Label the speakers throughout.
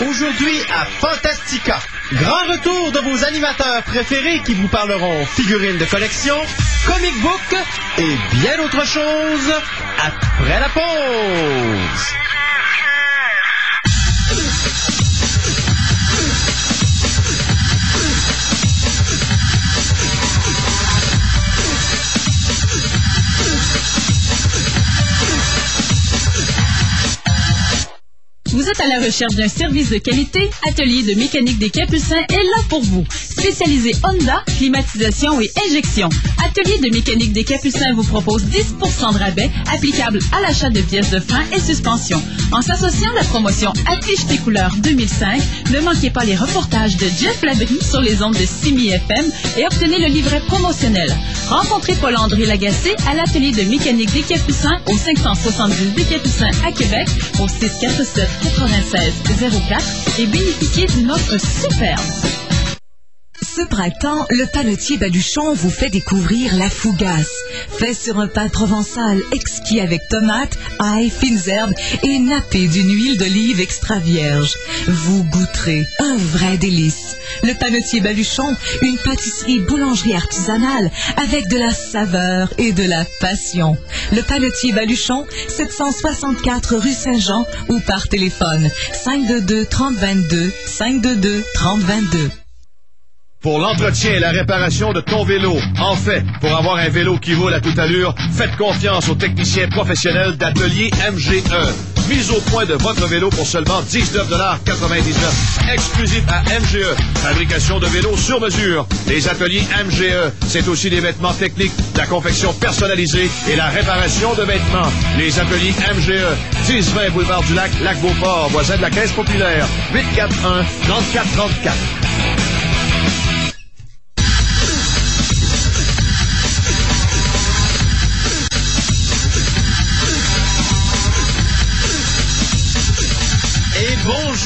Speaker 1: Aujourd'hui à Fantastica, grand retour de vos animateurs préférés qui vous parleront figurines de collection, comic book et bien autre chose après la pause.
Speaker 2: Vous êtes à la recherche d'un service de qualité? Atelier de mécanique des Capucins est là pour vous. Spécialisé Honda, climatisation et injection. Atelier de mécanique des Capucins vous propose 10% de rabais applicable à l'achat de pièces de frein et suspension. En s'associant à la promotion Affiche tes couleurs 2005, ne manquez pas les reportages de Jeff Labrie sur les ondes de Simi FM et obtenez le livret promotionnel. Rencontrez Paul-André Lagacé à l'atelier de mécanique des Capucins au 570 des Capucins à Québec au 647 96 04 et bénéficiez d'une offre superbe.
Speaker 3: Ce printemps, le panetier Baluchon vous fait découvrir la fougasse. Fait sur un pain provençal exquis avec tomates, ail, fines herbes et nappé d'une huile d'olive extra vierge. Vous goûterez un vrai délice. Le panetier Baluchon, une pâtisserie boulangerie artisanale avec de la saveur et de la passion. Le panetier Baluchon, 764 rue Saint-Jean ou par téléphone 522 3022 522 3022.
Speaker 4: Pour l'entretien et la réparation de ton vélo, en fait, pour avoir un vélo qui roule à toute allure, faites confiance aux techniciens professionnels d'atelier MGE. Mise au point de votre vélo pour seulement 19,99 Exclusif à MGE. Fabrication de vélos sur mesure. Les ateliers MGE, c'est aussi des vêtements techniques, la confection personnalisée et la réparation de vêtements. Les ateliers MGE. 10-20 Boulevard du Lac, Lac-Beauport, voisin de la Caisse populaire. 841 3434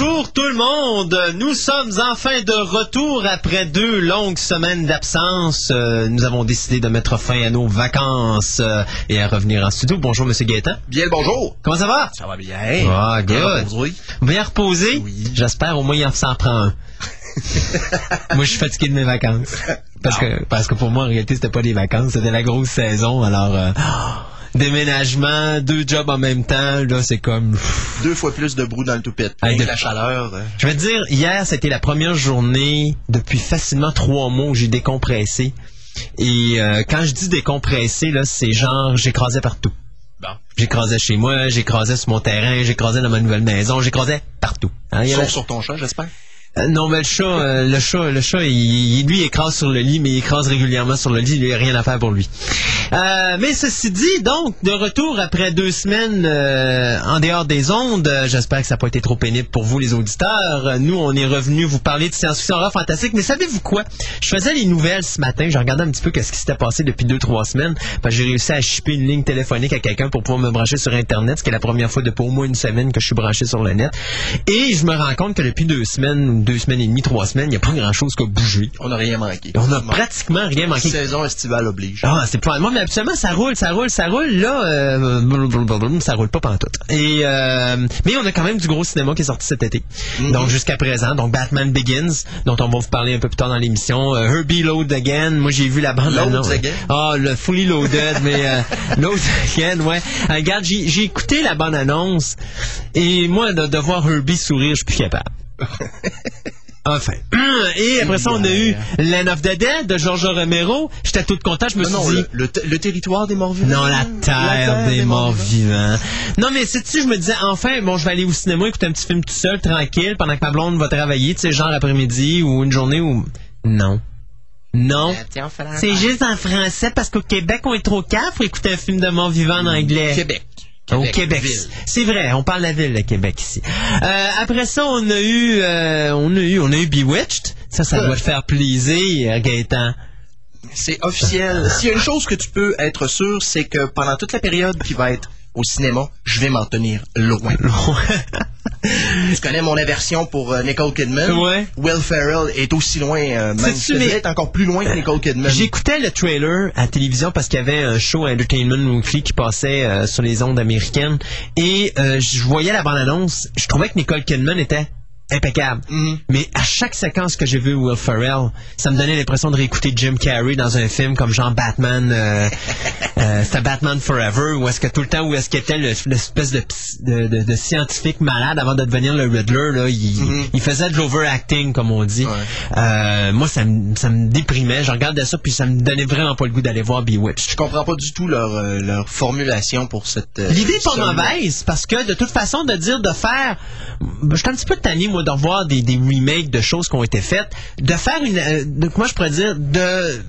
Speaker 1: bonjour tout le monde! Nous sommes enfin de retour après deux longues semaines d'absence. Euh, nous avons décidé de mettre fin à nos vacances euh, et à revenir en studio. Bonjour, Monsieur Gaétan.
Speaker 5: Bien le bonjour.
Speaker 1: Comment ça va?
Speaker 5: Ça va bien.
Speaker 1: Ah,
Speaker 5: Bien
Speaker 1: good.
Speaker 5: reposé.
Speaker 1: Bien reposé? J'espère au moins il s'en prend un. moi, je suis fatigué de mes vacances. Parce que, parce que pour moi, en réalité, c'était pas des vacances, c'était la grosse saison. Alors, euh, déménagement, deux jobs en même temps, là, c'est comme...
Speaker 5: Deux fois plus de brou dans le toupette. Avec
Speaker 1: de-
Speaker 5: la chaleur. euh,
Speaker 1: Je vais te dire, hier, c'était la première journée depuis facilement trois mois où j'ai décompressé. Et euh, quand je dis décompressé, là, c'est genre, j'écrasais partout.
Speaker 5: Bon.
Speaker 1: J'écrasais chez moi, j'écrasais sur mon terrain, j'écrasais dans ma nouvelle maison, j'écrasais partout. Hein, il y
Speaker 5: Sauf
Speaker 1: avait-
Speaker 5: sur ton chat, j'espère.
Speaker 1: Euh, non, mais le chat, euh, le chat, le chat, lui, il écrase sur le lit, mais il écrase régulièrement sur le lit. Il n'y a rien à faire pour lui. Euh, mais ceci dit, donc, de retour après deux semaines en dehors des ondes, j'espère que ça n'a pas été trop pénible pour vous, les auditeurs. Nous, on est revenus vous parler de science-fiction horreur fantastique. Mais savez-vous quoi? Je faisais les nouvelles ce matin. Je regardais un petit peu ce qui s'était passé depuis deux, trois semaines. Parce j'ai réussi à chipper une ligne téléphonique à quelqu'un pour pouvoir me brancher sur Internet, ce qui est la première fois depuis au moins une semaine que je suis branché sur le net. Et je me rends compte que depuis deux semaines, deux semaines et demie, trois semaines, il n'y a pas grand-chose qui a bougé.
Speaker 5: On n'a rien manqué.
Speaker 1: On a pratiquement rien manqué.
Speaker 5: Saison estivale oblige.
Speaker 1: Ah, c'est pas moi, mais absolument, ça roule, ça roule, ça roule. Là, euh, ça roule pas pantoute. Et euh, mais on a quand même du gros cinéma qui est sorti cet été. Donc jusqu'à présent, donc Batman Begins, dont on va vous parler un peu plus tard dans l'émission. Euh, Herbie Load Again. Moi, j'ai vu la bande. Annonce.
Speaker 5: Again?
Speaker 1: Ah, le Fully Loaded, mais euh, Load Again, ouais. Regarde, j'ai j'ai écouté la bande annonce et moi, de, de voir Herbie sourire, je suis plus capable. Enfin. Et après ça, on a eu Land of the Dead de George Romero. J'étais tout content. Je me
Speaker 5: Non,
Speaker 1: suis
Speaker 5: non,
Speaker 1: dit,
Speaker 5: le, le, te- le territoire des morts vivants.
Speaker 1: non, la terre, des, morts vivants. Non, mais c'est tu je me disais, enfin, bon, je vais aller au cinéma écouter un petit film tout seul, tranquille, pendant que ma blonde va travailler, tu sais, genre après-midi ou une journée où... Non. Non. C'est juste en français parce qu'au Québec, on est trop cave pour écouter un film de morts vivants en anglais.
Speaker 5: Québec.
Speaker 1: Au Québec. C'est vrai, on parle de la ville de Québec ici. Euh, après ça, on a eu, euh, on a eu, on a eu Bewitched. Ça, ça doit te faire plaisir, Gaëtan.
Speaker 5: C'est officiel. S'il y a une chose que tu peux être sûr, c'est que pendant toute la période qui va être au cinéma, je vais m'en tenir loin. tu connais mon aversion pour euh, Nicole Kidman.
Speaker 1: Ouais.
Speaker 5: Will Ferrell est aussi loin, euh, même, je
Speaker 1: mais-
Speaker 5: dirais, est encore plus loin que Nicole Kidman.
Speaker 1: J'écoutais le trailer à la télévision parce qu'il y avait un show Entertainment Weekly qui passait euh, sur les ondes américaines et euh, je voyais la bande-annonce. Je trouvais que Nicole Kidman était impeccable.
Speaker 5: Mhm.
Speaker 1: Mais à chaque séquence que j'ai vu Will Ferrell, ça me donnait l'impression de réécouter Jim Carrey dans un film comme genre Batman, euh, euh, c'était Batman Forever, où est-ce que tout le temps, où est-ce qu'il était le- l'espèce de, ps- de, de- de scientifique malade avant de devenir le Riddler, là, il, il faisait de l'overacting, comme on dit.
Speaker 5: Ouais.
Speaker 1: Euh, moi, ça me, ça me déprimait. Je regardais ça, puis ça me donnait vraiment pas le goût d'aller voir Bewitched.
Speaker 5: Je comprends pas du tout leur, euh, leur formulation pour cette... euh,
Speaker 1: L'idée est pas mauvaise parce que de toute façon de dire de faire, je suis un petit peu tanné moi de revoir des, des remakes de choses qui ont été faites, de faire une, euh, de, moi je pourrais dire de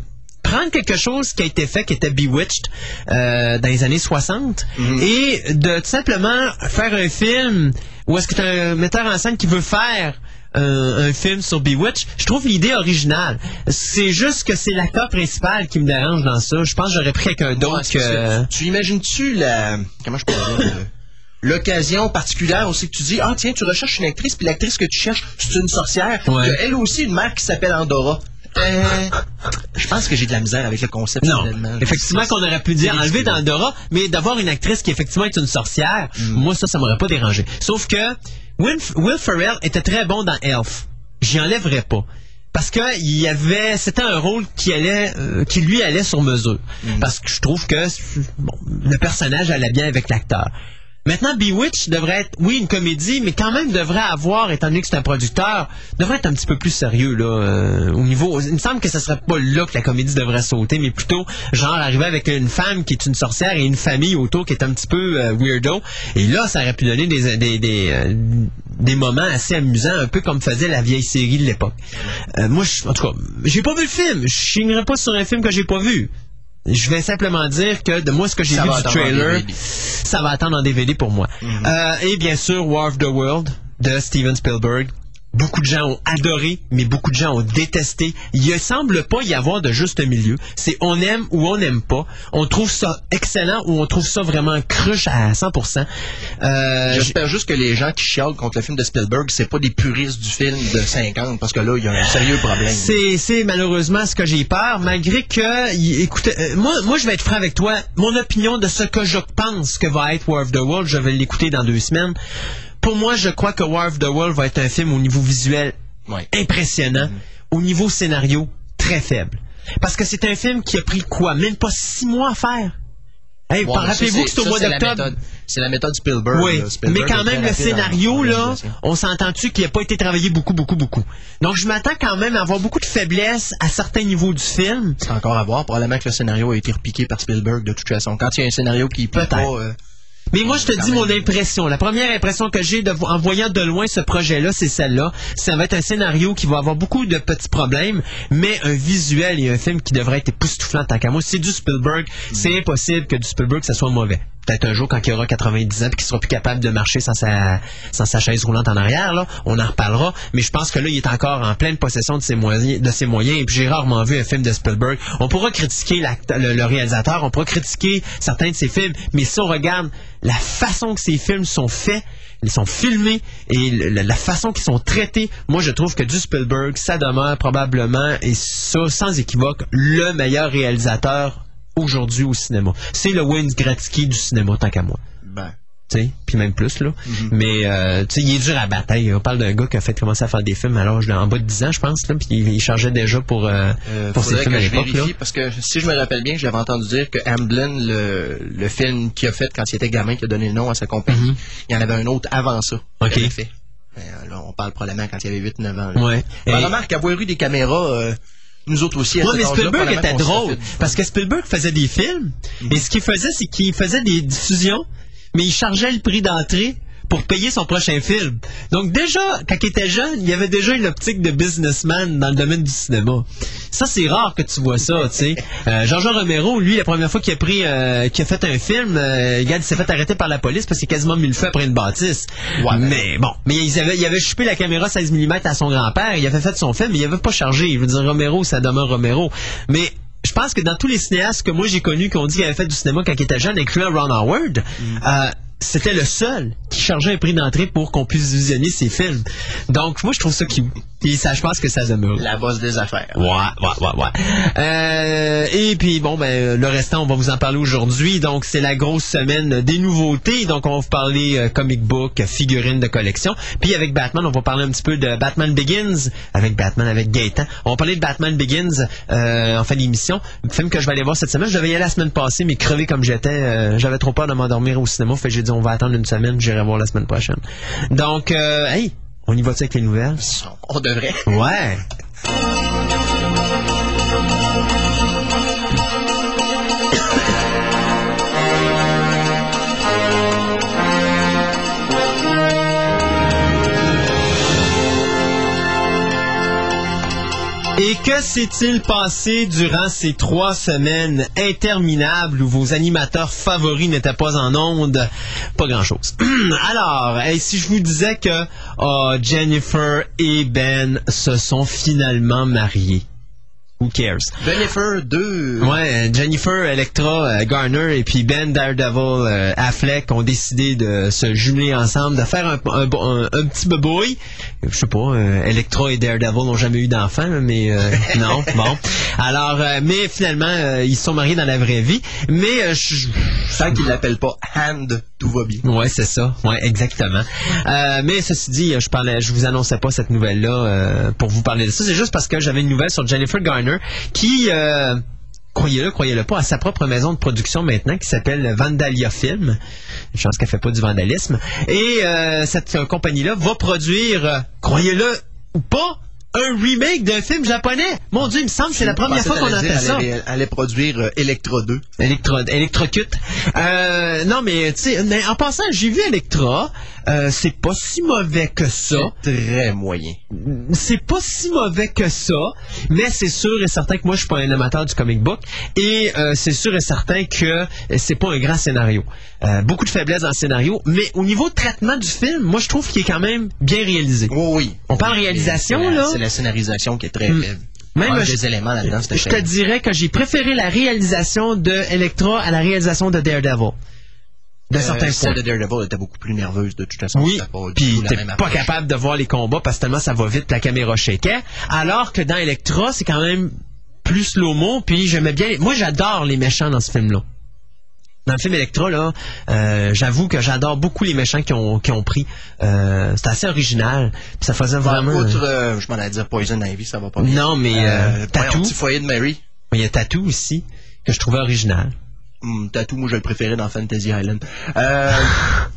Speaker 1: prendre quelque chose qui a été fait qui était Bewitched euh, dans les années 60 et de tout simplement faire un film où est-ce que tu as un metteur en scène qui veut faire un, un film sur Bewitched, je trouve l'idée originale. C'est juste que c'est l'acteur principal qui me dérange dans ça. Je pense que j'aurais pris quelqu'un d'autre
Speaker 5: Ouais, c'est
Speaker 1: que...
Speaker 5: ça. Tu imagines-tu la... Comment je peux dire... L'occasion particulière aussi que tu dis, ah tiens, tu recherches une actrice, puis l'actrice que tu cherches, c'est une sorcière.
Speaker 1: Ouais.
Speaker 5: Il y a elle aussi une mère qui s'appelle Andorra. Euh, je pense que j'ai de la misère avec le concept.
Speaker 1: Non, effectivement qu'on aurait pu dire enlever. Dandora, mais d'avoir une actrice qui effectivement est une sorcière,
Speaker 5: Mm.
Speaker 1: moi ça, ça m'aurait pas dérangé. Sauf que Will, Will Ferrell était très bon dans Elf. J'y enlèverais pas. Parce que il y avait, c'était un rôle qui allait, euh, qui lui allait sur mesure.
Speaker 5: Mm.
Speaker 1: Parce que je trouve que bon, le personnage allait bien avec l'acteur. Maintenant, Bewitch devrait être, oui, une comédie, mais quand même devrait avoir, étant donné que c'est un producteur, devrait être un petit peu plus sérieux là, euh, au niveau. Il me semble que ce serait pas là que la comédie devrait sauter, mais plutôt genre arriver avec une femme qui est une sorcière et une famille autour qui est un petit peu euh, weirdo. Et là, ça aurait pu donner des des des, euh, des moments assez amusants, un peu comme faisait la vieille série de l'époque. Euh, moi, en tout cas, j'ai pas vu le film. Je chignerai pas sur un film que j'ai pas vu. Je vais simplement dire que de moi, ce que j'ai vu du trailer, ça va attendre en DVD pour moi. Euh, et bien sûr, War of the World de Steven Spielberg. Beaucoup de gens ont adoré, mais beaucoup de gens ont détesté. Il ne semble pas y avoir de juste milieu. C'est on aime ou on n'aime pas. On trouve ça excellent ou on trouve ça vraiment cruche à 100%. Euh,
Speaker 5: J'espère juste que les gens qui chialent contre le film de Spielberg, c'est pas des puristes du film de 50, parce que là, il y a un sérieux problème.
Speaker 1: C'est, c'est malheureusement ce que j'ai peur, malgré que, écoutez, euh, moi, moi, je vais être franc avec toi. Mon opinion de ce que je pense que va être War of the World, je vais l'écouter dans deux semaines. Pour moi, je crois que War of the World va être un film au niveau visuel
Speaker 5: Ouais.
Speaker 1: impressionnant, au niveau scénario très faible. Parce que c'est un film qui a pris quoi, même pas six mois à faire? Hey, rappelez-vous que c'est au mois
Speaker 5: la
Speaker 1: d'octobre.
Speaker 5: C'est la méthode Spielberg.
Speaker 1: Oui,
Speaker 5: là. Spielberg
Speaker 1: mais quand même, le scénario, là, on s'entend-tu qu'il n'a pas été travaillé beaucoup, beaucoup, beaucoup? Donc, je m'attends quand même à avoir beaucoup de faiblesses à certains niveaux du film.
Speaker 5: C'est encore à voir. Probablement que le scénario a été repiqué par Spielberg de toute façon. Quand il y a un scénario qui peut
Speaker 1: Peut-être. Mais moi, je te dis
Speaker 5: même.
Speaker 1: mon impression. La première impression que j'ai en voyant de loin ce projet-là, c'est celle-là. Ça va être un scénario qui va avoir beaucoup de petits problèmes, mais un visuel et un film qui devrait être époustouflant tant qu'à moi. C'est du Spielberg. C'est impossible que du Spielberg, ça soit mauvais. Peut-être un jour, quand il aura 90 ans et qu'il sera plus capable de marcher sans sa, sans sa chaise roulante en arrière, là, on en reparlera. Mais je pense que là, il est encore en pleine possession de ses moyens. De ses moyens et puis j'ai rarement vu un film de Spielberg. On pourra critiquer le réalisateur, on pourra critiquer certains de ses films, mais si on regarde la façon que ces films sont faits, ils sont filmés et la façon qu'ils sont traités, moi je trouve que du Spielberg, ça demeure probablement, et ça sans équivoque, le meilleur réalisateur aujourd'hui au cinéma. C'est le Wayne Gretzky du cinéma, tant qu'à moi.
Speaker 5: Ben,
Speaker 1: puis même plus, là. Mais, euh, tu sais, il est dur à battre. hein. On parle d'un gars qui a fait commencer à faire des films à l'âge en bas de 10 ans, je pense, là, puis il, il chargeait déjà pour, euh,
Speaker 5: euh,
Speaker 1: pour ses
Speaker 5: faudrait
Speaker 1: films
Speaker 5: que
Speaker 1: l'époque,
Speaker 5: parce que si je me rappelle bien, j'avais entendu dire que Amblin, le, le film qu'il a fait quand il était gamin, qui a donné le nom à sa compagnie, il y en avait un autre avant ça.
Speaker 1: Ok.
Speaker 5: qu'il avait fait. Euh, là, on parle probablement quand il avait 8-9 ans. là.
Speaker 1: Ouais.
Speaker 5: Ben,
Speaker 1: Et-
Speaker 5: remarque, avoir eu des caméras, euh, nous autres aussi, à
Speaker 1: Ouais, mais Spielberg était drôle. Parce que Spielberg faisait des films. Et ce qu'il faisait, c'est qu'il faisait des diffusions, mais il chargeait le prix d'entrée pour payer son prochain film. Donc déjà, quand il était jeune, il y avait déjà une optique de businessman dans le domaine du cinéma. Ça, c'est rare que tu vois ça, tu sais. Euh, Jean-Jean Romero, lui, la première fois qu'il a pris, euh, qu'il a fait un film, euh, regarde, il s'est fait arrêter par la police parce qu'il a quasiment mis le feu après une bâtisse.
Speaker 5: Ouais, ben-
Speaker 1: mais bon, mais il avait, il avait chupé la caméra 16 mm à son grand-père, il avait fait son film, mais il avait pas chargé. Je veux dire, Romero, ça demeure Romero. Mais je pense que dans tous les cinéastes que moi j'ai connus qui ont dit qu'ils avaient fait du cinéma quand ils étaient jeunes, incluant Ron Howard, euh, c'était le seul qui chargeait un prix d'entrée pour qu'on puisse visionner ses films. Donc, moi, je trouve ça cute. Puis ça, je pense que ça demeure.
Speaker 5: La bosse des affaires.
Speaker 1: Ouais, ouais, ouais, ouais. Euh, et puis bon, ben le restant, on va vous en parler aujourd'hui. Donc c'est la grosse semaine des nouveautés. Donc on va vous parler euh, comic book, figurines de collection. Puis avec Batman, on va parler un petit peu de Batman Begins avec Batman avec Gaëtan. On va parler de Batman Begins euh, en fin d'émission. Film que je vais aller voir cette semaine. Je devais y aller la semaine passée, mais crevé comme j'étais, euh, j'avais trop peur de m'endormir au cinéma. Fait j'ai dit on va attendre une semaine, j'irai voir la semaine prochaine. Donc, euh, hey, on y va-tu avec les nouvelles?
Speaker 5: On devrait.
Speaker 1: Ouais. Et que s'est-il passé durant ces trois semaines interminables où vos animateurs favoris n'étaient pas en onde? Pas grand-chose. Alors, et si je vous disais que oh, Jennifer et Ben se sont finalement mariés? Who cares?
Speaker 5: Jennifer 2.
Speaker 1: Ouais, Jennifer Electra euh, Garner et puis Ben Daredevil euh, Affleck ont décidé de se jumeler ensemble, de faire un, un, un- un petit. Je sais pas, euh, Electra et Daredevil n'ont jamais eu d'enfant, mais euh, non, bon. Alors, mais finalement, ils se sont mariés dans la vraie vie. Mais je,
Speaker 5: Tant qu'il l'appelle pas Hand, tout va bien.
Speaker 1: Ouais, c'est ça. Ouais, exactement. Euh, mais ceci dit, je parlais, je vous annonçais pas cette nouvelle-là euh, pour vous parler de ça. C'est juste parce que j'avais une nouvelle sur Jennifer Garner qui, euh, croyez-le, croyez-le pas, a sa propre maison de production maintenant qui s'appelle Vandalia Film. Une chance qu'elle fait pas du vandalisme. Et euh, cette compagnie-là va produire, euh, croyez-le ou pas, un remake d'un film japonais. Mon Dieu, il me semble que c'est la première fois qu'on entend ça.
Speaker 5: Elle allait, produire euh, Electra 2.
Speaker 1: Electro, Electrocute. Euh, non, mais tu sais, mais en passant, j'ai vu Electra. Euh, c'est pas si mauvais que ça.
Speaker 5: Très moyen.
Speaker 1: C'est pas si mauvais que ça, mais c'est sûr et certain que moi je suis pas un amateur du comic book et euh, c'est sûr et certain que c'est pas un grand scénario. Euh, beaucoup de faiblesses dans le scénario, mais au niveau de traitement du film, moi je trouve qu'il est quand même bien réalisé.
Speaker 5: Oui, oui.
Speaker 1: On parle réalisation, là.
Speaker 5: La scénarisation qui est très
Speaker 1: Hmm.
Speaker 5: faible.
Speaker 1: Même
Speaker 5: Un
Speaker 1: je-
Speaker 5: des éléments là-dedans,
Speaker 1: Je te dirais que j'ai préféré la réalisation de Electra à la réalisation de Daredevil. De
Speaker 5: Euh,
Speaker 1: certains points.
Speaker 5: de Daredevil était beaucoup plus nerveuse de toute façon.
Speaker 1: Oui, puis t'es pas
Speaker 5: approche.
Speaker 1: capable de voir les combats parce que tellement ça va vite, la caméra shakeait. Alors que dans Electra, c'est quand même plus slow-mo, puis j'aimais bien... les- Moi, j'adore les méchants dans ce film-là. Dans le film Electra, là, euh, j'avoue que j'adore beaucoup les méchants qui ont, qui ont pris. Euh, c'est assez original, puis ça faisait vraiment...
Speaker 5: Outre, euh, je m'en allais dire Poison Ivy, ça va pas bien.
Speaker 1: Non, mais euh,
Speaker 5: Tatou. Petit foyer de Mary.
Speaker 1: il y a Tattoo aussi, que je trouvais original.
Speaker 5: Hum, Tattoo, moi, je le préférais dans Fantasy Island. Euh,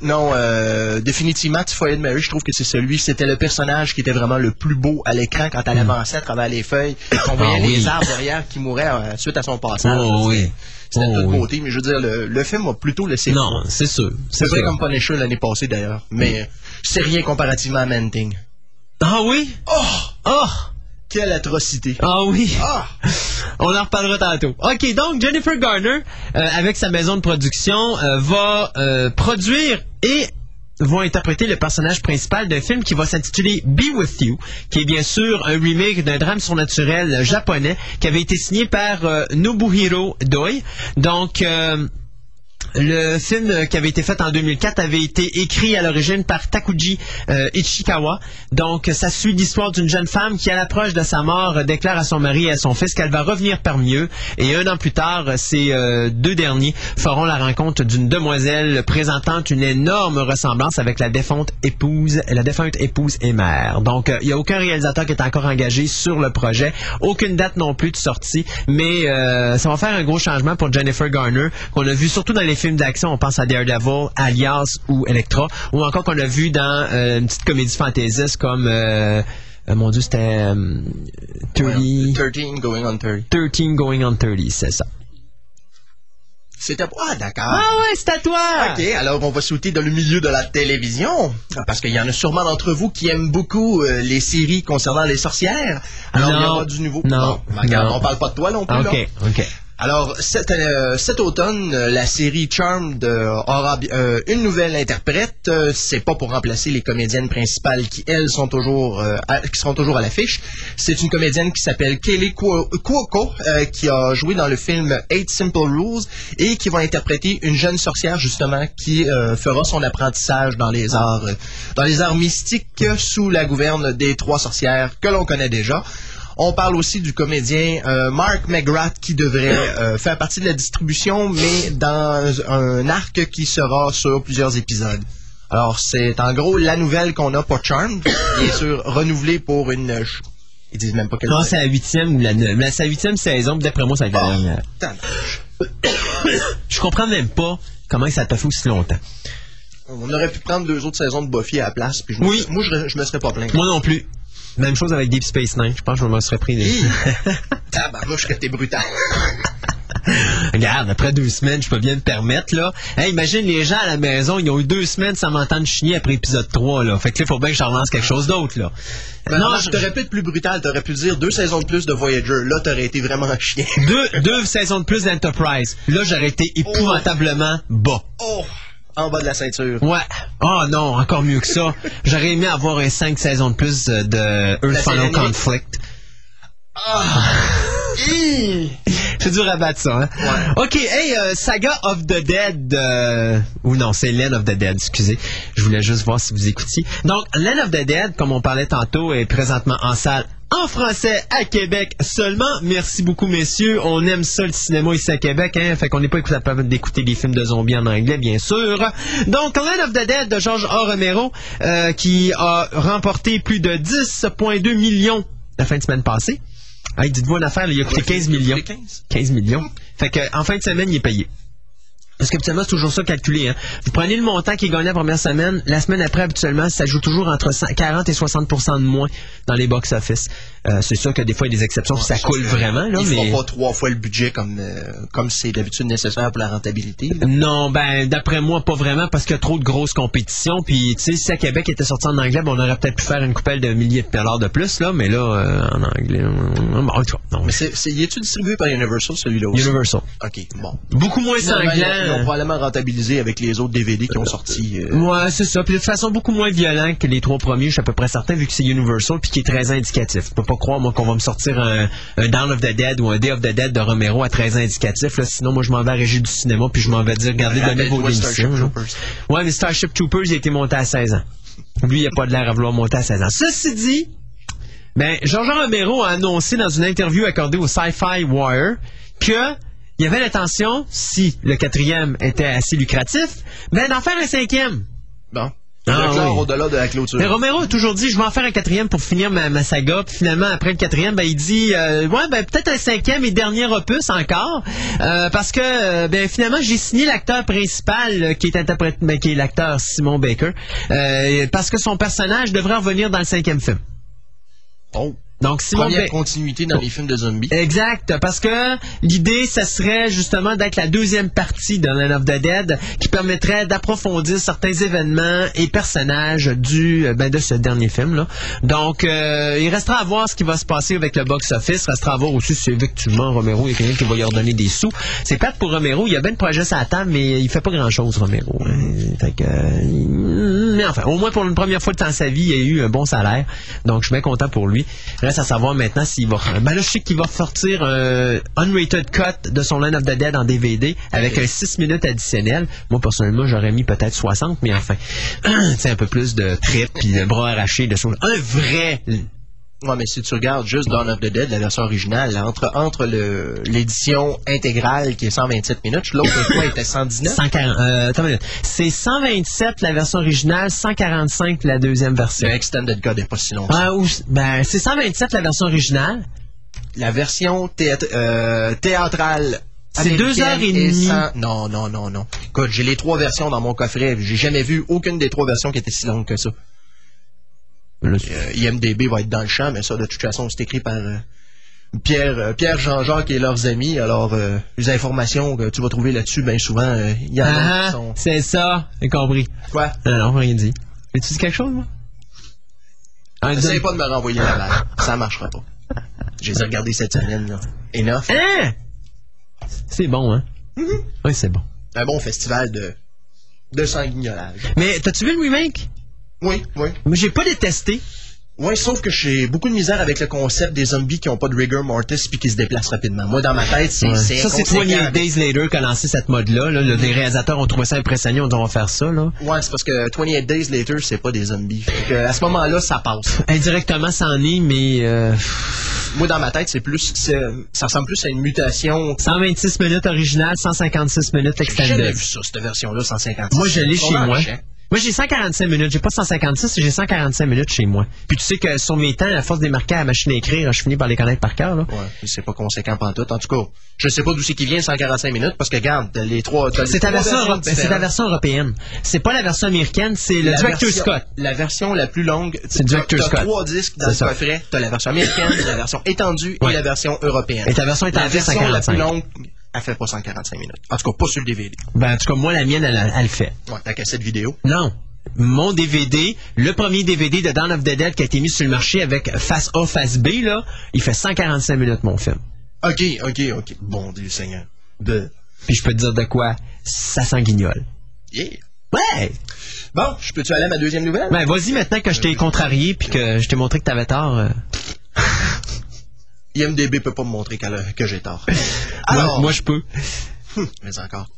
Speaker 5: non, euh, définitivement, Petit Foyer de Mary, je trouve que c'est celui, c'était le personnage qui était vraiment le plus beau à l'écran quand elle avançait à travers les feuilles. On voyait
Speaker 1: Ah oui.
Speaker 5: les arbres derrière qui mouraient euh, suite à son passage.
Speaker 1: Oh
Speaker 5: C'était-
Speaker 1: oui.
Speaker 5: C'était
Speaker 1: Oh
Speaker 5: toute
Speaker 1: oui.
Speaker 5: beauté, mais je veux dire, le, le film m'a plutôt laissé
Speaker 1: Non, c'est sûr.
Speaker 5: C'est vrai comme Punisher l'année passée d'ailleurs, mais c'est rien comparativement à Manting.
Speaker 1: Ah oui?
Speaker 5: Oh!
Speaker 1: Oh!
Speaker 5: Quelle atrocité!
Speaker 1: Ah oui!
Speaker 5: Ah!
Speaker 1: On en reparlera tantôt. OK, donc Jennifer Garner, euh, avec sa maison de production, euh, va euh, produire et vont interpréter le personnage principal d'un film qui va s'intituler Be With You, qui est bien sûr un remake d'un drame surnaturel japonais qui avait été signé par euh, Nobuhiro Doi. Donc... euh, le film euh, qui avait été fait en 2004 avait été écrit à l'origine par Takuji euh, Ichikawa. Donc, ça suit l'histoire d'une jeune femme qui, à l'approche de sa mort, euh, déclare à son mari et à son fils qu'elle va revenir parmi eux. Et un an plus tard, euh, ces euh, deux derniers feront la rencontre d'une demoiselle présentant une énorme ressemblance avec la défunte épouse, la défunte épouse et mère. Donc, euh, il n'y a aucun réalisateur qui est encore engagé sur le projet. Aucune date non plus de sortie. Mais euh, ça va faire un gros changement pour Jennifer Garner, qu'on a vu surtout dans les films d'action. On pense à Daredevil, Alias ou Electra. Ou encore qu'on a vu dans euh, une petite comédie fantaisiste comme... euh, euh, mon Dieu, c'était... euh, 30...
Speaker 5: 13 going on 30.
Speaker 1: 13 Going on 30, c'est ça.
Speaker 5: C'était pas... Ah, d'accord.
Speaker 1: Ah ouais, c'est à toi!
Speaker 5: OK, alors on va sauter dans le milieu de la télévision, parce qu'il y en a sûrement d'entre vous qui aiment beaucoup euh, les séries concernant les sorcières. Alors il y
Speaker 1: Non.
Speaker 5: aura du nouveau.
Speaker 1: Non.
Speaker 5: Bon, regarde,
Speaker 1: Non.
Speaker 5: on parle pas de toi non plus. là.
Speaker 1: OK, OK.
Speaker 5: Alors, cet, euh, automne, euh, la série Charmed euh, aura une nouvelle interprète. C'est pas pour remplacer les comédiennes principales qui, elles, sont toujours, qui seront toujours à l'affiche. C'est une comédienne qui s'appelle Cuo- Cuoco, qui a joué dans le film Eight Simple Rules et qui va interpréter une jeune sorcière, justement, qui fera son apprentissage dans les arts, dans les arts mystiques sous la gouverne des trois sorcières que l'on connaît déjà. On parle aussi du comédien euh, Mark McGrath qui devrait euh, faire partie de la distribution, mais dans un arc qui sera sur plusieurs épisodes. Alors, c'est en gros la nouvelle qu'on a pour Charmed, bien sûr renouvelée pour une... Ils disent même pas quelle
Speaker 1: Non, c'est la huitième ou la neuvième. C'est la huitième saison, d'après moi, ça va être la dernière.
Speaker 5: tabarnak.
Speaker 1: Je comprends même pas comment ça t'a fait aussi longtemps.
Speaker 5: On aurait pu prendre deux autres saisons de Buffy à la place. Puis je me-
Speaker 1: Oui.
Speaker 5: Moi, je, je me serais pas plaint.
Speaker 1: Moi non plus. Même chose avec Deep Space Nine. Je pense que je me serais pris. des-
Speaker 5: Hi! Tabarnouche que t'es brutal.
Speaker 1: Regarde, après deux semaines, je peux bien me permettre, là. Hey, imagine les gens à la maison, ils ont eu deux semaines sans m'entendre chigner après épisode 3, là. Fait que là, il faut bien que je relance quelque chose d'autre, là.
Speaker 5: Ben,
Speaker 1: non,
Speaker 5: non,
Speaker 1: je-
Speaker 5: t'aurais pu être plus brutal. T'aurais pu dire deux saisons de plus de Voyager. Là, t'aurais été vraiment chien.
Speaker 1: deux, deux saisons de plus d'Enterprise. Là, j'aurais été épouvantablement bas.
Speaker 5: Oh! En bas de la ceinture.
Speaker 1: Ouais. Oh non, encore mieux que ça. J'aurais aimé avoir un cinq saisons de plus de Earth Final Conflict. C'est dur à battre ça, hein? OK, hey, euh, Saga of the Dead, euh, ou non, c'est Land of the Dead, excusez. Je voulais juste voir si vous écoutiez. Donc, Land of the Dead, comme on parlait tantôt, est présentement en salle en français à Québec seulement. Merci beaucoup, messieurs. On aime ça, le cinéma ici à Québec, hein? Fait qu'on n'est pas capable d'écouter des films de zombies en anglais, bien sûr. Donc, Land of the Dead de George A. Romero, euh, qui a remporté plus de 10,2 millions la fin de semaine passée. Hey, dites-vous une affaire, là, il a coûté 15 millions.
Speaker 5: 15.
Speaker 1: 15 millions. Fait que, en fin de semaine, il est payé. Parce qu'habituellement, c'est toujours ça calculé. Hein. Vous prenez le montant qui est gagné la première semaine, la semaine après, habituellement, ça joue toujours entre 100 40 et 60% de moins dans les box-office. Euh, c'est sûr que des fois, il y a des exceptions, puis ça coule vraiment. Là,
Speaker 5: Ils
Speaker 1: mais...
Speaker 5: feront pas trois fois le budget comme euh, comme c'est d'habitude nécessaire pour la rentabilité. là.
Speaker 1: Non, ben d'après moi pas vraiment parce qu'il y a trop de grosses compétitions. Puis tu sais, si à Québec était sorti en anglais, ben, on aurait peut-être pu faire une coupelle de milliers de dollars de plus là, mais là euh, en anglais, bon, tout cas, non.
Speaker 5: Mais c'est, y est-tu distribué par Universal celui-là aussi?
Speaker 1: Universal.
Speaker 5: Ok, bon.
Speaker 1: Beaucoup moins
Speaker 5: Finalement, probablement rentabilisé avec les autres DVD qui ont sorti. euh,
Speaker 1: Ouais, c'est ça. Puis de toute façon, beaucoup moins violent que les trois premiers, je suis à peu près certain, vu que c'est Universal, puis qui est très indicatif. Je peux pas croire, moi, qu'on va me sortir un, un Dawn of the Dead ou un Day of the Dead de Romero à très indicatif. Là. Sinon, moi, je m'en vais à la régie du cinéma, puis je m'en vais dire, regardez, donnez vos. Ouais, mais Starship Troopers, il a été monté à 16 ans. Lui, il a pas de l'air à vouloir monter à 16 ans. Ceci dit, ben, Georges Romero a annoncé dans une interview accordée au Sci-Fi Wire que il y avait l'intention, si le quatrième était assez lucratif, ben d'en faire un cinquième.
Speaker 5: Bon.
Speaker 1: Ah, oui.
Speaker 5: au-delà de la clôture.
Speaker 1: Mais Romero a toujours dit, je vais en faire un quatrième pour finir ma, ma saga. Puis finalement, après le quatrième, ben, il dit, euh, ouais, ben, peut-être un cinquième et dernier opus encore. Euh, parce que, euh, ben, finalement, j'ai signé l'acteur principal, qui est interprété, ben, qui est l'acteur Simon Baker. Parce que son personnage devrait revenir dans le cinquième film.
Speaker 5: Oh.
Speaker 1: Donc, Simon
Speaker 5: Première continuité dans les films de zombies.
Speaker 1: Exact, parce que l'idée, ça serait justement d'être la deuxième partie de Land of the Dead qui permettrait d'approfondir certains événements et personnages du euh, ben, de ce dernier film là. Donc, euh, il restera à voir ce qui va se passer avec le box-office. Restera à voir aussi si effectivement Romero, a quelqu'un qui va lui redonner des sous. C'est plate pour Romero, il y a bien de projets à la table, mais il fait pas grand-chose, Romero. hein. Fait que, euh, mais enfin, au moins pour une première fois de sa vie, il a eu un bon salaire. Donc, je suis bien content pour lui. Reste à savoir maintenant s'il va. Ben là, je sais qu'il va sortir un unrated cut de son Land of the Dead en DVD avec un 6 minutes additionnel. Moi, personnellement, j'aurais mis peut-être 60, mais enfin, c'est un peu plus de trip puis de bras arrachés, de choses. Un vrai.
Speaker 5: Ouais, mais si tu regardes juste Dawn of the Dead, la version originale, là, entre, entre le, l'édition intégrale qui est 127 minutes, l'autre fois était 119.
Speaker 1: 140, euh. C'est 127 la version originale, 145 la deuxième version.
Speaker 5: Le Extended Code n'est pas si long.
Speaker 1: Ah, ou- ben, c'est 127 la version originale.
Speaker 5: La version euh, théâtrale.
Speaker 1: C'est deux heures et demie.
Speaker 5: cent- Non, non, non, non. Écoute, j'ai les trois versions dans mon coffret. J'ai jamais vu aucune des trois versions qui était si longue que ça. Euh, IMDB va être dans le champ, mais ça, de toute façon, c'est écrit par euh, Pierre, euh, Pierre Jean-Jacques et leurs amis. Alors, euh, les informations que tu vas trouver là-dessus, bien souvent, euh, il y en a
Speaker 1: Ah,
Speaker 5: qui sont...
Speaker 1: c'est ça, j'ai compris.
Speaker 5: Quoi?
Speaker 1: Non, non, rien dit. As-tu dit quelque chose, moi? Ah,
Speaker 5: Essaye pas de me renvoyer la balle. Ça marchera pas. J'ai regardé cette semaine, là. Enough.
Speaker 1: Hein? C'est bon, hein? Oui, c'est bon.
Speaker 5: Un bon festival de, de sanguignolage.
Speaker 1: Mais t'as-tu vu le remake?
Speaker 5: Oui, oui.
Speaker 1: Mais j'ai pas détesté.
Speaker 5: Oui, sauf que j'ai beaucoup de misère avec le concept des zombies qui ont pas de rigor mortis puis qui se déplacent rapidement. Moi, dans ma tête, c'est
Speaker 1: Ouais. Ça, c'est
Speaker 5: inconséquent.
Speaker 1: 28 Days Later qui a lancé cette mode-là. Là. Le- Les réalisateurs ont trouvé ça impressionnant. On va faire ça. Là.
Speaker 5: Ouais, c'est parce que 28 Days Later, c'est pas des zombies. Fait que, à ce moment-là, ça passe.
Speaker 1: Indirectement, ça en est, mais euh,
Speaker 5: Moi, dans ma tête, c'est plus, ça ressemble plus à une mutation.
Speaker 1: 126 minutes originales, 156 minutes
Speaker 5: J'ai
Speaker 1: extended.
Speaker 5: vu ça, cette version-là, 150.
Speaker 1: Moi, je l'ai chez moi. Moi, j'ai 145 minutes. J'ai pas 156, j'ai 145 minutes chez moi. Puis tu sais que sur mes temps, à force des marquer à la machine à écrire, je finis par les connaître par cœur. Là.
Speaker 5: Ouais, c'est pas conséquent pantoute. En tout cas, je sais pas d'où c'est qui vient 145 minutes parce que regarde, les trois.
Speaker 1: C'est ta version, c'est
Speaker 5: différentes.
Speaker 1: version européenne. C'est pas la version américaine, c'est le
Speaker 5: La
Speaker 1: Director
Speaker 5: version-
Speaker 1: Scott.
Speaker 5: La version la plus longue.
Speaker 1: C'est Director Scott.
Speaker 5: trois disques dans le coffret. T'as la version américaine, la version étendue et la version européenne.
Speaker 1: Et ta version
Speaker 5: La
Speaker 1: étendue,
Speaker 5: version la
Speaker 1: 145.
Speaker 5: plus longue, elle fait pas 145 minutes. En tout cas, pas sur le DVD.
Speaker 1: Ben, en tout cas, moi, la mienne, elle, elle le fait.
Speaker 5: Ouais, ta cassette vidéo.
Speaker 1: Non. Mon DVD, le premier DVD de Dawn of the Dead qui a été mis sur le marché avec face A, face B, là, il fait 145 minutes, mon film.
Speaker 5: Ok, ok, ok. Bon Dieu Seigneur. De.
Speaker 1: Puis je peux te dire de quoi, ça sent guignol.
Speaker 5: Yeah.
Speaker 1: Ouais!
Speaker 5: Bon, je peux-tu aller à ma deuxième nouvelle?
Speaker 1: Ben, vas-y maintenant que je t'ai contrarié puis que je t'ai montré que t'avais tort. euh,
Speaker 5: IMDB peut pas me montrer que j'ai tort.
Speaker 1: moi,
Speaker 5: Alors,
Speaker 1: moi, je peux.
Speaker 5: mais encore.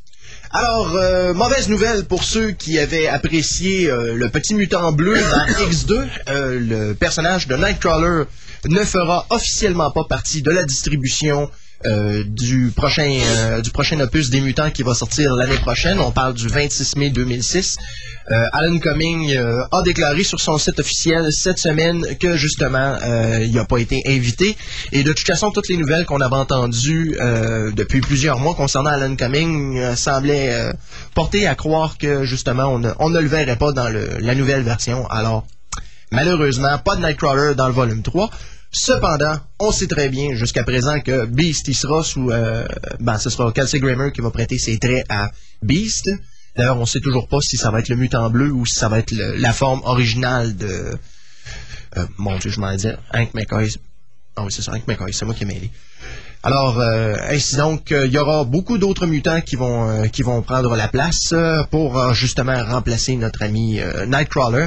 Speaker 5: Alors, euh, mauvaise nouvelle pour ceux qui avaient apprécié euh, le petit mutant bleu dans X2. Euh, le personnage de Nightcrawler ne fera officiellement pas partie de la distribution euh, du prochain du prochain opus des mutants qui va sortir l'année prochaine. On parle du 26 mai 2006. Euh, Alan Cumming euh, a déclaré sur son site officiel cette semaine que justement euh, il n'a pas été invité. Et de toute façon, toutes les nouvelles qu'on avait entendues depuis plusieurs mois concernant Alan Cumming semblaient porter à croire que justement on ne, le verrait pas dans la nouvelle version. Alors malheureusement, pas de Nightcrawler dans le volume 3. Cependant, on sait très bien jusqu'à présent que Beast, il sera sous... Euh, ben, ce sera Kelsey Grammer qui va prêter ses traits à Beast. D'ailleurs, on sait toujours pas si ça va être le mutant bleu ou si ça va être le- la forme originale de... euh, mon Dieu, je m'en dire. Hank McCoy. Ah oui, c'est ça, Hank McCoy, c'est moi qui ai mêlé. Alors, euh, ainsi donc, euh, il y aura beaucoup d'autres mutants qui vont euh, qui vont prendre la place euh, pour justement remplacer notre ami euh, Nightcrawler.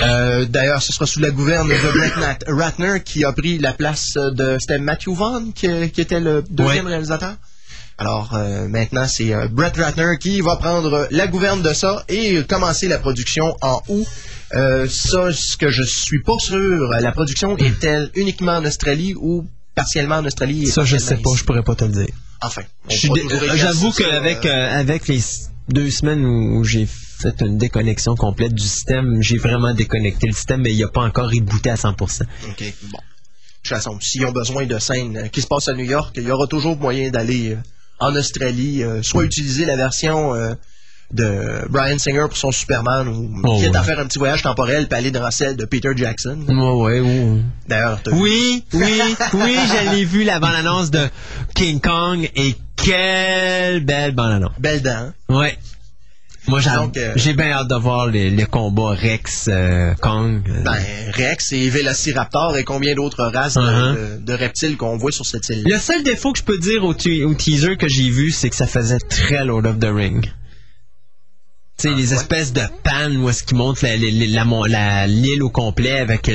Speaker 5: Euh, D'ailleurs, ce sera sous la gouverne de Brett Nat- Ratner qui a pris la place de c'était Matthew Vaughn qui, qui était le deuxième
Speaker 1: Ouais.
Speaker 5: réalisateur? Alors euh, maintenant, c'est euh, Brett Ratner qui va prendre la gouverne de ça et commencer la production en août. Euh, ça, ce que je suis pas sûr, la production est-elle uniquement en Australie ou partiellement en Australie
Speaker 1: Ça, je sais pas,
Speaker 5: ici?
Speaker 1: je pourrais pas te le dire.
Speaker 5: Enfin,
Speaker 1: euh, J'avoue qu'avec avec les deux semaines où j'ai fait une déconnexion complète du système, j'ai vraiment déconnecté le système, mais il n'a pas encore rebooté à 100%.
Speaker 5: OK, bon. De toute façon, s'ils ont besoin de scènes qui se passent à New York, il y aura toujours moyen d'aller euh, en Australie, euh, soit utiliser la version euh, de Brian Singer pour son Superman ou
Speaker 1: Oh,
Speaker 5: quitte à faire un petit voyage temporel puis aller dans celle de Peter Jackson.
Speaker 1: Ouais, ouais, ouais.
Speaker 5: D'ailleurs,
Speaker 1: Oui, oui, oui, j'allais vu la bande-annonce de King Kong et quelle belle bande-annonce.
Speaker 5: belle dent.
Speaker 1: Ouais. Moi, j'ai
Speaker 5: euh,
Speaker 1: j'ai bien hâte de voir les, les combats Rex-Kong.
Speaker 5: Ben, Rex et Vélociraptor et combien d'autres races de-
Speaker 1: Uh-huh.
Speaker 5: de, de reptiles qu'on voit sur cette île.
Speaker 1: le seul défaut que je peux dire au, te- au teaser que j'ai vu, c'est que ça faisait très Lord of the Ring. Tu sais, les
Speaker 5: ouais?
Speaker 1: espèces de pannes où est-ce qu'ils montrent la- la- la- l'île au complet avec. Tu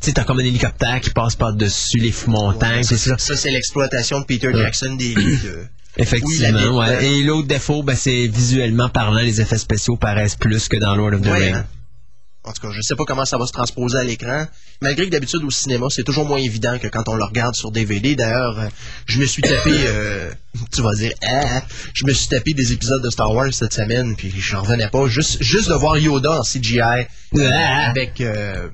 Speaker 1: sais, t'as comme un hélicoptère qui passe par-dessus les montagnes,
Speaker 5: Ouais,
Speaker 1: c'est
Speaker 5: ça,
Speaker 1: ça.
Speaker 5: c'est l'exploitation de Peter Jackson des de-
Speaker 1: Effectivement,
Speaker 5: Oui,
Speaker 1: ouais. Et l'autre défaut, ben, c'est visuellement parlant, les effets spéciaux paraissent plus que dans Lord of the
Speaker 5: Ouais,
Speaker 1: Ring.
Speaker 5: hein. En tout cas, je sais pas comment ça va se transposer à l'écran. Malgré que d'habitude au cinéma, c'est toujours moins évident que quand on le regarde sur DVD. D'ailleurs, euh, je me suis tapé, euh, tu vas dire, ah, je me suis tapé des épisodes de Star Wars cette semaine, puis je revenais pas. Juste, juste de voir Yoda en CGI euh, avec. Euh,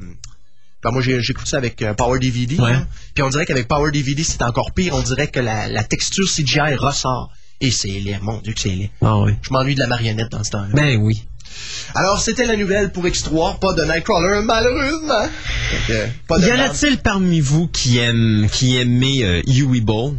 Speaker 5: ben, moi, j'écoute ça avec euh, Power DVD.
Speaker 1: Ouais.
Speaker 5: hein. Puis on dirait qu'avec Power DVD, c'est encore pire. On dirait que la, la texture CGI ressort. Et c'est laid. Mon Dieu que c'est laid.
Speaker 1: Ah oui.
Speaker 5: Je m'ennuie de la marionnette dans ce temps-là.
Speaker 1: Ben oui.
Speaker 5: Alors, c'était la nouvelle pour X3, pas de Nightcrawler, malheureusement. Donc, euh, pas de
Speaker 1: Y en a-t-il parmi vous qui aiment qui aimait euh, Ball?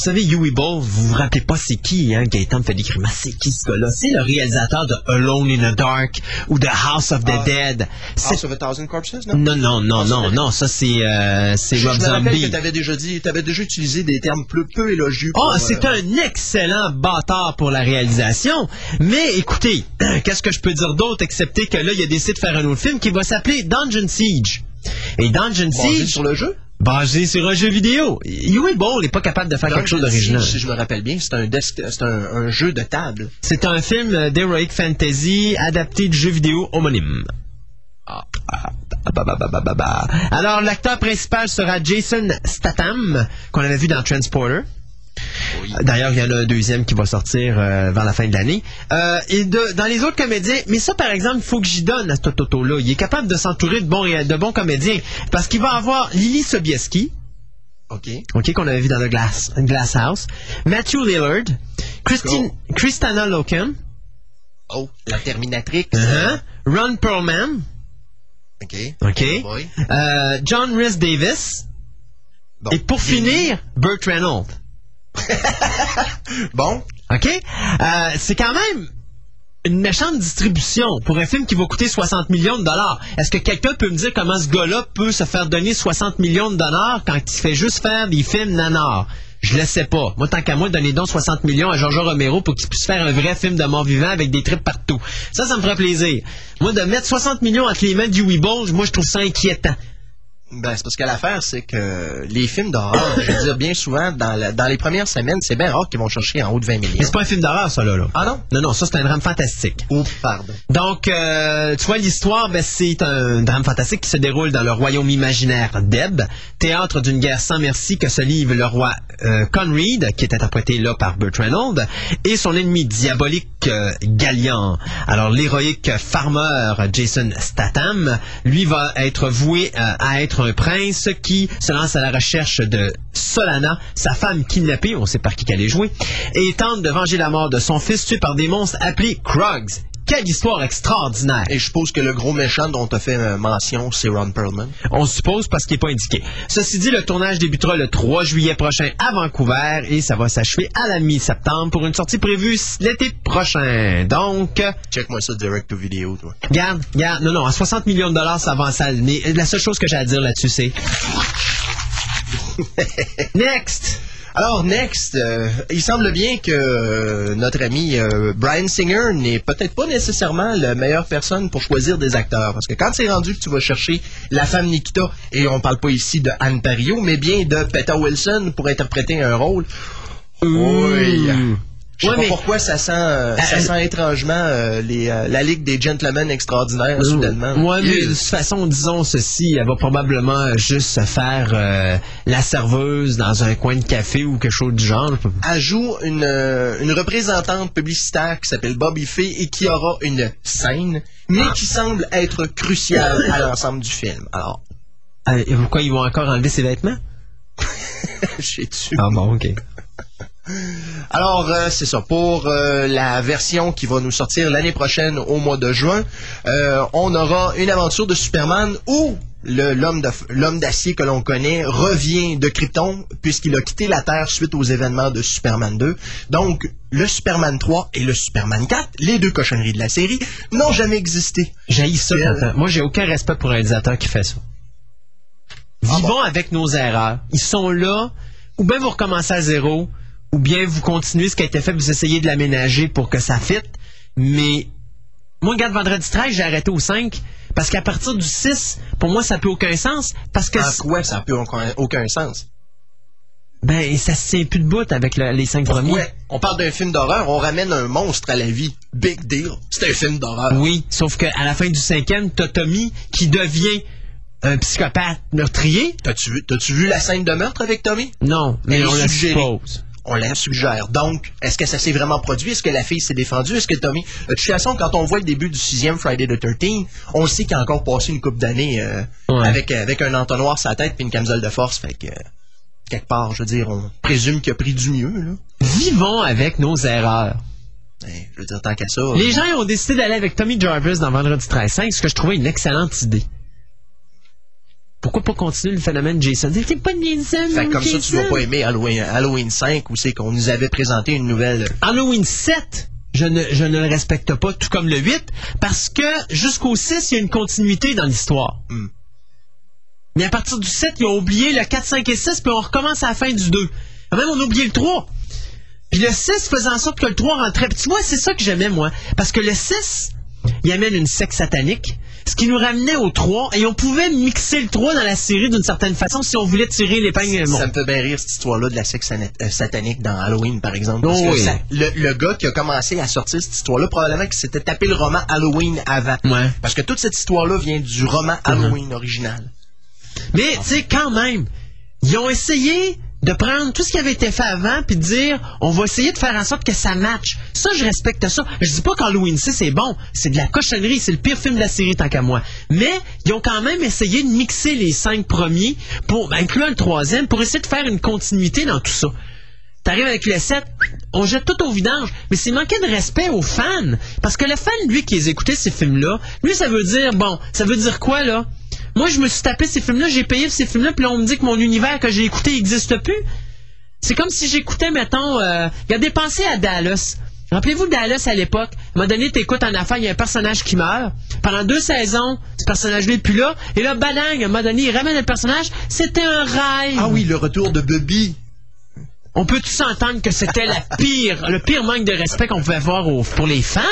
Speaker 1: Vous savez, Huey Ball, vous vous rappelez pas c'est qui, hein? Gaëtan me fait des grimaces. C'est qui ce gars-là? C'est le réalisateur de Alone in the Dark ou de House of the
Speaker 5: Ah.
Speaker 1: Dead. C'est-
Speaker 5: House of a Thousand Corpses, non?
Speaker 1: Non, non, non, non, non, ça c'est euh, c'est
Speaker 5: Je, je
Speaker 1: Rob
Speaker 5: me rappelle que
Speaker 1: Zombie.
Speaker 5: t'avais déjà dit, t'avais déjà utilisé des termes peu, peu élogieux.
Speaker 1: Oh,
Speaker 5: pour,
Speaker 1: c'est
Speaker 5: euh,
Speaker 1: un excellent bâtard pour la réalisation. Mais écoutez, qu'est-ce que je peux dire d'autre excepté que là, il a décidé de faire un autre film qui va s'appeler Dungeon Siege. Et Dungeon Siege,
Speaker 5: sur le jeu?
Speaker 1: Basé sur un jeu vidéo. Huey Ball n'est pas capable de faire quelque chose d'original.
Speaker 5: Si je me rappelle bien, c'est un, desk- c'est un, un jeu de table.
Speaker 1: C'est un film d'heroic fantasy adapté du jeu vidéo homonyme. Ah, ah, bah, bah, bah, bah. Alors, l'acteur principal sera Jason Statham, qu'on avait vu dans Transporter. D'ailleurs, il y en a un deuxième qui va sortir euh, vers la fin de l'année. Euh, et de- dans les autres comédiens, mais ça, par exemple, il faut que j'y donne à ce Toto-là. Il est capable de s'entourer de bons, de bons comédiens. Parce qu'il va avoir Lily Sobieski,
Speaker 5: OK.
Speaker 1: OK, qu'on avait vu dans le Glass, Glass House, Matthew Lillard, Christine, Christina Loken,
Speaker 5: Oh, la Terminatrix.
Speaker 1: uh-huh, Ron Perlman,
Speaker 5: OK.
Speaker 1: OK,
Speaker 5: Oh
Speaker 1: euh, John Rhys Davis,
Speaker 5: Bon.
Speaker 1: et pour finir, Burt Reynolds.
Speaker 5: Bon.
Speaker 1: OK? Euh, c'est quand même une méchante distribution pour un film qui va coûter 60 millions de dollars. Est-ce que quelqu'un peut me dire comment ce gars-là peut se faire donner 60 millions de dollars quand il fait juste faire des films nanars? Je le sais pas. Moi, tant qu'à moi, donner donc 60 millions à Georges Romero pour qu'il puisse faire un vrai film de mort vivant avec des trips partout. Ça, ça me ferait plaisir. Moi, de mettre 60 millions entre les mains du Weeble, moi, je trouve ça inquiétant.
Speaker 5: Ben, c'est parce que l'affaire, c'est que les films d'horreur, je veux dire, bien souvent, dans, la- dans les premières semaines, c'est bien rare qu'ils vont chercher en haut de 20
Speaker 1: Mais
Speaker 5: millions.
Speaker 1: c'est pas un film d'horreur, ça, là. là.
Speaker 5: Ah non?
Speaker 1: Non, non, ça, c'est un drame fantastique.
Speaker 5: Oh, pardon.
Speaker 1: Donc, euh, tu vois, l'histoire, ben, c'est un drame fantastique qui se déroule dans le royaume imaginaire d'Eb, théâtre d'une guerre sans merci que se livre le roi euh, Conrad, qui est interprété là par Burt Reynolds, et son ennemi diabolique euh, Gallian. Alors, l'héroïque farmer Jason Statham, lui, va être voué euh, à être un prince qui se lance à la recherche de Solana, sa femme kidnappée, on sait par qui qu'elle est jouée, et tente de venger la mort de son fils tué par des monstres appelés Krogs. Quelle histoire extraordinaire!
Speaker 5: Et je suppose que le gros méchant dont tu as fait euh, mention, c'est Ron Perlman.
Speaker 1: On suppose parce qu'il n'est pas indiqué. Ceci dit, le tournage débutera le 3 juillet prochain à Vancouver et ça va s'achever à la mi-septembre pour une sortie prévue l'été prochain. Donc,
Speaker 5: Check-moi ça direct to vidéo, toi.
Speaker 1: garde, garde, non, non, à 60 millions de dollars, ça va en salle. Mais la seule chose que j'ai à dire là-dessus, c'est... Next!
Speaker 5: Alors, next, euh, il semble bien que euh, notre ami euh, Brian Singer n'est peut-être pas nécessairement la meilleure personne pour choisir des acteurs. Parce que quand c'est rendu que tu vas chercher la femme Nikita, et on parle pas ici de Anne Pario, mais bien de Peta Wilson pour interpréter un rôle, oui. Je sais
Speaker 1: Ouais,
Speaker 5: pas
Speaker 1: mais-
Speaker 5: pourquoi ça sent, euh, ça
Speaker 1: Euh,
Speaker 5: sent étrangement euh, les, euh, la Ligue des Gentlemen Extraordinaires, soudainement.
Speaker 1: Ouais, mais de toute façon, disons ceci, elle va probablement juste se faire la serveuse dans un coin de café ou quelque chose du genre.
Speaker 5: Elle joue une, une représentante publicitaire qui s'appelle Bobby Fay et qui aura une scène, mais qui semble être cruciale à l'ensemble du film. Alors,
Speaker 1: et pourquoi ils vont encore enlever ses vêtements?
Speaker 5: je sais dessus.
Speaker 1: Ah bon, ok.
Speaker 5: Alors, euh, c'est ça. Pour euh, la version qui va nous sortir l'année prochaine au mois de juin, euh, on aura une aventure de Superman où l'homme d'acier que l'on connaît revient de Krypton puisqu'il a quitté la Terre suite aux événements de Superman 2. Donc, le Superman 3 et le Superman 4, les deux cochonneries de la série, n'ont jamais existé.
Speaker 1: J'ai ça. Moi, j'ai aucun respect pour un réalisateur qui fait ça. Vivons
Speaker 5: Ah bon?
Speaker 1: avec nos erreurs. Ils sont là, ou bien vous recommencez à zéro, ou bien vous continuez ce qui a été fait, vous essayez de l'aménager pour que ça fitte. Mais moi, regarde, vendredi 13, j'ai arrêté au 5, parce qu'à partir du 6, pour moi, ça n'a plus aucun sens. Parce que,
Speaker 5: En quoi ça n'a plus aucun, aucun sens?
Speaker 1: ben, ça se tient plus de bout avec le- les 5 premiers.
Speaker 5: Ouais, on parle d'un film d'horreur, on ramène un monstre à la vie. Big deal. C'est un film d'horreur.
Speaker 1: Oui, sauf qu'à la fin du cinquième, t'as Tommy qui devient un psychopathe meurtrier.
Speaker 5: T'as-tu vu, vu la scène de meurtre avec Tommy?
Speaker 1: Non, mais
Speaker 5: est
Speaker 1: on la suppose.
Speaker 5: On la suggère. Donc, est-ce que ça s'est vraiment produit? Est-ce que la fille s'est défendue? Est-ce que Tommy... De toute façon, quand on voit le début du sixième Friday the 13, on sait qu'il a encore passé une couple d'années euh,
Speaker 1: Ouais.
Speaker 5: avec, euh, avec un entonnoir sur la tête et une camisole de force. Fait que, euh, quelque part, je veux dire, on présume qu'il a pris du mieux. Là.
Speaker 1: Vivons avec nos erreurs.
Speaker 5: Ben, je veux dire, tant qu'à ça...
Speaker 1: Les gens ont décidé d'aller avec Tommy Jarvis dans Vendredi 13 5, ce que je trouvais une excellente idée. Pourquoi pas continuer le phénomène Jason? C'est pas de Jason.
Speaker 5: Fait que comme ça, tu vas pas aimer Halloween, Halloween 5 où c'est qu'on nous avait présenté une nouvelle.
Speaker 1: Halloween 7, je ne, je ne le respecte pas, tout comme le 8, parce que jusqu'au 6, il y a une continuité dans l'histoire.
Speaker 5: Hmm.
Speaker 1: Mais à partir du 7, ils ont oublié le 4, 5 et 6, puis on recommence à la fin du 2. Ah, Même on a oublié le 3. Puis le 6 faisait en sorte que le 3 rentrait. Puis tu vois, c'est ça que j'aimais, moi. Parce que le 6, il amène une secte satanique, ce qui nous ramenait au 3, et on pouvait mixer le 3 dans la série d'une certaine façon si on voulait tirer l'épingle.
Speaker 5: Ça
Speaker 1: Bon.
Speaker 5: me fait bien rire cette histoire-là de la sexe euh, satanique dans Halloween, par exemple. Parce
Speaker 1: Oh
Speaker 5: que
Speaker 1: oui.
Speaker 5: ça- le, le gars qui a commencé à sortir cette histoire-là, probablement qu'il s'était tapé le roman Halloween avant.
Speaker 1: Ouais.
Speaker 5: Parce que toute cette histoire-là vient du roman Halloween original.
Speaker 1: Mais, tu sais, quand même, ils ont essayé de prendre tout ce qui avait été fait avant puis de dire on va essayer de faire en sorte que ça matche. Ça, je respecte ça. Je dis pas qu'Halloween 6 c'est bon. C'est de la cochonnerie. C'est le pire film de la série tant qu'à moi. Mais ils ont quand même essayé de mixer les cinq premiers, pour ben, incluant le troisième, pour essayer de faire une continuité dans tout ça. T'arrives avec le 7, on jette tout au vidange. Mais c'est manquer de respect aux fans. Parce que le fan, lui, qui a écouté ces films-là, lui, ça veut dire, bon, ça veut dire quoi, là? Moi, je me suis tapé ces films-là, j'ai payé pour ces films-là, puis là, on me dit que mon univers que j'ai écouté n'existe plus. C'est comme si j'écoutais, mettons, euh, regardez, pensez à Dallas. Rappelez-vous Dallas à l'époque. À un moment donné, t'écoutes en affaire, il y a un personnage qui meurt. Pendant deux saisons, ce personnage-là n'est plus là. Et là, badang, à un moment donné, il ramène le personnage. C'était un rêve.
Speaker 5: Ah oui, le retour de Bubby.
Speaker 1: On peut tous entendre que c'était la pire, le pire manque de respect qu'on pouvait avoir aux- pour les fans?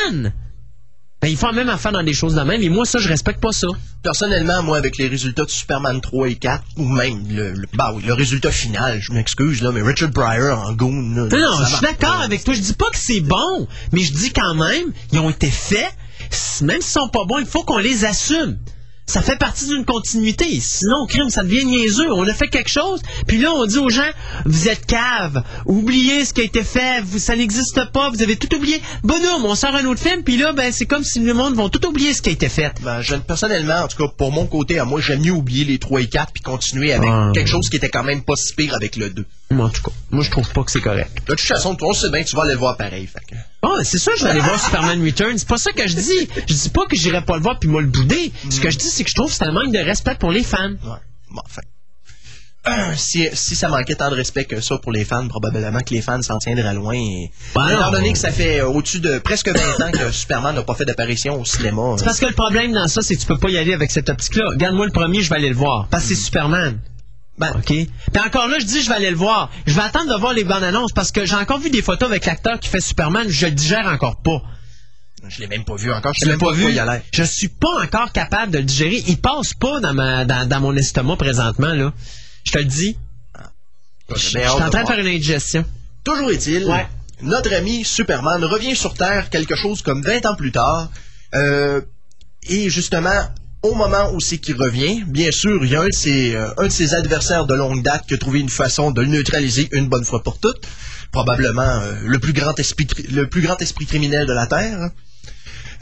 Speaker 1: Ben, ils font même affaire dans des choses de même, et moi, ça, je respecte pas ça.
Speaker 5: Personnellement, moi, avec les résultats de Superman 3 et 4, ou même le, le, bah oui, le résultat final, je m'excuse, là, mais Richard Pryor en goon, là,
Speaker 1: Non, non, je suis d'accord avec toi. Je dis pas que c'est bon, mais je dis quand même, ils ont été faits. Même s'ils sont pas bons, il faut qu'on les assume. Ça fait partie d'une continuité. Sinon, crime, ça devient niaiseux. On a fait quelque chose, puis là, on dit aux gens, vous êtes cave, oubliez ce qui a été fait, vous, ça n'existe pas, vous avez tout oublié. Bonhomme, on sort un autre film, puis là, ben, c'est comme si le monde va tout oublier ce qui a été fait.
Speaker 5: Ben, je- personnellement, en tout cas, pour mon côté, à moi, j'aime mieux oublier les 3 et 4 puis continuer avec
Speaker 1: Ah.
Speaker 5: quelque chose qui était quand même pas si pire avec le 2.
Speaker 1: Moi, en tout cas, moi, je trouve pas que c'est correct.
Speaker 5: De toute façon, toi, on sait bien que tu vas aller le voir pareil. Fait que...
Speaker 1: Ah, c'est ça, je vais aller voir Superman Returns. C'est pas ça que je dis. Je dis pas que j'irai pas le voir puis moi le bouder. Ce que je dis, c'est que je trouve que c'est un manque de respect pour les fans.
Speaker 5: Ouais. Bon, enfin. Euh, si, si ça manquait tant de respect que ça pour les fans, probablement que les fans s'en tiendraient loin. Et...
Speaker 1: Ben
Speaker 5: étant donné que ça fait euh, au-dessus de presque 20 ans que Superman n'a pas fait d'apparition au cinéma.
Speaker 1: C'est parce que le problème dans ça, c'est que tu peux pas y aller avec cette optique-là. Regarde-moi le premier, je vais aller le voir. Parce que c'est Superman.
Speaker 5: Ben,
Speaker 1: OK? Puis encore là, je dis, je vais aller le voir. Je vais attendre de voir les bandes annonces parce que j'ai encore vu des photos avec l'acteur qui fait Superman. Je le digère encore pas.
Speaker 5: je l'ai même pas vu encore. Je
Speaker 1: l'ai
Speaker 5: même
Speaker 1: pas
Speaker 5: pas quoi
Speaker 1: vu.
Speaker 5: l'air.
Speaker 1: Je suis pas encore capable de le digérer. Il passe pas dans, ma, dans, dans mon estomac présentement, là. Je te le dis. Je je suis en train de faire une indigestion.
Speaker 5: Toujours est-il,
Speaker 1: Ouais.
Speaker 5: notre ami Superman revient sur Terre quelque chose comme 20 ans plus tard. Euh, et justement, au moment où c'est qu'il revient, bien sûr, il y a un de, ses, euh, un de ses adversaires de longue date qui a trouvé une façon de le neutraliser une bonne fois pour toutes. Probablement euh, le, plus grand esprit, cri- le plus grand esprit criminel de la Terre.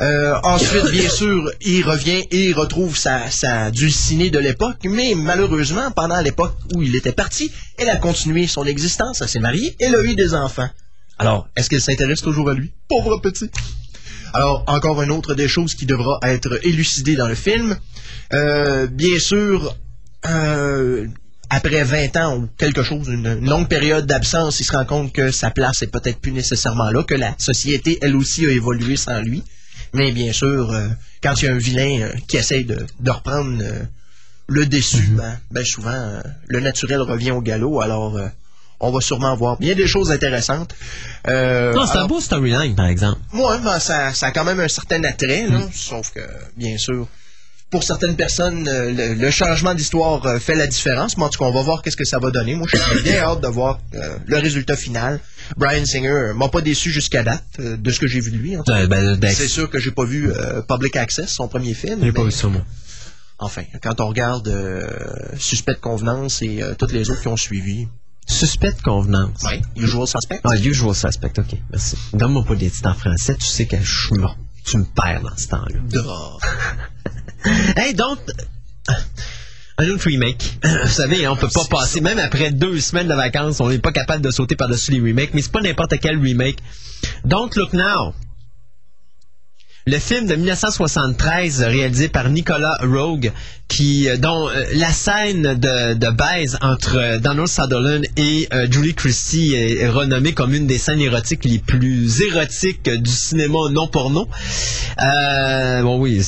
Speaker 5: Euh, ensuite, bien sûr, il revient et il retrouve sa, sa dulcinée de l'époque, mais malheureusement, pendant l'époque où il était parti, elle a continué son existence, elle s'est mariée, elle a eu des enfants. Alors, est-ce qu'elle s'intéresse toujours à lui? Pauvre petit. Alors, encore une autre des choses qui devra être élucidée dans le film. Euh, bien sûr, euh, après 20 ans ou quelque chose, une, longue période d'absence, il se rend compte que sa place est peut-être plus nécessairement là, que la société, elle aussi, a évolué sans lui. Mais bien sûr, euh, quand il y a un vilain qui essaye de, de reprendre le déçu, ben, ben souvent, le naturel revient au galop. Alors, on va sûrement voir bien des choses intéressantes. Euh,
Speaker 1: Non, c'est un beau storyline, par exemple.
Speaker 5: Ouais, ben, ça, ça a quand même un certain attrait, là. Sauf que, bien sûr, pour certaines personnes, euh, le, le changement d'histoire euh, fait la différence. Mais en tout cas, on va voir qu'est-ce que ça va donner. Moi, je suis bien hâte de voir euh, le résultat final. Brian Singer m'a pas déçu jusqu'à date euh, de ce que j'ai vu de lui. en tout cas.
Speaker 1: Euh, ben, ben,
Speaker 5: C'est sûr que j'ai pas vu Public Access, son premier film.
Speaker 1: J'ai pas vu ça, moi.
Speaker 5: Enfin, quand on regarde euh, Suspect de convenance et euh, toutes les autres qui ont suivi.
Speaker 1: Suspect de convenance.
Speaker 5: Oui, Usual Suspect.
Speaker 1: Ah, Usual Suspect, ok. Merci. Donne-moi pas des titres en français, tu sais que je suis mort. Tu me perds dans ce temps-là.
Speaker 5: Duh.
Speaker 1: Hey, donc, un autre remake. Vous savez, on peut pas passer, même après deux semaines de vacances, on n'est pas capable de sauter par-dessus les remakes, mais c'est pas n'importe quel remake. Don't Look Now. Le film de 1973 réalisé par Nicolas Rogue, qui euh, dont euh, la scène de, de baise entre euh, Donald Sutherland et euh, Julie Christie est, est renommée comme une des scènes érotiques les plus érotiques du cinéma non porno. Bon oui.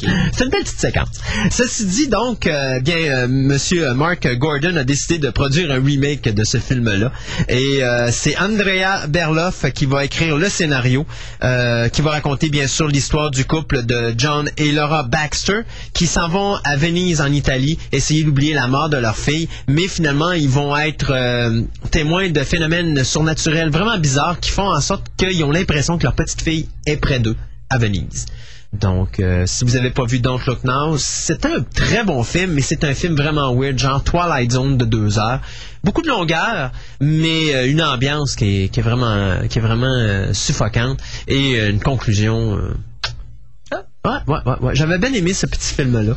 Speaker 1: C'est une belle petite séquence. Ceci dit, donc, euh, bien, euh, Mark Gordon a décidé de produire un remake de ce film-là. Et euh, c'est Andrea Berloff qui va écrire le scénario, euh, qui va raconter, bien sûr, l'histoire du couple de John et Laura Baxter, qui s'en vont à Venise, en Italie, essayer d'oublier la mort de leur fille. Mais finalement, ils vont être témoins de phénomènes surnaturels vraiment bizarres qui font en sorte qu'ils ont l'impression que leur petite fille est près d'eux, à Venise. Donc, euh, si vous n'avez pas vu Don't Look Now, c'est un très bon film, mais c'est un film vraiment weird, genre Twilight Zone de deux heures. Beaucoup de longueur, mais euh, une ambiance qui est, qui est vraiment, qui est vraiment euh, suffocante et une conclusion. euh, Ouais, ouais, ouais, ouais. J'avais bien aimé ce petit film-là.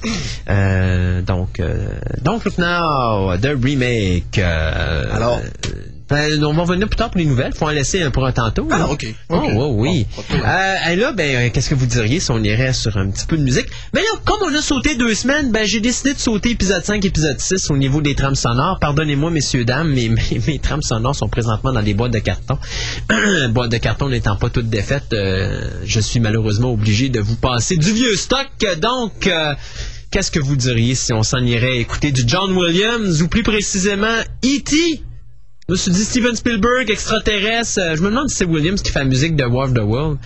Speaker 1: Euh, donc, euh, Don't Look Now, The Remake. euh,
Speaker 5: Alors?
Speaker 1: Ben, on va revenir plus tard pour les nouvelles. Faut en laisser un pour un tantôt.
Speaker 5: Ah, ok.
Speaker 1: Oh,
Speaker 5: Ok.
Speaker 1: oh, oui.
Speaker 5: Bon.
Speaker 1: Euh, et là, ben, euh, qu'est-ce que vous diriez si on irait sur un petit peu de musique? Ben là, comme on a sauté deux semaines, ben, j'ai décidé de sauter épisode 5, épisode 6 au niveau des trames sonores. Pardonnez-moi, messieurs, dames, mais mes, mes trames sonores sont présentement dans des boîtes de carton. boîtes de carton n'étant pas toutes défaites, euh, je suis malheureusement obligé de vous passer du vieux stock. Donc, euh, qu'est-ce que vous diriez si on s'en irait écouter du John Williams ou plus précisément E.T.? Je me suis dit Steven Spielberg, extraterrestre. Euh, je me demande si c'est Williams qui fait la musique de War of the World.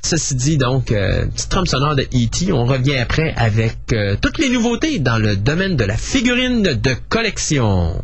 Speaker 1: Ceci dit, donc, euh, petite sonore de E.T. On revient après avec euh, toutes les nouveautés dans le domaine de la figurine de collection.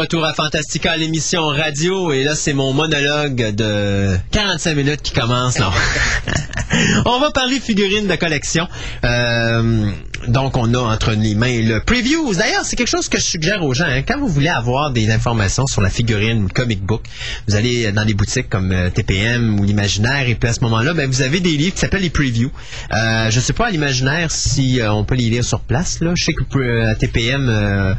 Speaker 1: Retour à Fantastica, l'émission radio, et là, c'est mon monologue de 45 minutes qui commence. Non. on va parler figurines de collection. Euh, donc, on a entre les mains le preview. D'ailleurs, c'est quelque chose que je suggère aux gens. hein. Quand vous voulez avoir des informations sur la figurine comic book, vous allez dans des boutiques comme euh, TPM ou l'Imaginaire, et puis à ce moment-là, ben, vous avez des livres qui s'appellent les previews. Euh, je sais pas à l'Imaginaire si euh, on peut les lire sur place. Là. Je sais que euh, à TPM, euh,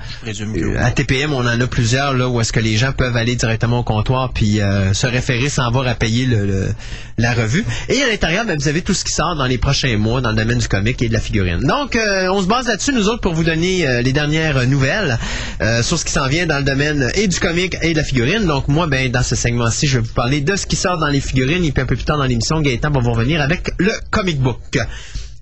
Speaker 1: euh, à TPM, on en a plusieurs là où est-ce que les gens peuvent aller directement au comptoir puis euh, se référer sans avoir à payer le, le- la revue. Et à l'intérieur, ben, vous avez tout ce qui sort dans les prochains mois dans le domaine du comic et de la figurine. Donc, euh, on se base là-dessus nous autres pour vous donner euh, les dernières euh, nouvelles euh, sur ce qui s'en vient dans le domaine et du comic et de la figurine. Donc, moi, ben dans ce segment-ci, je vais vous parler de ce qui sort dans les figurines et puis un peu plus tard dans l'émission, Gaëtan va vous revenir avec le comic book.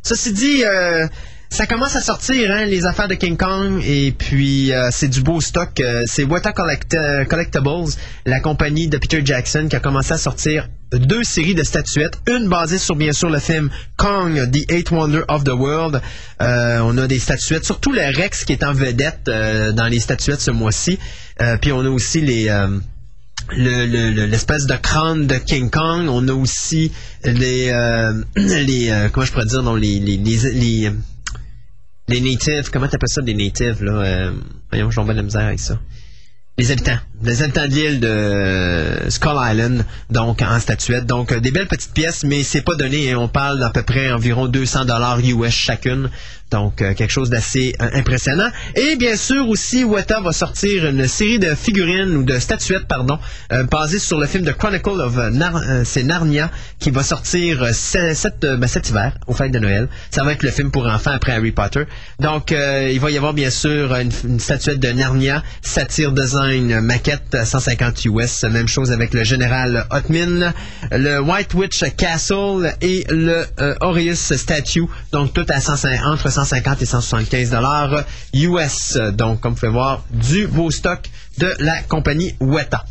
Speaker 1: Ceci dit, euh, ça commence à sortir, hein, les affaires de King Kong, et puis euh, c'est du beau stock. euh, c'est Weta Collect- euh, Collectibles, la compagnie de Peter Jackson, qui a commencé à sortir deux séries de statuettes. Une basée sur, bien sûr, le film Kong, The Eight Wonder of the World. Euh, on a des statuettes, surtout le Rex qui est en vedette euh, dans les statuettes ce mois-ci. Euh, puis on a aussi les... euh, le- le- l'espèce de crâne de King Kong. On a aussi les, euh, les euh, comment je pourrais dire, non, les, les, les, les, les natives, comment t'appelles ça des natives, là? Euh, voyons, j'en de la misère avec ça. Les habitants. Les habitants de l'île de Skull Island, donc en statuette. Donc euh, des belles petites pièces, mais c'est pas donné. hein. On parle d'à peu près environ 200 dollars US chacune. Donc euh, quelque chose d'assez euh, impressionnant. Et bien sûr aussi, Weta va sortir une série de figurines ou de statuettes, pardon, basées sur le film de Chronicle of Nar- Narnia qui va sortir ben, cet hiver, aux fêtes de Noël. Ça va être le film pour enfants après Harry Potter. Donc il va y avoir bien sûr une, une statuette de Narnia, satire design, euh, maquette à 150 US. Même chose avec le général Hotmin, le White Witch Castle et le euh, Statue. Donc tout à 150 entre 150 et 175 dollars US. Donc comme vous pouvez voir, du beau stock de la compagnie Weta.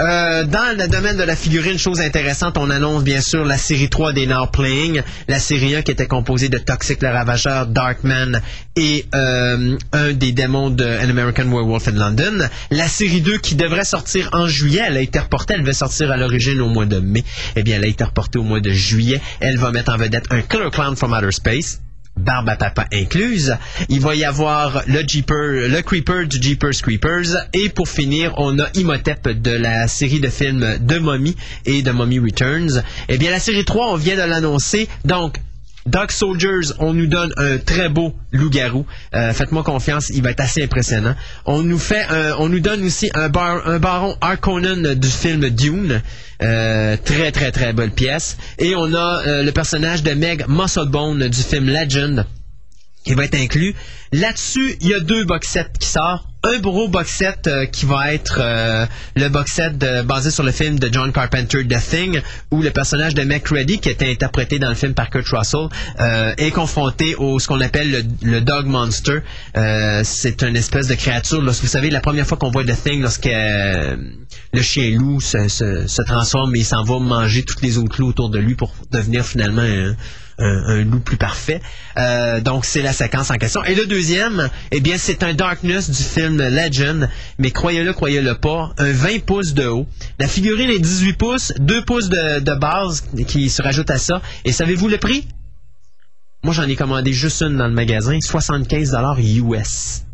Speaker 1: Euh, dans le domaine de la figurine, chose intéressante, on annonce bien sûr la série 3 des Now Playing, la série 1 qui était composée de Toxic le Ravageur, Darkman et euh, un des démons de An American Werewolf in London. La série 2 qui devrait sortir en juillet, elle a été reportée, elle devait sortir à l'origine au mois de mai. Eh bien, elle a été reportée au mois de juillet. Elle va mettre en vedette un Killer Clown from Outer Space barbe à papa incluse. Il va y avoir le Jeeper, le Creeper du Jeepers Creepers. Et pour finir, on a Imhotep de la série de films de Mommy et de Mommy Returns. Eh bien, la série 3, on vient de l'annoncer. Donc, Dog Soldiers, on nous donne un très beau loup-garou. Euh, Faites-moi confiance, il va être assez impressionnant. On nous fait, on nous donne aussi un, un baron Harkonnen du film Dune. Euh, très très très belle pièce. Et on a euh, le personnage de Meg Musclebone du film Legend qui va être inclus. Là-dessus, il y a deux box qui sortent. Un gros box set euh, qui va être euh, le box set basé sur le film de John Carpenter The Thing, où le personnage de McReady, qui était interprété dans le film par Kurt Russell, euh, est confronté au ce qu'on appelle le, le Dog Monster. Euh, c'est une espèce de créature. Lorsque, vous savez, la première fois qu'on voit The Thing, lorsque euh, le chien loup se, se- se transforme et s'en va manger tous les autres loups autour de lui pour devenir finalement un, un- un loup plus parfait. Euh, donc c'est la séquence en question. Et le deuxième, eh bien c'est un Darkness du film Legend, mais croyez-le, croyez-le pas, un 20 pouces de haut. La figurine est 18 pouces, 2 pouces de, de base qui se rajoute à ça. Et savez-vous le prix? Moi j'en ai commandé juste une dans le magasin, 75 US.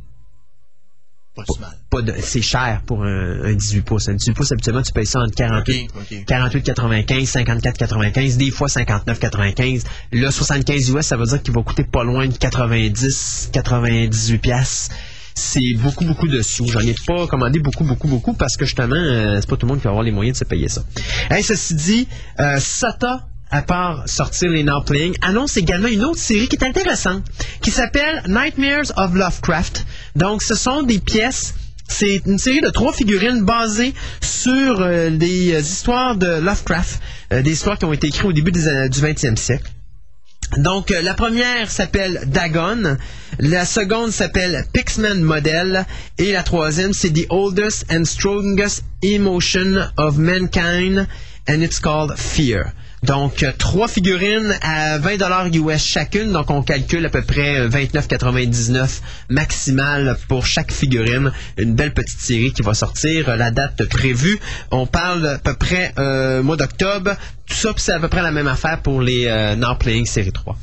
Speaker 5: Pas
Speaker 1: de- c'est cher pour un, un 18 pouces. Un 18 pouces, habituellement, tu payes ça entre 48,
Speaker 5: Ok, ok.
Speaker 1: 48,95, 54,95, des fois 59,95. Là, 75 US, ça veut dire qu'il va coûter pas loin de 90, 98 piastres. C'est beaucoup, beaucoup de sous. J'en ai pas commandé beaucoup, beaucoup, beaucoup parce que justement, euh, c'est pas tout le monde qui va avoir les moyens de se payer ça. Hey, ceci dit, euh, SATA, à part sortir les Playing, annonce également une autre série qui est intéressante, qui s'appelle Nightmares of Lovecraft. Donc, ce sont des pièces c'est une série de trois figurines basées sur euh, des euh, histoires de Lovecraft, euh, des histoires qui ont été écrites au début du 20e siècle. Donc, la première s'appelle Dagon, la seconde s'appelle Pixman Model, et la troisième, c'est The Oldest and Strongest Emotion of Mankind, and it's called Fear. Donc, trois figurines à 20 dollars US chacune. Donc, on calcule à peu près euh, 29,99 maximal pour chaque figurine. Une belle petite série qui va sortir. Euh, La date prévue, on parle à peu près euh, mois d'octobre. Tout ça, puis c'est à peu près la même affaire pour les euh, Now Playing Série 3.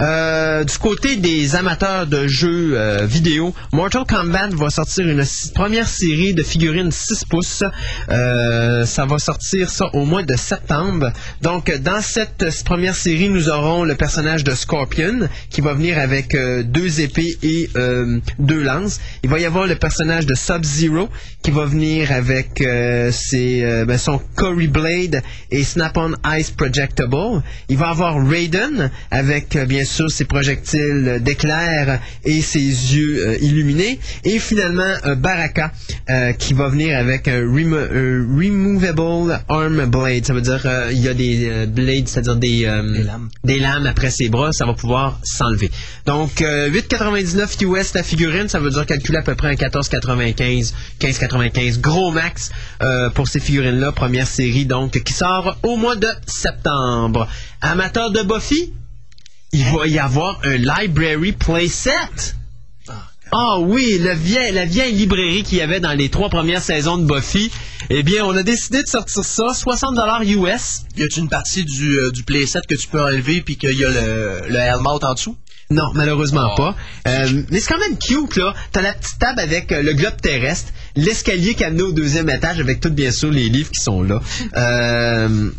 Speaker 1: Euh, du côté des amateurs de jeux euh, vidéo, Mortal Kombat va sortir une première série de figurines 6 pouces. Euh, ça va sortir ça au mois de septembre. Donc, dans cette première série, nous aurons le personnage de Scorpion qui va venir avec deux épées et deux lances. Il va y avoir le personnage de Sub-Zero qui va venir avec ses, ben, son Cory Blade et Snap-on Ice Projectable. Il va avoir Raiden avec euh, bien sûr ses projectiles d'éclairs et ses yeux euh, illuminés. Et finalement euh, Baraka euh, qui va venir avec un remo- un Removable Arm Blade. Ça veut dire euh, il y a des euh, blades, c'est-à-dire des, euh,
Speaker 5: Des lames.
Speaker 1: des lames après ses bras, ça va pouvoir s'enlever. Donc, euh, 8,99 US la figurine, ça veut dire calculer à peu près un 14,95, 15,95, gros max euh, pour ces figurines-là. Première série, donc, qui sort au mois de septembre. Amateur de Buffy, il va y avoir un Library Playset. Ah oui, le vieil- la vieille librairie qu'il y avait dans les trois premières saisons de Buffy. Eh bien, on a décidé de sortir ça, 60 dollars US.
Speaker 5: Y a-tu une partie du, euh, du playset que tu peux enlever puis qu'il y a le, le helmet en dessous?
Speaker 1: Non, malheureusement pas. Euh, mais c'est quand même cute, là. T'as la petite table avec euh, le globe terrestre, l'escalier qui amène au deuxième étage avec tout, bien sûr, les livres qui sont là. Euh,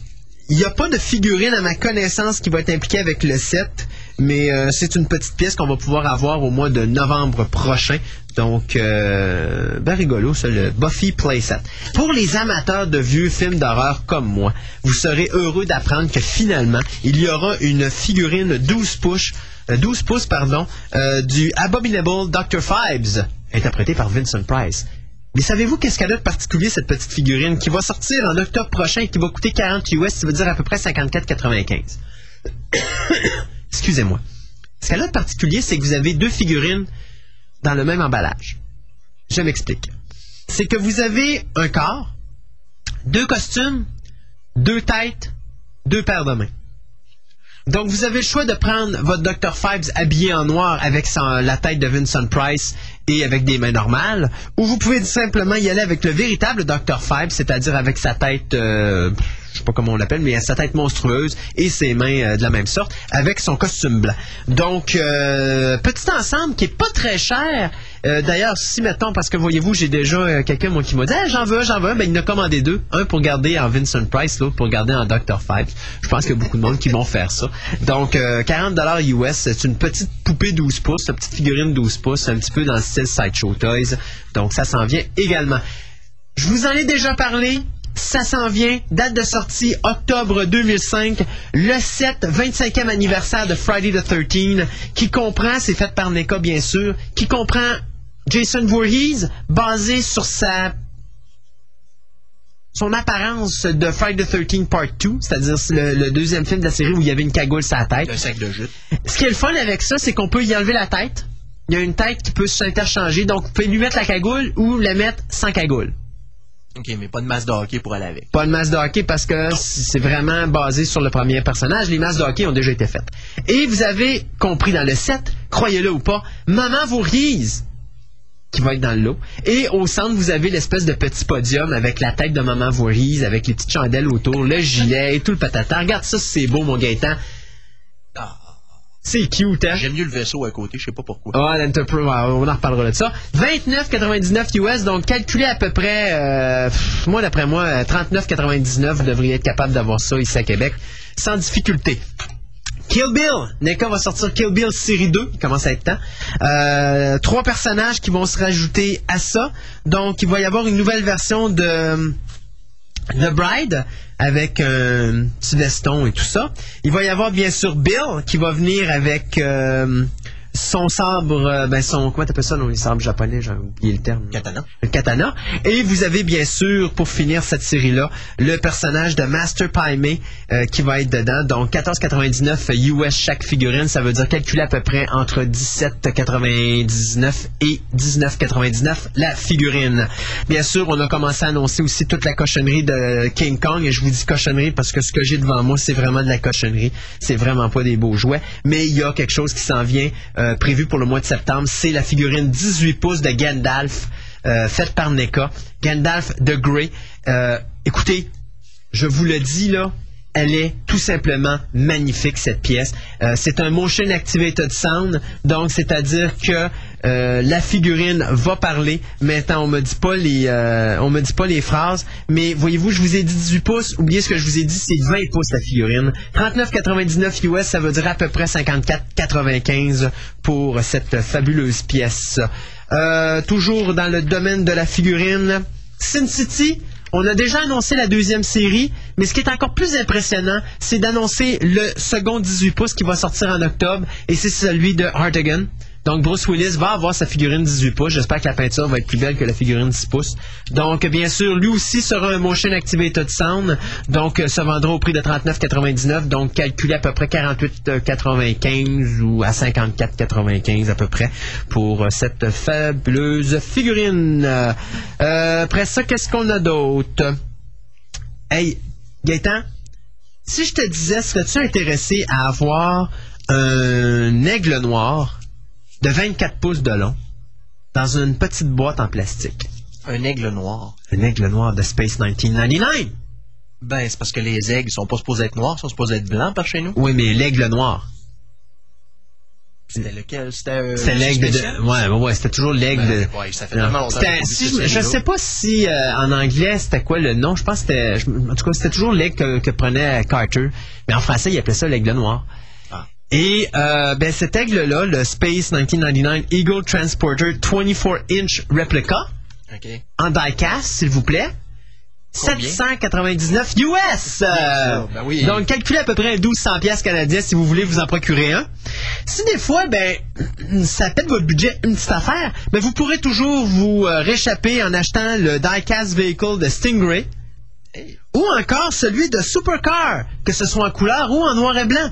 Speaker 1: Il n'y a pas de figurine, à ma connaissance, qui va être impliquée avec le set, mais euh, c'est une petite pièce qu'on va pouvoir avoir au mois de novembre prochain. Donc, euh, ben rigolo, ça, le Buffy Playset. Pour les amateurs de vieux films d'horreur comme moi, vous serez heureux d'apprendre que finalement, il y aura une figurine 12 pouces, euh, 12 pouces pardon, euh, du Abominable Dr. Fibes, interprété par Vincent Price. Mais savez-vous qu'est-ce qu'elle a de particulier, cette petite figurine, qui va sortir en octobre prochain et qui va coûter 40 US, ça veut dire à peu près 54,95. Excusez-moi. Ce qu'elle a de particulier, c'est que vous avez deux figurines dans le même emballage. Je m'explique. C'est que vous avez un corps, deux costumes, deux têtes, deux paires de mains. Donc, vous avez le choix de prendre votre Dr. Fibes habillé en noir avec son- la tête de Vincent Price avec des mains normales, ou vous pouvez simplement y aller avec le véritable Dr. Fibes, c'est-à-dire avec sa tête, euh, sais pas comment on l'appelle, mais sa tête monstrueuse et ses mains euh, de la même sorte, avec son costume blanc. Donc, euh, petit ensemble qui est pas très cher. Euh, D'ailleurs, si mettons, parce que voyez-vous, j'ai déjà quelqu'un qui m'a dit, j'en veux, j'en veux, ben il en a commandé deux, un pour garder en Vincent Price, l'autre pour garder en Dr. Fibes. Je pense qu'il y a beaucoup de monde qui vont faire ça. Donc, euh, 40 dollars US, c'est une petite poupée 12 pouces, une petite figurine 12 pouces, un petit peu dans le style Sideshow Toys. Donc, ça s'en vient également. Je vous en ai déjà parlé. Ça s'en vient. Date de sortie octobre 2005. Le 7, 25e anniversaire de Friday the 13 qui comprend, c'est fait par NECA bien sûr, qui comprend Jason Voorhees basé sur sa son apparence de Friday the 13 Part 2, c'est-à-dire le, le deuxième film de la série où il y avait une cagoule sur la tête.
Speaker 5: Un sac de jute.
Speaker 1: Ce qui est le fun avec ça, c'est qu'on peut y enlever la tête. Il y a une tête qui peut s'interchanger, donc vous pouvez lui mettre la cagoule ou la mettre sans cagoule.
Speaker 5: OK, mais pas de masse de hockey pour aller avec.
Speaker 1: Pas de masse de hockey parce que c'est vraiment basé sur le premier personnage. Les masses de hockey ont déjà été faites. Et vous avez compris dans le set, croyez-le ou pas, Maman Voorhees qui va être dans le lot. Et au centre, vous avez l'espèce de petit podium avec la tête de Maman Voorhees, avec les petites chandelles autour, le gilet et tout le patata. Regarde ça, c'est beau, mon Gaëtan. C'est cute, hein?
Speaker 5: J'aime mieux le vaisseau à côté, je sais pas pourquoi.
Speaker 1: Ah, l'Enterprise, ouais, on en reparlera de ça. 29,99 US, donc calculé à peu près, euh, pff, moi d'après moi, euh, 39,99, vous devriez être capable d'avoir ça ici à Québec, sans difficulté. Kill Bill, NECA va sortir Kill Bill série 2, il commence à être temps. Euh, trois personnages qui vont se rajouter à ça. Donc, il va y avoir une nouvelle version de The Bride avec un petit veston et tout ça. Il va y avoir bien sûr Bill qui va venir avec euh, son sabre, euh, ben son, comment t'appelles ça, non, les sabres japonais, j'ai oublié le terme.
Speaker 5: Katana.
Speaker 1: Le katana. Et vous avez bien sûr, pour finir cette série-là, le personnage de Master Paimé euh, qui va être dedans. Donc 14,99 US chaque figurine, ça veut dire calculer à peu près entre 17,99 et 19,99 la figurine. Bien sûr, on a commencé à annoncer aussi toute la cochonnerie de King Kong et je vous dis cochonnerie parce que ce que j'ai devant moi, c'est vraiment de la cochonnerie. C'est vraiment pas des beaux jouets, mais il y a quelque chose qui s'en vient euh, prévu pour le mois de septembre. C'est la figurine 18 pouces de Gandalf euh, faite par NECA. Gandalf the Grey. Euh, écoutez, je vous le dis là, elle est tout simplement magnifique cette pièce. Euh, c'est un motion activated sound, donc c'est-à-dire que euh, la figurine va parler. Maintenant, on me dit les, euh, me dit pas les phrases, mais voyez-vous, je vous ai dit 18 pouces. Oubliez ce que je vous ai dit, c'est 20 pouces la figurine. 39,99 US, ça veut dire à peu près 54,95 pour cette fabuleuse pièce. Toujours dans le domaine de la figurine, Sin City. On a déjà annoncé la deuxième série, mais ce qui est encore plus impressionnant, c'est d'annoncer le second 18 pouces qui va sortir en octobre, et c'est celui de Hartigan. Donc Bruce Willis va avoir sa figurine 18 pouces. J'espère que la peinture va être plus belle que la figurine 10 pouces. Donc bien sûr, lui aussi sera un motion activated sound. Donc euh, se vendra au prix de 39,99. Donc calculé à peu près 48,95 ou à 54,95 à peu près pour euh, cette fabuleuse figurine. Euh, après ça, qu'est-ce qu'on a d'autre? Hey, Gaëtan, si je te disais, serais-tu intéressé à avoir un aigle noir? De 24 pouces de long dans une petite boîte en plastique?
Speaker 5: Un aigle noir.
Speaker 1: Un aigle noir de Space 1999?
Speaker 5: Ben, c'est parce que les aigles sont pas supposés être noirs, ils sont supposés être blancs par chez nous.
Speaker 1: Oui, mais l'aigle noir.
Speaker 5: C'était lequel? C'était euh,
Speaker 1: C'est l'aigle de. Ouais, ouais, ouais, c'était toujours l'aigle
Speaker 5: Ben,
Speaker 1: de.
Speaker 5: ouais, ça fait tellement longtemps
Speaker 1: C'était- si je, sais pas si euh, en anglais c'était quoi le nom. Je pense que c'était. En tout cas, c'était toujours l'aigle que, que prenait Carter. Mais en français, il appelait ça l'aigle noir. Et euh, ben, cet aigle-là, le Space 1999 Eagle Transporter 24-inch Replica,
Speaker 5: OK.
Speaker 1: en diecast, s'il vous plaît.
Speaker 5: Combien?
Speaker 1: 799 US! Euh,
Speaker 5: ben oui.
Speaker 1: Donc, calculez à peu près 1200 pièces canadiennes si vous voulez vous en procurer un. Si des fois, ben, ça pète votre budget une petite affaire, ben, vous pourrez toujours vous euh, réchapper en achetant le diecast vehicle de Stingray
Speaker 5: Hey.
Speaker 1: ou encore celui de Supercar, que ce soit en couleur ou en noir et blanc.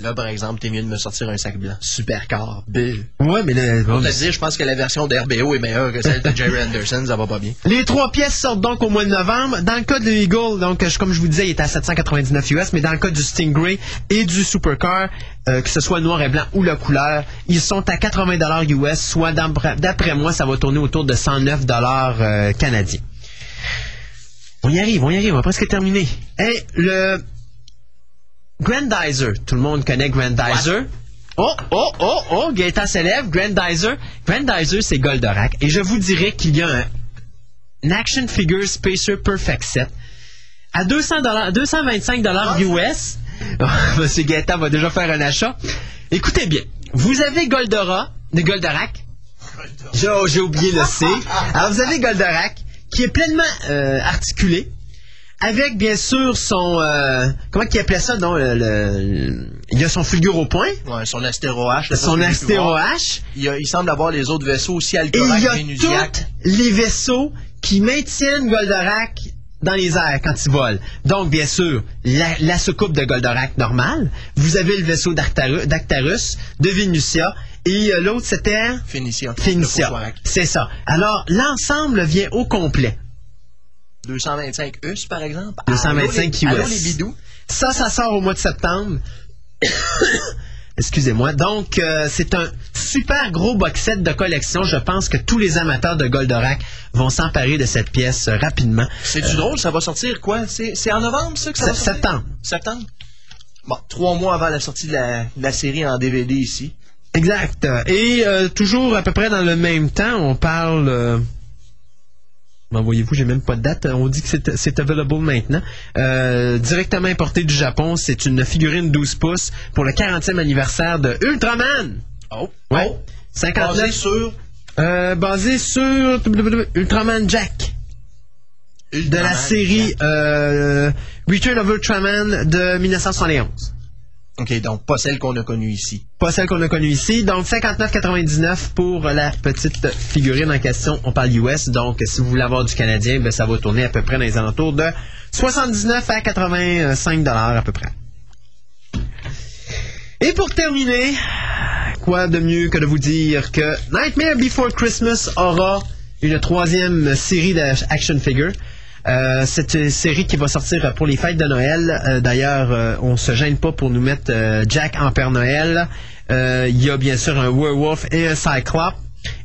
Speaker 5: Là, par exemple, t'es mieux de me sortir un sac blanc. Supercar. Bill.
Speaker 1: Ouais, mais le,
Speaker 5: Pour te dire, je pense que la version de RBO est meilleure que celle de Jerry Anderson, ça va pas bien.
Speaker 1: Les trois pièces sortent donc au mois de novembre. Dans le cas de Eagle, donc comme je vous disais, il est à 799 US, mais dans le cas du Stingray et du Supercar, euh, que ce soit noir et blanc ou la couleur, ils sont à 80 dollars US, soit d'après moi, ça va tourner autour de 109 dollars euh, canadiens. On y arrive, on y arrive, on va presque terminer. Hey, le Grandizer, tout le monde connaît Grandizer. Oh, oh, oh, oh, Gaëtan s'élève, Grandizer. Grandizer, c'est Goldorak. Et je vous dirais qu'il y a un, un Action Figure Spacer Perfect Set à 200 225 dollars US. Monsieur Gaëtan va déjà faire un achat. Écoutez bien, vous avez Goldora, de Goldorak. J'ai oh, j'ai oublié le C. Alors vous avez Goldorak qui est pleinement euh, articulé avec bien sûr son euh, comment qu'il appelait ça non le, le- il y a son fulgure au point,
Speaker 5: Ouais, son Astéro H.
Speaker 1: son Astéro. H
Speaker 5: Il, y a- il semble avoir les autres vaisseaux aussi,
Speaker 1: et
Speaker 5: Alcorac,
Speaker 1: il y a tous les vaisseaux qui maintiennent Goldorak dans les airs quand il vole. Donc, bien sûr, la, la soucoupe de Goldorak normale. Vous avez le vaisseau d'Actarus, de Venusia, et euh, l'autre, c'était
Speaker 5: Phénicia.
Speaker 1: Phénicia. C'est ça. Alors, l'ensemble vient au complet.
Speaker 5: 225 US, par exemple.
Speaker 1: 225
Speaker 5: Allô, les-
Speaker 1: US.
Speaker 5: Allô, les bidous.
Speaker 1: Ça, ça sort au mois de septembre. Excusez-moi. Donc, euh, c'est un super gros box set de collection. Je pense que tous les amateurs de Goldorak vont s'emparer de cette pièce euh, rapidement.
Speaker 5: C'est du drôle, ça va sortir quoi? C'est en novembre, ça, que ça va sortir?
Speaker 1: septembre.
Speaker 5: Septembre? Bon, trois mois avant la sortie de la, de la série en DVD ici.
Speaker 1: Exact. Et euh, toujours à peu près dans le même temps, on parle. Ben, voyez-vous, j'ai même pas de date. On dit que c'est- c'est available maintenant. Euh, directement importé du Japon, c'est une figurine 12 pouces pour le 40e anniversaire de Ultraman.
Speaker 5: Oh.
Speaker 1: Ouais.
Speaker 5: Oh.
Speaker 1: 59.
Speaker 5: Basé sur?
Speaker 1: Euh, basé sur Ultraman Jack de la série euh, Return of Ultraman de 1971.
Speaker 5: OK, donc pas celle qu'on a connue ici.
Speaker 1: Pas celle qu'on a connue ici. Donc 59,99 pour la petite figurine en question. On parle US. Donc si vous voulez avoir du Canadien, ben, ça va tourner à peu près dans les alentours de 79 à 85 dollars à peu près. Et pour terminer, quoi de mieux que de vous dire que Nightmare Before Christmas aura une troisième série d'action figures? Euh, cette euh, série qui va sortir pour les fêtes de Noël. Euh, D'ailleurs, euh, on se gêne pas pour nous mettre euh, Jack en Père Noël. Euh, Il y a bien sûr un Werewolf et un Cyclope.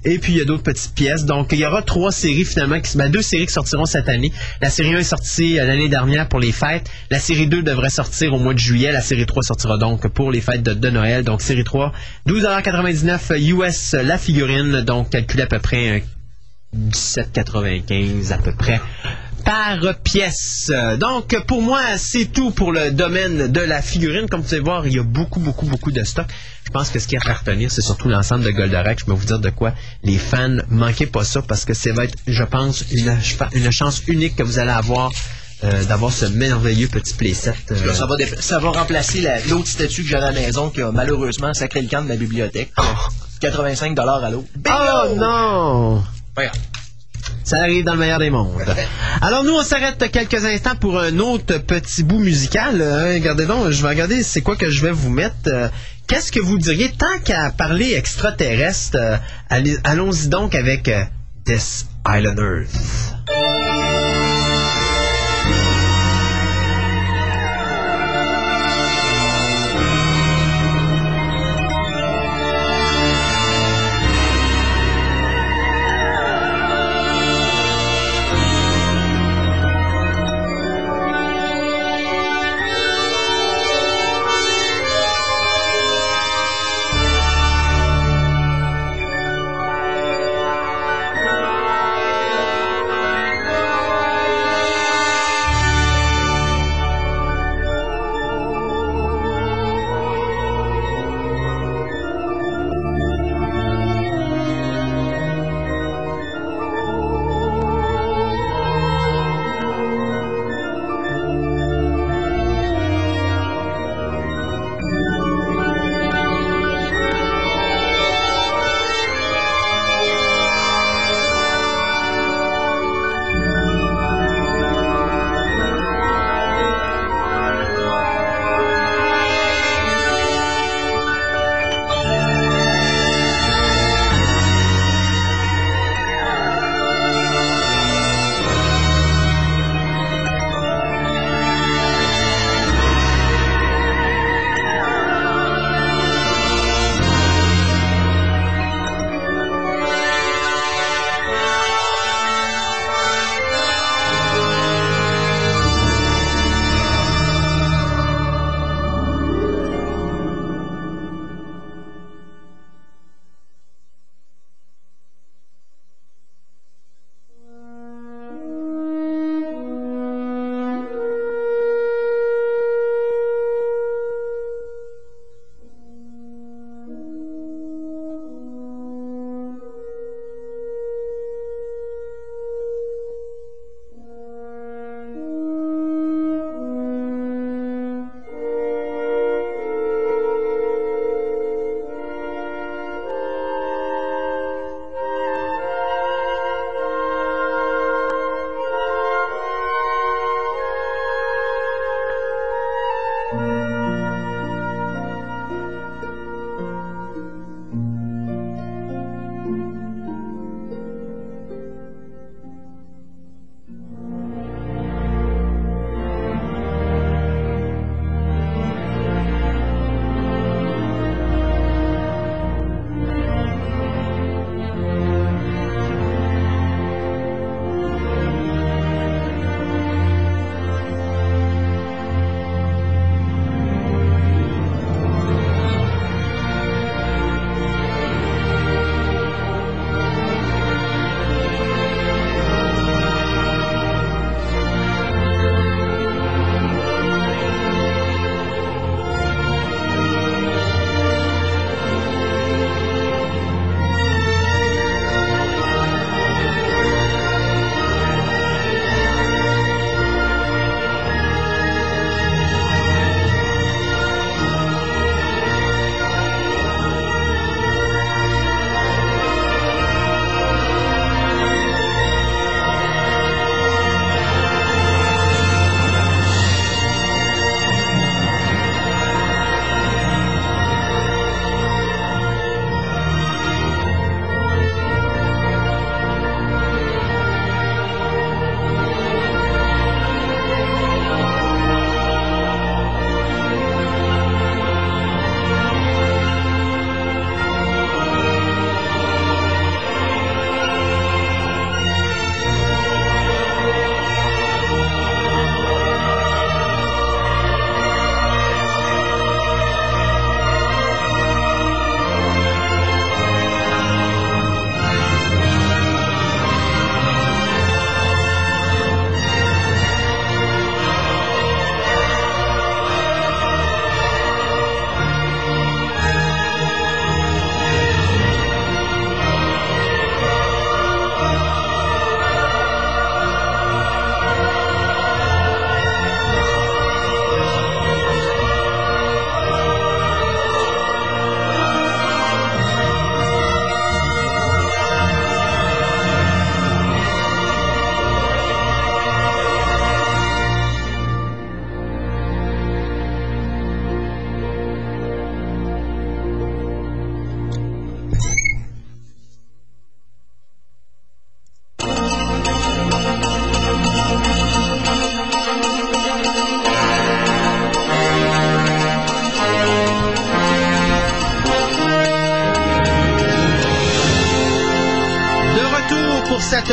Speaker 1: Et puis il y a d'autres petites pièces. Donc il y aura trois séries finalement, qui, ben, deux séries qui sortiront cette année. La série 1 est sortie euh, l'année dernière pour les fêtes. La série 2 devrait sortir au mois de juillet. La série 3 sortira donc pour les fêtes de, de Noël. Donc série 3, 12,99$ US la figurine. Donc calculé à peu près un 17,95 à peu près par pièce. Donc, pour moi, c'est tout pour le domaine de la figurine. Comme vous pouvez voir, il y a beaucoup, beaucoup, beaucoup de stock. Je pense que ce qui est à retenir, c'est surtout l'ensemble de Goldorak. Je peux vous dire de quoi les fans, manquez pas ça parce que ça va être, je pense, une, une chance unique que vous allez avoir euh, d'avoir ce merveilleux petit playset. euh,
Speaker 5: ça, va dé- ça va remplacer la- l'autre statue que j'ai à la maison qui a malheureusement sacré le camp de ma bibliothèque. 85 à l'eau.
Speaker 1: Oh non!
Speaker 5: Regarde.
Speaker 1: Ça arrive dans le meilleur des mondes. Alors nous, on s'arrête quelques instants pour un autre petit bout musical. Euh, regardez donc, je vais regarder c'est quoi que je vais vous mettre. Euh, Qu'est-ce que vous diriez? Tant qu'à parler extraterrestre? euh, Allons-y donc avec euh, This Island Earth.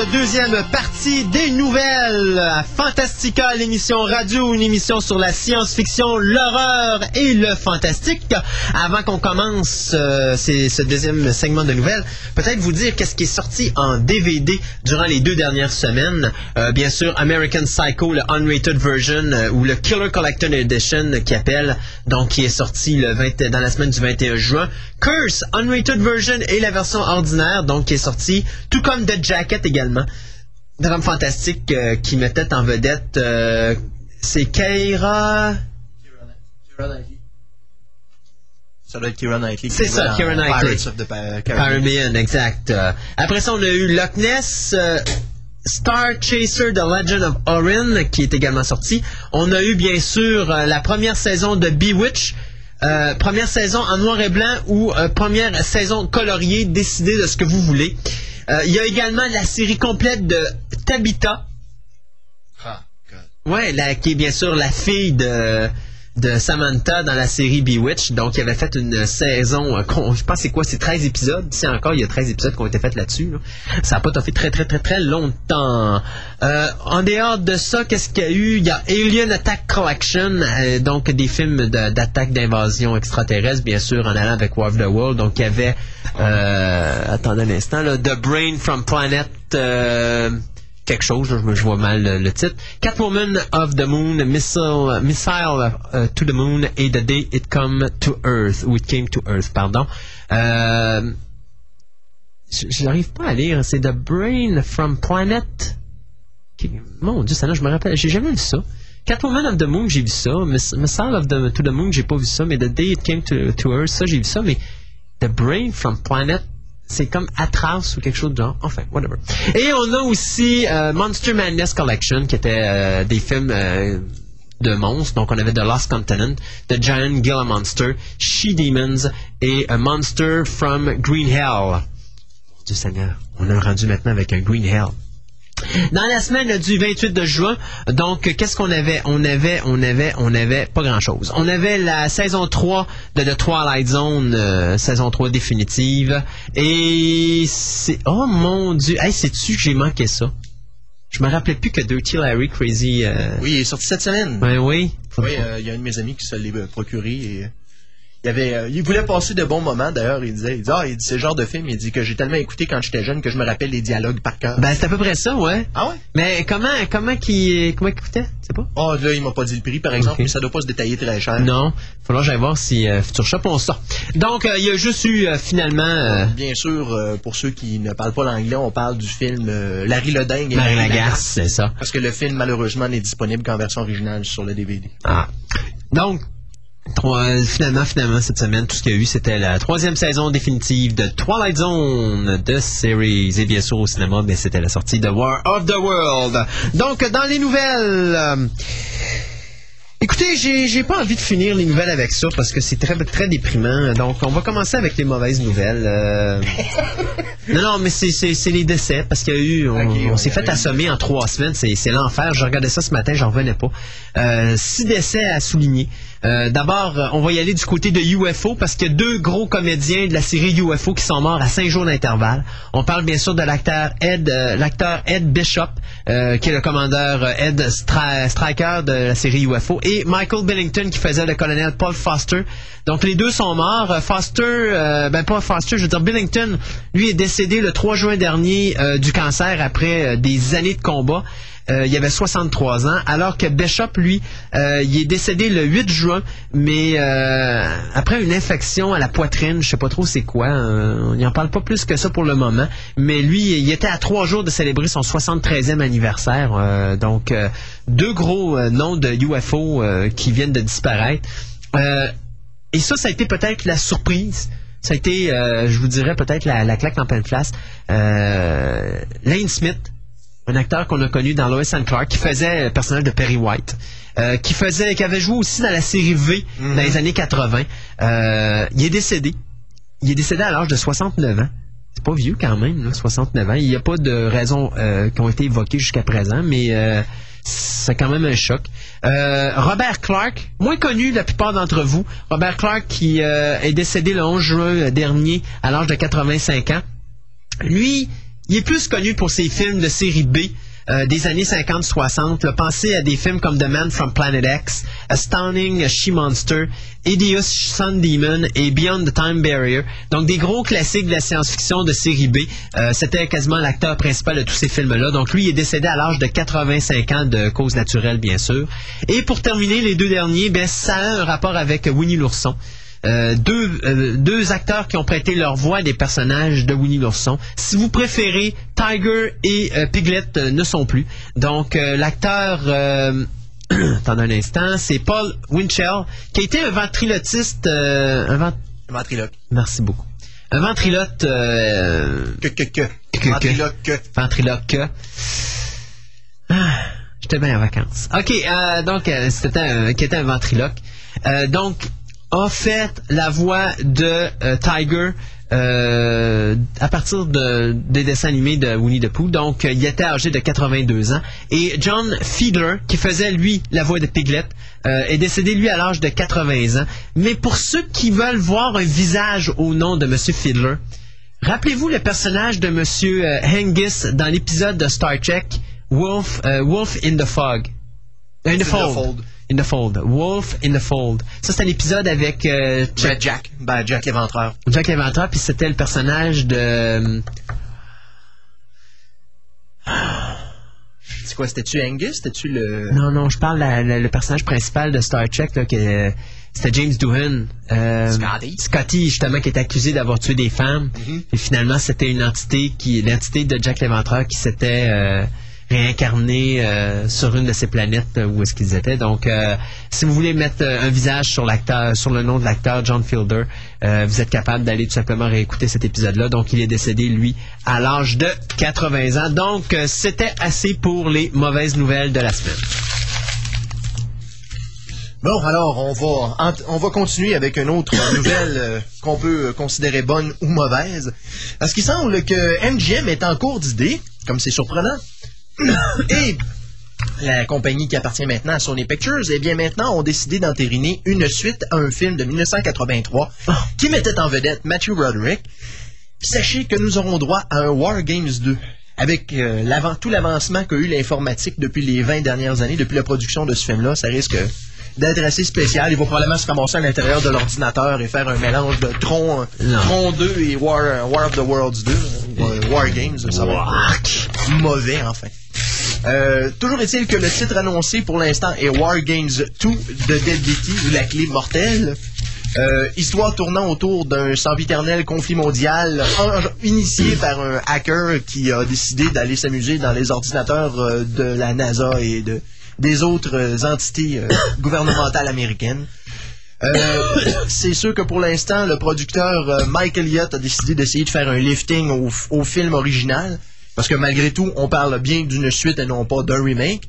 Speaker 1: Deuxième partie Fantastica, l'émission radio, une émission sur la science-fiction, l'horreur et le fantastique. Avant qu'on commence euh, ce deuxième segment de nouvelles, peut-être vous dire qu'est-ce qui est sorti en DVD durant les deux dernières semaines. Euh, bien sûr, American Psycho, le unrated version euh, ou le Killer Collector Edition qui appelle, donc qui est sorti le 20 dans la semaine du 21 juin. Curse, unrated version et la version ordinaire, donc qui est sortie, tout comme The Jacket également. Drame fantastique euh, qui mettait en vedette, euh, c'est Keira...
Speaker 5: Ça doit être Keira Knightley.
Speaker 1: C'est ça, Keira Knightley.
Speaker 5: Pirates of the Pa- Caribbean.
Speaker 1: Caribbean, exact. Euh, après ça, on a eu Loch Ness, euh, Star Chaser, The Legend of Orin, qui est également sorti. On a eu, bien sûr, euh, la première saison de Bewitch. Euh, première saison en noir et blanc ou euh, première saison coloriée, décidez de ce que vous voulez. Euh, Il y a également la série complète de Tabitha,
Speaker 5: Ah, God.
Speaker 1: Ouais, la, qui est bien sûr la fille de, de Samantha dans la série Bewitch. Donc, il avait fait une saison, euh, je pense c'est quoi, c'est 13 épisodes. Si encore, il y a 13 épisodes qui ont été faits là-dessus. là. Ça n'a pas fait très très très très longtemps. Euh, en dehors de ça, qu'est-ce qu'il y a eu? Il y a Alien Attack Collection, euh, donc des films de- d'attaque d'invasion extraterrestre, bien sûr, en allant avec War of the World. Donc, il y avait, euh, attendez un instant, là, The Brain from Planet... euh, quelque chose, je, je vois mal le, le titre. Catwoman of the Moon, Missile, Missile uh, to the Moon et The Day It Come to Earth, ou It Came to Earth, pardon. Euh, je n'arrive pas à lire, c'est The Brain from Planet. Mon Dieu, ça là, je me rappelle, j'ai jamais vu ça. Catwoman of the Moon, j'ai vu ça. Miss- Missile of the, to the Moon, j'ai pas vu ça. Mais The Day It Came to, to Earth, ça, j'ai vu ça. Mais The Brain from Planet, c'est comme Atras ou quelque chose de genre. Enfin, whatever. Et on a aussi euh, Monster Madness Collection, qui était euh, des films euh, de monstres. Donc, on avait The Lost Continent, The Giant Gila Monster, She-Demons et A Monster from Green Hell. Dieu Seigneur, on a rendu maintenant avec un Green Hell. Dans la semaine du 28 de juin, donc qu'est-ce qu'on avait? On avait, on avait, on avait pas grand-chose. On avait la saison 3 de The Twilight Zone, euh, saison 3 définitive, et c'est oh mon Dieu, hey, sais-tu que j'ai manqué ça? Je me rappelais plus que Dirty Larry Crazy. euh,
Speaker 5: Oui, il est sorti cette semaine.
Speaker 1: Ben oui.
Speaker 5: Oui, euh, il y a un de mes amis qui se l'est procuré et il avait, euh, il voulait passer de bons moments. D'ailleurs, il disait, il dit, ah, il dit, c'est le genre de film. Il dit que j'ai tellement écouté quand j'étais jeune que je me rappelle les dialogues par cœur.
Speaker 1: Ben c'est à peu près ça, ouais.
Speaker 5: ah ouais?
Speaker 1: Mais comment, comment qui, comment qu'il coûtait, tu sais pas?
Speaker 5: Oh, là, il m'a pas dit le prix, par exemple, mais ça doit pas se détailler très cher.
Speaker 1: Non. Faudra que j'aille voir si euh, Future Shop on sort. Donc euh, il y a juste eu euh, finalement.
Speaker 5: Bien sûr, pour ceux qui ne parlent pas l'anglais, on parle du film Larry le Dingue et
Speaker 1: Marie
Speaker 5: Larry
Speaker 1: Lagarce, c'est ça.
Speaker 5: Parce que le film, malheureusement, n'est disponible qu'en version originale sur le DVD.
Speaker 1: Ah. Donc, trois- finalement, finalement, cette semaine, tout ce qu'il y a eu, c'était la troisième saison définitive de Twilight Zone de series. Et bien sûr, au cinéma, mais c'était la sortie de War of the World. Donc, dans les nouvelles... euh, Écoutez, j'ai pas envie de finir les nouvelles avec ça parce que c'est très très déprimant. Donc, on va commencer avec les mauvaises nouvelles. euh. non, non, mais c'est- les décès parce qu'il y a eu, on, s'est fait assommer en trois semaines. C'est c'est l'enfer. Je regardais ça ce matin, j'en revenais pas. Euh, six décès à souligner. Euh, D'abord, euh, on va y aller du côté de UFO parce qu'il y a deux gros comédiens de la série UFO qui sont morts à cinq jours d'intervalle. On parle bien sûr de l'acteur Ed, euh, l'acteur Ed Bishop, qui est le commandeur Ed Stryker de la série UFO, et Michael Billington qui faisait le colonel Paul Foster. Donc les deux sont morts. Foster, ben pas Foster, je veux dire Billington, lui est décédé le 3 juin dernier du cancer après des années de combat. Euh, il avait 63 ans, alors que Bishop, lui, euh, il est décédé le 8 juin, mais euh, après une infection à la poitrine, je sais pas trop c'est quoi, on n'y en parle pas plus que ça pour le moment, mais lui, il était à trois jours de célébrer son 73e anniversaire, donc deux gros noms de UFO qui viennent de disparaître. Et ça, ça a été peut-être la surprise. Ça a été, je vous dirais, peut-être la, la claque en pleine face. Euh, Lane Smith, un acteur qu'on a connu dans Lois and Clark, qui faisait le personnage de Perry White, euh, qui faisait, qui avait joué aussi dans la série V dans les années 80. Euh, il est décédé. Il est décédé à l'âge de 69 ans. C'est pas vieux quand même, là, 69 ans. Il n'y a pas de raisons euh, qui ont été évoquées jusqu'à présent, mais euh, c'est quand même un choc. Euh, Robert Clark, moins connu de la plupart d'entre vous. Robert Clark qui euh, est décédé le 11 juin dernier à l'âge de 85 ans. Lui, il est plus connu pour ses films de série B. euh, des années 50-60. là. Pensez à des films comme The Man from Planet X, Astounding She-Monster, Hideous Sun Demon et Beyond the Time Barrier. Donc des gros classiques de la science-fiction de série B. Euh, C'était quasiment l'acteur principal de tous ces films-là. Donc lui est décédé à l'âge de 85 ans de cause naturelle, bien sûr. Et pour terminer, les deux derniers, ben, ça a un rapport avec Winnie l'ourson. Euh, deux, euh, deux acteurs qui ont prêté leur voix à des personnages de Winnie l'ourson. Si vous préférez, Tiger et euh, Piglet euh, ne sont plus. Donc euh, l'acteur, euh, attendez un instant, c'est Paul Winchell, qui a été un ventriloquiste, euh, un vent-
Speaker 5: Ventriloque.
Speaker 1: merci beaucoup, un ventriloque, euh,
Speaker 5: Que, que, que.
Speaker 1: que.
Speaker 5: Ventriloque, que.
Speaker 1: ventriloque. Ah, J'étais bien en vacances. OK, euh, donc euh, c'était un, qui était un ventriloque. Euh, donc, a fait la voix de euh, Tiger euh, à partir de, des dessins animés de Winnie the Pooh. Donc, euh, il était âgé de 82 ans. Et John Fiedler, qui faisait, lui, la voix de Piglet, euh, est décédé, lui, à l'âge de 80 ans. Mais pour ceux qui veulent voir un visage au nom de M. Fiedler, Rappelez-vous le personnage de Monsieur euh, Hengis dans l'épisode de Star Trek Wolf, Wolf in the Fog. In the,
Speaker 5: the
Speaker 1: fold. In the Fold. Wolf in the Fold. Ça, c'est un épisode avec euh,
Speaker 5: Red Jack. Ben, Jack l'éventreur.
Speaker 1: Jack l'Inventeur, puis c'était le personnage de...
Speaker 5: C'est quoi, c'était-tu Angus? C'était-tu le...
Speaker 1: Non, non, je parle la- la- le personnage principal de Star Trek, là, que, euh, c'était James Doohan. Euh,
Speaker 5: Scotty.
Speaker 1: Scotty, justement, qui est accusé d'avoir tué des femmes. Et finalement, c'était une entité qui, l'entité de Jack l'Éventreur qui s'était euh, réincarnée euh, sur une de ces planètes euh, où est-ce qu'ils étaient. Donc, euh, si vous voulez mettre un visage sur l'acteur, sur le nom de l'acteur John Fielder, vous êtes capable d'aller tout simplement réécouter cet épisode-là. Donc, il est décédé, lui, à l'âge de 80 ans. Donc, c'était assez pour les mauvaises nouvelles de la semaine.
Speaker 5: Bon, alors, on va, on va continuer avec une autre nouvelle qu'on peut considérer bonne ou mauvaise. Parce qu'il semble que MGM est en cours d'idée, comme c'est surprenant, et la compagnie qui appartient maintenant à Sony Pictures, eh bien maintenant, ont décidé d'entériner une suite à un film de 1983 qui mettait en vedette Matthew Broderick. Sachez que nous aurons droit à un War Games 2. Avec euh, l'avant- tout l'avancement qu'a eu l'informatique depuis les 20 dernières années, depuis la production de ce film-là, ça risque d'être assez spécial. Il va probablement se ramasser à l'intérieur de l'ordinateur et faire un mélange de Tron. Tron 2 et War, War of the Worlds 2. euh, War Games, ça va être mauvais, enfin. Euh, toujours est-il que le titre annoncé pour l'instant est War Games 2 de Deadbeaky ou la clé mortelle. Euh, histoire tournant autour d'un sempiternel conflit mondial initié par un hacker qui a décidé d'aller s'amuser dans les ordinateurs euh, de la NASA et de, des autres entités gouvernementales américaines. C'est sûr que pour l'instant, le producteur Mike Elliott a décidé d'essayer de faire un lifting au film original. Parce que malgré tout, on parle bien d'une suite et non pas d'un remake.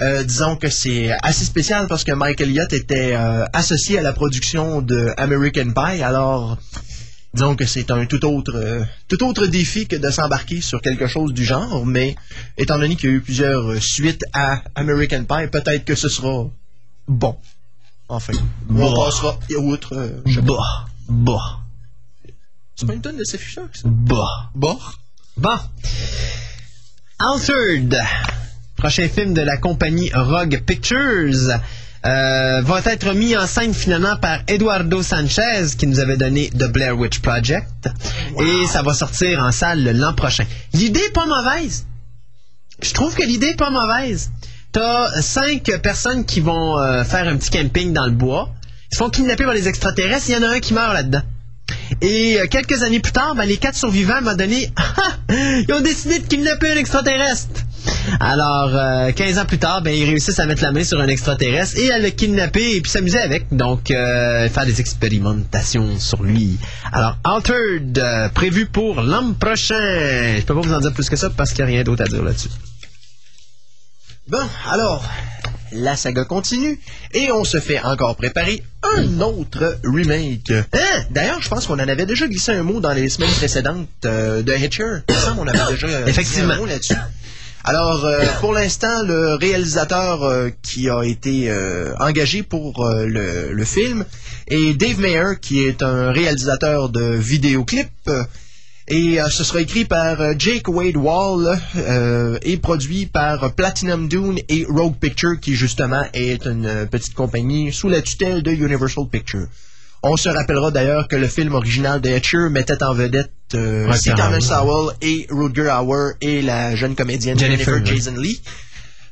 Speaker 5: Euh, disons que c'est assez spécial parce que Mike Elliott était euh, associé à la production de American Pie. Alors, disons que c'est un tout autre, euh, tout autre défi que de s'embarquer sur quelque chose du genre. Mais étant donné qu'il y a eu plusieurs suites à American Pie, peut-être que ce sera bon. Enfin, on
Speaker 1: Bah.
Speaker 5: passera outre.
Speaker 1: Bah, bah,
Speaker 5: C'est pas une tonne de Fisher, ça?
Speaker 1: bah.
Speaker 5: Bon.
Speaker 1: Bon. Altered, prochain film de la compagnie Rogue Pictures, euh, va être mis en scène finalement par Eduardo Sanchez, qui nous avait donné The Blair Witch Project. Et ça va sortir en salle l'an prochain. L'idée est pas mauvaise. Je trouve que l'idée est pas mauvaise. T'as cinq personnes qui vont euh, faire un petit camping dans le bois. Ils se font kidnapper par les extraterrestres. Il y en a un qui meurt là-dedans. Et euh, quelques années plus tard, ben, les quatre survivants, à un moment donné, ils ont décidé de kidnapper un extraterrestre. Alors, euh, 15 ans plus tard, ben, ils réussissent à mettre la main sur un extraterrestre et à le kidnapper et puis s'amuser avec. Donc, euh, faire des expérimentations sur lui. Alors, Altered, euh, prévu pour l'an prochain. Je peux pas vous en dire plus que ça parce qu'il n'y a rien d'autre à dire là-dessus.
Speaker 5: Bon, alors, la saga continue et on se fait encore préparer un autre remake. Hein? D'ailleurs, je pense qu'on en avait déjà glissé un mot dans les semaines précédentes euh, de Hitcher. Il semble qu'on avait déjà euh,
Speaker 1: Effectivement.
Speaker 5: un mot là-dessus. Alors, euh, pour l'instant, le réalisateur euh, qui a été euh, engagé pour le, le film est Dave Mayer, qui est un réalisateur de vidéoclips. Euh, Et euh, ce sera écrit par euh, Jake Wade Wall euh, et produit par Platinum Dune et Rogue Picture, qui justement est une euh, petite compagnie sous la tutelle de Universal Pictures. On se rappellera d'ailleurs que le film original de Etcher mettait en vedette euh,
Speaker 1: Hauer.
Speaker 5: Sowell et Rutger Hauer et la jeune comédienne
Speaker 1: Jennifer.
Speaker 5: Jason Lee.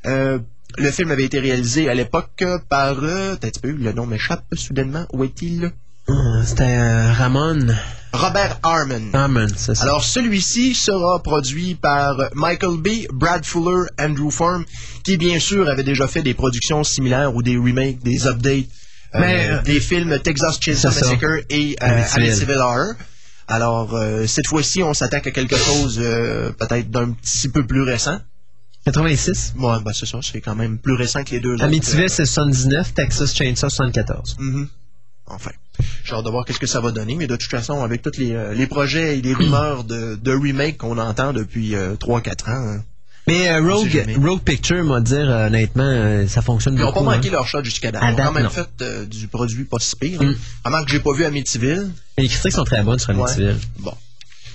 Speaker 5: Euh, le film avait été réalisé à l'époque par... Euh, peu, le nom m'échappe soudainement. Où est-il?
Speaker 1: C'était euh, Ramon.
Speaker 5: Robert Harmon.
Speaker 1: Ramon, c'est ça.
Speaker 5: Alors, celui-ci sera produit par Michael B., Brad Fuller, Andrew Form, qui, bien sûr, avait déjà fait des productions similaires ou des remakes, des updates euh,
Speaker 1: Mais, euh,
Speaker 5: des films Texas Chainsaw. Massacre et euh.
Speaker 1: Amityville
Speaker 5: Horror. Alors, euh, cette fois-ci, on s'attaque à quelque chose peut-être d'un petit peu plus récent.
Speaker 1: 86.
Speaker 5: Ouais, ben c'est ça, c'est quand même plus récent que les deux autres.
Speaker 1: Amityville, c'est 79. Texas Chainsaw, 74.
Speaker 5: Mhm. Enfin, j'ai hâte de voir qu'est-ce que ça va donner, mais de toute façon, avec tous les, euh, les projets et les rumeurs de, de remake qu'on entend depuis euh, 3-4 ans, hein,
Speaker 1: Mais euh, Rogue,
Speaker 5: jamais.
Speaker 1: Rogue Picture, moi dire, euh, honnêtement, euh, ça fonctionne
Speaker 5: ils n'ont
Speaker 1: beaucoup.
Speaker 5: pas manqué
Speaker 1: hein.
Speaker 5: leur shot jusqu'à date.
Speaker 1: À
Speaker 5: Ils ont
Speaker 1: date,
Speaker 5: quand même
Speaker 1: non.
Speaker 5: fait euh, du produit pas si pire.
Speaker 1: Mm.
Speaker 5: Hein. Remarque que j'ai pas vu Amityville.
Speaker 1: Les critiques sont très bonnes sur. Amityville.
Speaker 5: Bon.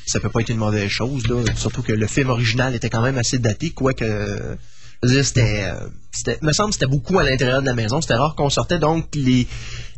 Speaker 5: Ça peut pas être une mauvaise chose, là. Surtout que le film original était quand même assez daté, quoique. euh, c'était. euh, c'était- me semble c'était beaucoup à l'intérieur de la maison. C'était rare qu'on sortait, donc les,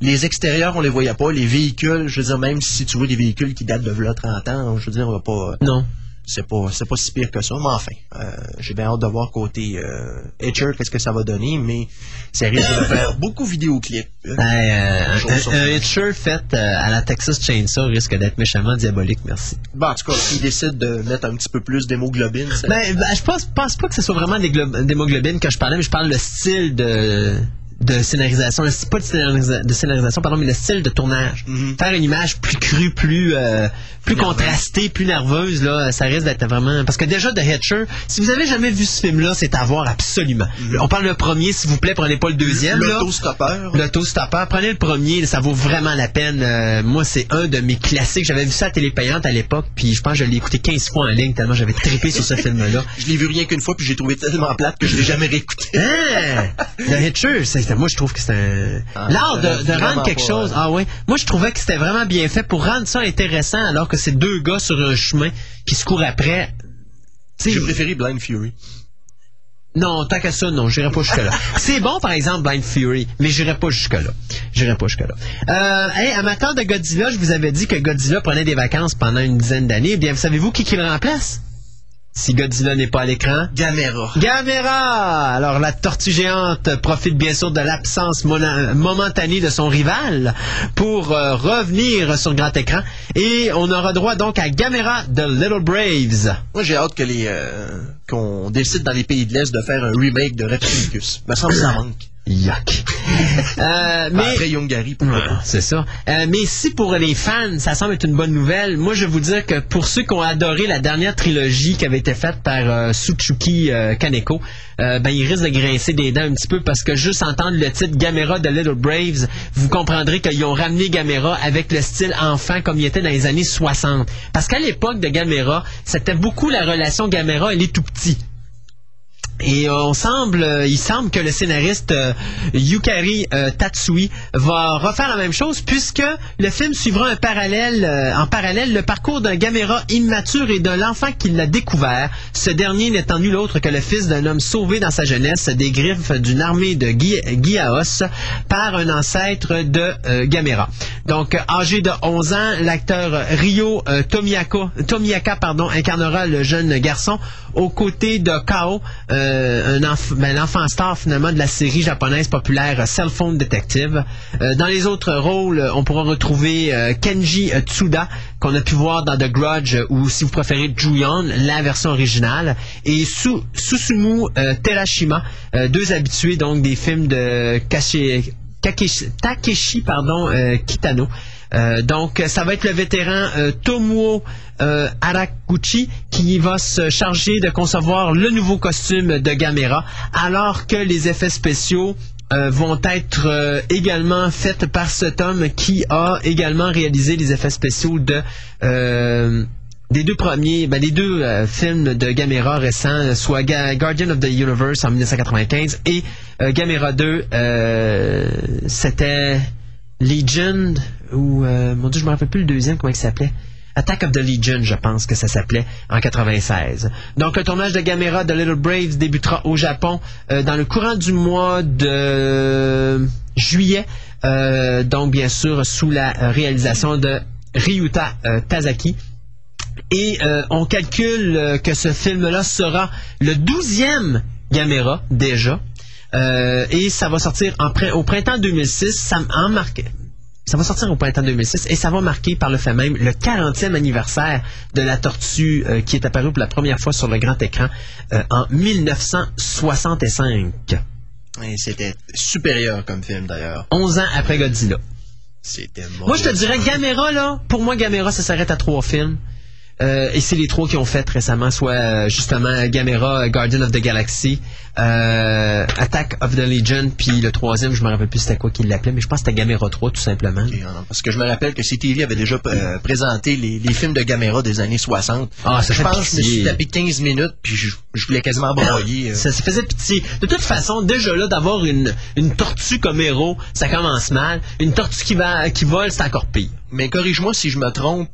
Speaker 5: les extérieurs, on les voyait pas. Les véhicules, je veux dire, même si tu vois des véhicules qui datent de là 30 ans, je veux dire, on va pas.
Speaker 1: Non.
Speaker 5: C'est pas c'est pas si pire que ça mais enfin euh, j'ai bien hâte de voir côté euh, Etcher qu'est-ce que ça va donner mais ça risque de faire beaucoup vidéoclips
Speaker 1: Ben, euh, un. Hitcher fait euh, à la Texas Chainsaw risque d'être méchamment diabolique, merci.
Speaker 5: bon en tout cas s'ils décident de mettre un petit peu plus d'hémoglobine
Speaker 1: Ben, ben, je pense, pense pas que ce soit vraiment d'hémoglobine que je parlais, mais je parle le style de de scénarisation, pas de, scénarisa- de scénarisation, pardon, mais le style de tournage.
Speaker 5: Mhm.
Speaker 1: Faire une image plus crue, plus euh, plus contrastée, plus nerveuse, là, ça risque d'être vraiment. Parce que déjà The Hitcher, si vous avez jamais vu ce film-là, c'est à voir absolument. On parle le premier, s'il vous plaît, prenez pas le deuxième.
Speaker 5: l'autostoppeur
Speaker 1: L'autostoppeur, prenez le premier, ça vaut vraiment la peine. Euh, moi, c'est un de mes classiques. J'avais vu ça à télé payante à l'époque, puis je pense que je l'ai écouté 15 fois en ligne tellement j'avais trippé sur ce film-là.
Speaker 5: je l'ai vu rien qu'une fois puis j'ai trouvé tellement plate que je l'ai jamais réécouté
Speaker 1: Hein? The Hitcher, c'est- moi je trouve que c'est un...
Speaker 5: Ah,
Speaker 1: L'art de, rendre quelque
Speaker 5: pas,
Speaker 1: chose...
Speaker 5: euh,
Speaker 1: Ah ouais. Moi je trouvais que c'était vraiment bien fait pour rendre ça intéressant alors que c'est deux gars sur un chemin qui se courent après.
Speaker 5: J'ai préféré Blind Fury
Speaker 1: Non, tant qu'à ça, non, j'irai pas jusque-là. C'est bon, par exemple, Blind Fury, mais j'irai pas jusque-là. J'irai pas jusque-là. Euh, hey, amateur de Godzilla, je vous avais dit que Godzilla prenait des vacances pendant une dizaine d'années. Eh Bien, savez-vous qui qui le remplace? Si Godzilla n'est pas à l'écran,
Speaker 5: Gamera
Speaker 1: Gamera! Alors, la tortue géante profite bien sûr de l'absence momentanée de son rival pour euh, revenir sur grand écran. Et on aura droit donc à Gamera de Little Braves.
Speaker 5: moi j'ai hâte que les euh, qu'on décide dans les pays de l'Est de faire un remake de Reptilicus me semble que ça manque
Speaker 1: Yuck. Euh, mais...
Speaker 5: après Yongari
Speaker 1: Ouais, C'est ça. Euh, mais si pour les fans, ça semble être une bonne nouvelle, moi je vais vous dire que pour ceux qui ont adoré la dernière trilogie qui avait été faite par euh, Suchuki euh, Kaneko, euh, ben ils risquent de grincer des dents un petit peu parce que juste entendre le titre Gamera de Little Braves, vous comprendrez qu'ils ont ramené Gamera avec le style enfant comme il était dans les années 60. Parce qu'à l'époque de Gamera, c'était beaucoup la relation Gamera et les tout petits. Et euh, on semble, euh, il semble que le scénariste euh, Yukari Tatsui va refaire la même chose puisque le film suivra un parallèle, en parallèle le parcours d'un Gamera immature et de l'enfant qui l'a découvert. Ce dernier n'étant nul autre que le fils d'un homme sauvé dans sa jeunesse des griffes d'une armée de Gi- Giaos par un ancêtre de Gamera. Donc, âgé de 11 ans, l'acteur Ryo Tomiyaka, Tomiyaka pardon, incarnera le jeune garçon aux côtés de Kao, euh, un ben, l'enfant star finalement de la série japonaise populaire euh, Cell Phone Detective. Euh, dans les autres rôles, on pourra retrouver Kenji Tsuda, qu'on a pu voir dans The Grudge, ou si vous préférez Juyon, la version originale, et Su- Susumu Terashima, deux habitués donc des films de Takeshi Kitano. Euh, donc, ça va être le vétéran euh, Tomoo euh, Araguchi qui va se charger de concevoir le nouveau costume de Gamera, alors que les effets spéciaux vont être également faits par cet homme qui a également réalisé les effets spéciaux de euh, des deux premiers, ben, les deux films de Gamera récents, soit Guardian of the Universe en 1995 et Gamera 2, euh, c'était Legend ou euh, mon dieu je me rappelle plus le deuxième comment il s'appelait Attack of the Legion, je pense que ça s'appelait, en 96. Donc, le tournage de Gamera de Little Braves débutera au Japon euh, dans le courant du mois de juillet. Euh, donc, bien sûr, sous la réalisation de Ryuta Tazaki. Et on calcule que ce film-là sera le douzième Gamera, déjà. Euh, et ça va sortir en au printemps 2006. Ça, m- en marque- ça va sortir au printemps 2006 et ça va marquer par le fait même le 40e anniversaire de la tortue euh, qui est apparue pour la première fois sur le grand écran euh, en 1965.
Speaker 5: Et c'était supérieur comme film d'ailleurs.
Speaker 1: 11 ans après Godzilla.
Speaker 5: C'était
Speaker 1: Moi, je te dirais Gamera, là, pour moi, Gamera, ça s'arrête à trois films. Euh, et c'est les trois qui ont fait récemment, soit euh, justement Gamera, Guardian of the Galaxy, euh, Attack of the Legion, puis le troisième, je me rappelle plus c'était quoi qu'il l'appelait, mais je pense que c'était Gamera 3 tout simplement.
Speaker 5: Parce que je me rappelle que CTV avait déjà euh, présenté les, les films de Gamera des années 60.
Speaker 1: Ah, ça
Speaker 5: je
Speaker 1: fait
Speaker 5: pense que je me
Speaker 1: pitié.
Speaker 5: suis tapé 15 minutes, puis je, je voulais quasiment broyer.
Speaker 1: Ça, ça faisait pitié. De toute façon, déjà là, d'avoir une, une tortue comme héros, ça commence mal. Une tortue qui, va, qui vole, c'est encore pire.
Speaker 5: Mais corrige-moi si je me trompe,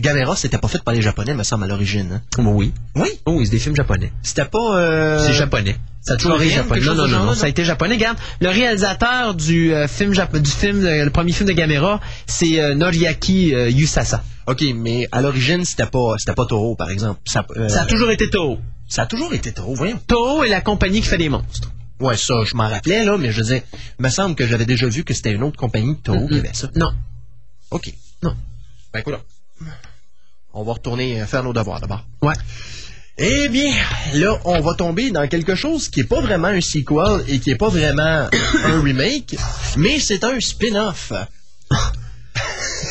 Speaker 5: Gamera, c'était pas fait par les Japonais, me semble, à l'origine. hein.
Speaker 1: Oui.
Speaker 5: Oui?
Speaker 1: Oh, oui, c'est des films japonais.
Speaker 5: C'était pas... euh,
Speaker 1: C'est japonais. Ça a toujours été japonais. Non, non, non, non, ça a été japonais. Regarde, le réalisateur du euh, film, Jap- du film, euh, le premier film de Gamera, c'est Noriaki Yusasa.
Speaker 5: OK, mais à l'origine, c'était pas, c'était pas Toho, par exemple. Ça,
Speaker 1: Ça a toujours été Toho.
Speaker 5: ça a toujours été Toho, voyons.
Speaker 1: Toho est la compagnie qui fait des monstres.
Speaker 5: Ouais, ça, je m'en rappelais, là, mais je disais, il me semble que j'avais déjà vu que c'était une autre compagnie de Toho qui avait ça.
Speaker 1: Non.
Speaker 5: OK.
Speaker 1: Non.
Speaker 5: Ben, écoute, on va retourner faire nos devoirs d'abord.
Speaker 1: Ouais.
Speaker 5: Eh bien, là, on va tomber dans quelque chose qui est pas vraiment un sequel et qui est pas vraiment un remake, mais c'est un spin-off.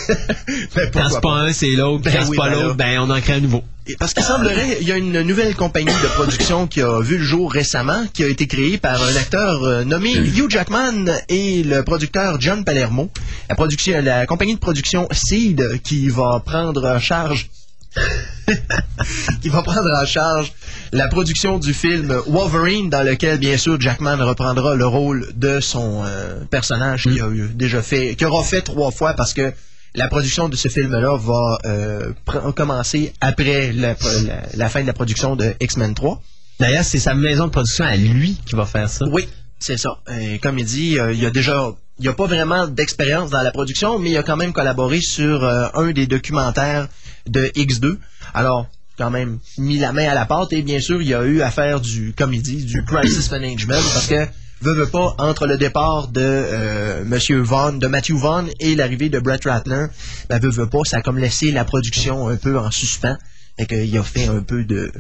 Speaker 5: Ben,
Speaker 1: Quand
Speaker 5: pourquoi
Speaker 1: c'est pas un, c'est l'autre.
Speaker 5: Ben
Speaker 1: Quand c'est
Speaker 5: oui,
Speaker 1: pas
Speaker 5: ben
Speaker 1: l'autre, ben on en crée un nouveau.
Speaker 5: Et Parce qu'il semblerait, il y a une nouvelle compagnie de production qui a vu le jour récemment, qui a été créée par un acteur euh, nommé Hugh Jackman et le producteur John Palermo. La, production, la compagnie de production Seed qui va prendre en charge qui va prendre en charge la production du film Wolverine, dans lequel, bien sûr, Jackman reprendra le rôle de son euh, personnage qu'il a eu déjà fait, qu'il aura fait trois fois parce que la production de ce film-là va euh, commencer après la, la- la fin de la production de X-Men 3.
Speaker 1: D'ailleurs, c'est sa maison de production à lui qui va faire ça.
Speaker 5: Oui, c'est ça. Et comme il dit, euh, il y a déjà, il n'y a pas vraiment d'expérience dans la production, mais il a quand même collaboré sur euh, un des documentaires de X2. Alors, quand même mis la main à la pâte et bien sûr, il y a eu à faire du, comme il dit, du crisis management parce que veut, veut pas, entre le départ de euh, Monsieur Vaughn, de Matthew Vaughn et l'arrivée de Brett Ratner, ben, veut, veut pas, ça a comme laissé la production un peu en suspens et qu'il a fait un peu de,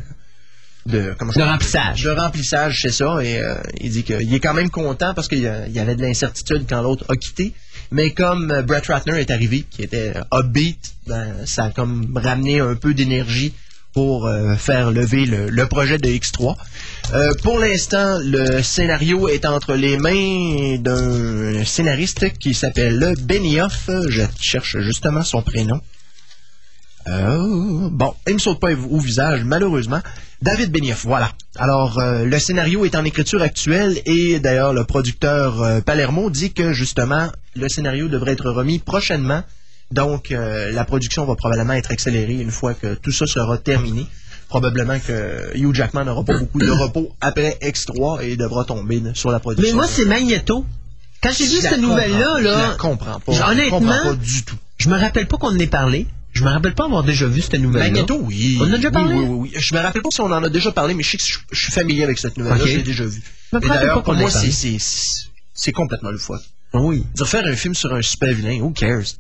Speaker 5: de, comment
Speaker 1: remplissage.
Speaker 5: de remplissage, c'est ça. Et euh, il dit qu'il est quand même content parce qu'il y, avait de l'incertitude quand l'autre a quitté. Mais comme euh, Brett Ratner est arrivé, qui était euh, upbeat, ben, ça a comme ramené un peu d'énergie pour euh, faire lever le, le projet de X3. Euh, pour l'instant, le scénario est entre les mains d'un scénariste qui s'appelle Benioff. Je cherche justement son prénom. Euh, bon, il me saute pas au visage, malheureusement. David Benioff, voilà. Alors, euh, le scénario est en écriture actuelle et d'ailleurs, le producteur euh, Palermo dit que justement, le scénario devrait être remis prochainement. Donc, euh, la production va probablement être accélérée une fois que tout ça sera terminé. Probablement que Hugh Jackman n'aura pas beaucoup de repos après X3 et devra tomber sur la production.
Speaker 1: Mais moi, c'est Magneto. Quand j'ai vu cette nouvelle-là,
Speaker 5: comprends- Je la
Speaker 1: là,
Speaker 5: comprends pas.
Speaker 1: Honnêtement,
Speaker 5: je la comprends pas du tout.
Speaker 1: je me rappelle pas qu'on en ait parlé. Je me rappelle pas avoir déjà vu cette nouvelle-là.
Speaker 5: Magneto, oui.
Speaker 1: On en a déjà parlé?
Speaker 5: Oui, oui, oui. Je me rappelle pas si on en a déjà parlé, mais je sais que je, suis familier avec cette nouvelle-là. Je l'ai déjà vue. D'ailleurs, pour moi, c'est, complètement le fois.
Speaker 1: Oui.
Speaker 5: Dire faire un film sur un super vilain, who cares?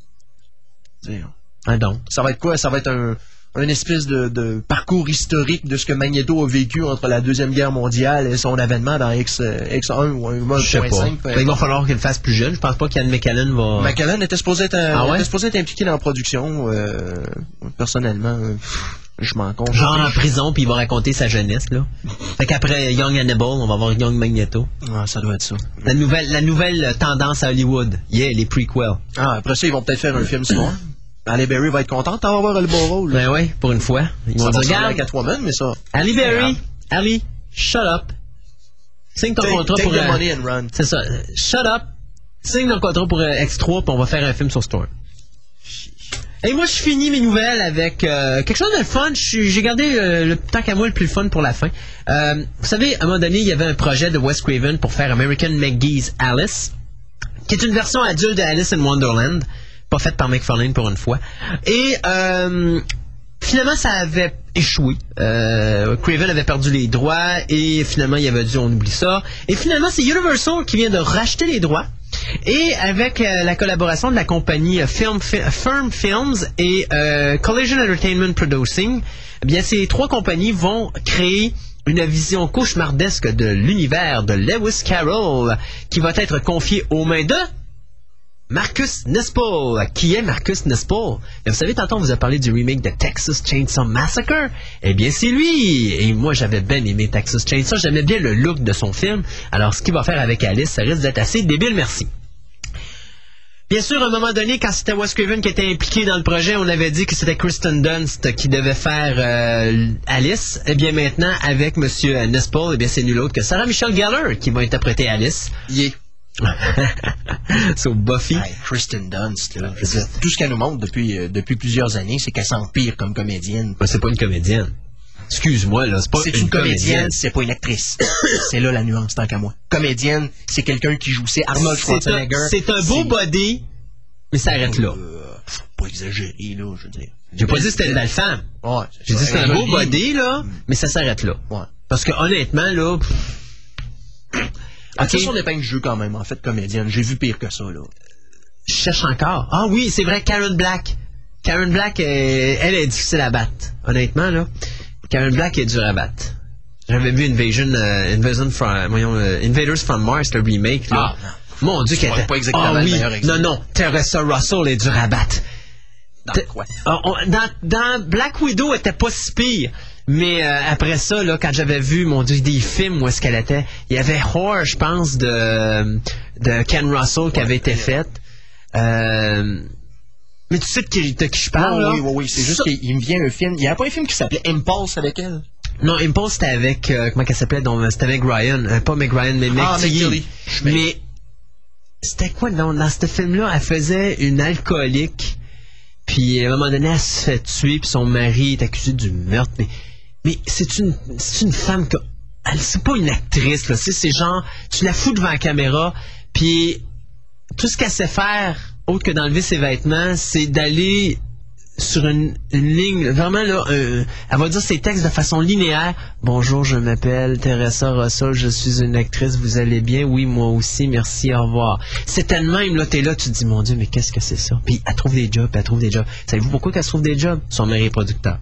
Speaker 5: Dire,
Speaker 1: Ah donc.
Speaker 5: Ça va être quoi? Ça va être un, un espèce de, de parcours historique de ce que Magneto a vécu entre la Deuxième Guerre mondiale et son avènement dans X, euh, X1 ou un
Speaker 1: Je sais pas.
Speaker 5: 1.5. peu
Speaker 1: Ben, il va falloir qu'il le fasse plus jeune. Je pense pas qu'Anne McCallan va...
Speaker 5: McAllen était supposé être,
Speaker 1: Ah ouais?
Speaker 5: était supposé être impliqué dans la production. euh, personnellement, euh, je m'en compte.
Speaker 1: Genre en prison, puis il va raconter sa jeunesse, là. Fait qu'après Young Hannibal, on va voir Young Magneto.
Speaker 5: Ah, ça doit être ça.
Speaker 1: La nouvelle, la nouvelle tendance à Hollywood. Yeah, les prequels.
Speaker 5: Ah, après ça, ils vont peut-être faire un film soir. Halle Berry va être contente d'avoir le beau rôle.
Speaker 1: Ben oui, pour une fois. Ils vont dire, regarde,
Speaker 5: Catwoman, mais ça...
Speaker 1: Ali Berry, Ali, shut up. Signe ton
Speaker 5: Take,
Speaker 1: contrat
Speaker 5: take
Speaker 1: pour...
Speaker 5: the
Speaker 1: euh,
Speaker 5: money and run.
Speaker 1: C'est ça. Shut up. Signe ton contrat pour euh, X3, puis on va faire un film sur Storm. Et moi, je finis mes nouvelles avec euh, quelque chose de fun. J'ai gardé euh, le temps qu'à moi le plus fun pour la fin. Euh, vous savez, à un moment donné, il y avait un projet de Wes Craven pour faire American McGee's Alice, qui est une version adulte de Alice in Wonderland, pas faite par McFarlane pour une fois. Et euh, finalement, ça avait échoué. Euh, Craven avait perdu les droits et finalement, il avait dit on oublie ça. Et finalement, c'est Universal qui vient de racheter les droits. Et avec euh, la collaboration de la compagnie euh, Film, Fi- Firm Films et Collision Entertainment Producing, eh bien ces trois compagnies vont créer une vision cauchemardesque de l'univers de Lewis Carroll qui va être confiée aux mains de Marcus Nispel. Qui est Marcus Nispel? Et vous savez, tantôt, on vous a parlé du remake de Texas Chainsaw Massacre. Eh bien, c'est lui! Et moi, j'avais bien aimé Texas Chainsaw. J'aimais bien le look de son film. Alors, ce qu'il va faire avec Alice, ça risque d'être assez débile, merci. Bien sûr, à un moment donné, quand c'était Wes Craven qui était impliqué dans le projet, on avait dit que c'était Kristen Dunst qui devait faire euh, Alice. Eh bien maintenant, avec Monsieur Nispel, eh bien c'est nul autre que Sarah Michelle Gellar qui va interpréter Alice. C'est au Buffy.
Speaker 5: Hey, Kristen Dunst, là, je veux dire, tout ce qu'elle nous montre depuis, euh, depuis plusieurs années, c'est qu'elle s'empire comme comédienne.
Speaker 1: C'est pas une comédienne. Excuse-moi, là, c'est pas
Speaker 5: C'est une, comédienne, c'est pas une actrice. c'est là la nuance, tant qu'à moi. Comédienne, c'est quelqu'un qui joue. C'est Arnold
Speaker 1: C'est un,
Speaker 5: Schwarzenegger.
Speaker 1: c'est un beau body, mais ça arrête là.
Speaker 5: Euh, faut pas exagérer, là, je veux dire.
Speaker 1: J'ai pas dit que c'était une belle femme.
Speaker 5: Ouais,
Speaker 1: J'ai dit que c'était un beau body, là, mais ça s'arrête là.
Speaker 5: Ouais.
Speaker 1: Parce que honnêtement, là, pff,
Speaker 5: Elle
Speaker 1: Ok.
Speaker 5: fait son épingle de jeu quand même, en fait, comédienne. J'ai vu pire que ça, là.
Speaker 1: je cherche encore. Ah oui, c'est vrai, Karen Black. Karen Black, euh, elle est difficile à battre. Honnêtement, là. Karen Black est dure à battre. J'avais vu Invasion, euh, Invasion from, voyons, euh, Invaders from Mars, le remake, là.
Speaker 5: Ah,
Speaker 1: Mon Dieu, qu'elle était...
Speaker 5: pas exactement
Speaker 1: ah, oui.
Speaker 5: exemple.
Speaker 1: Non, non, Teresa Russell est dure à battre.
Speaker 5: Dans quoi?
Speaker 1: Ah, dans Black Widow, elle était pas si pire. Mais euh, après ça, là, quand j'avais vu, mon Dieu, des films où est-ce qu'elle était, il y avait Horror, je pense, de, de Ken Russell qui avait été faite. Euh, mais tu sais de qui, de qui je parle, là?
Speaker 5: oui, oui, oui. C'est juste qu'il me vient un film. Il y avait pas un film qui s'appelait Impulse avec elle?
Speaker 1: Non, Impulse, c'était avec, euh, comment qu'elle s'appelait? C'était Meg Ryan. Euh, pas Meg Ryan, mais Meg
Speaker 5: Ah,
Speaker 1: Mais c'était quoi, non? Dans ce film-là, elle faisait une alcoolique. Puis à un moment donné, elle se fait tuer, puis son mari est accusé du meurtre. Mais, mais c'est une, une femme que. C'est pas une actrice, là. C'est, genre, tu la fous devant la caméra, puis tout ce qu'elle sait faire, autre que d'enlever ses vêtements, c'est d'aller sur une, ligne, vraiment là, elle va dire ses textes de façon linéaire. Bonjour, je m'appelle Teresa Russell, je suis une actrice, vous allez bien? Oui, moi aussi, merci, au revoir. C'est tellement même, là, t'es là, tu te dis, mon Dieu, mais qu'est-ce que c'est ça? Puis elle trouve des jobs, elle trouve des jobs. Savez-vous pourquoi qu'elle trouve des jobs? Son mari est producteur.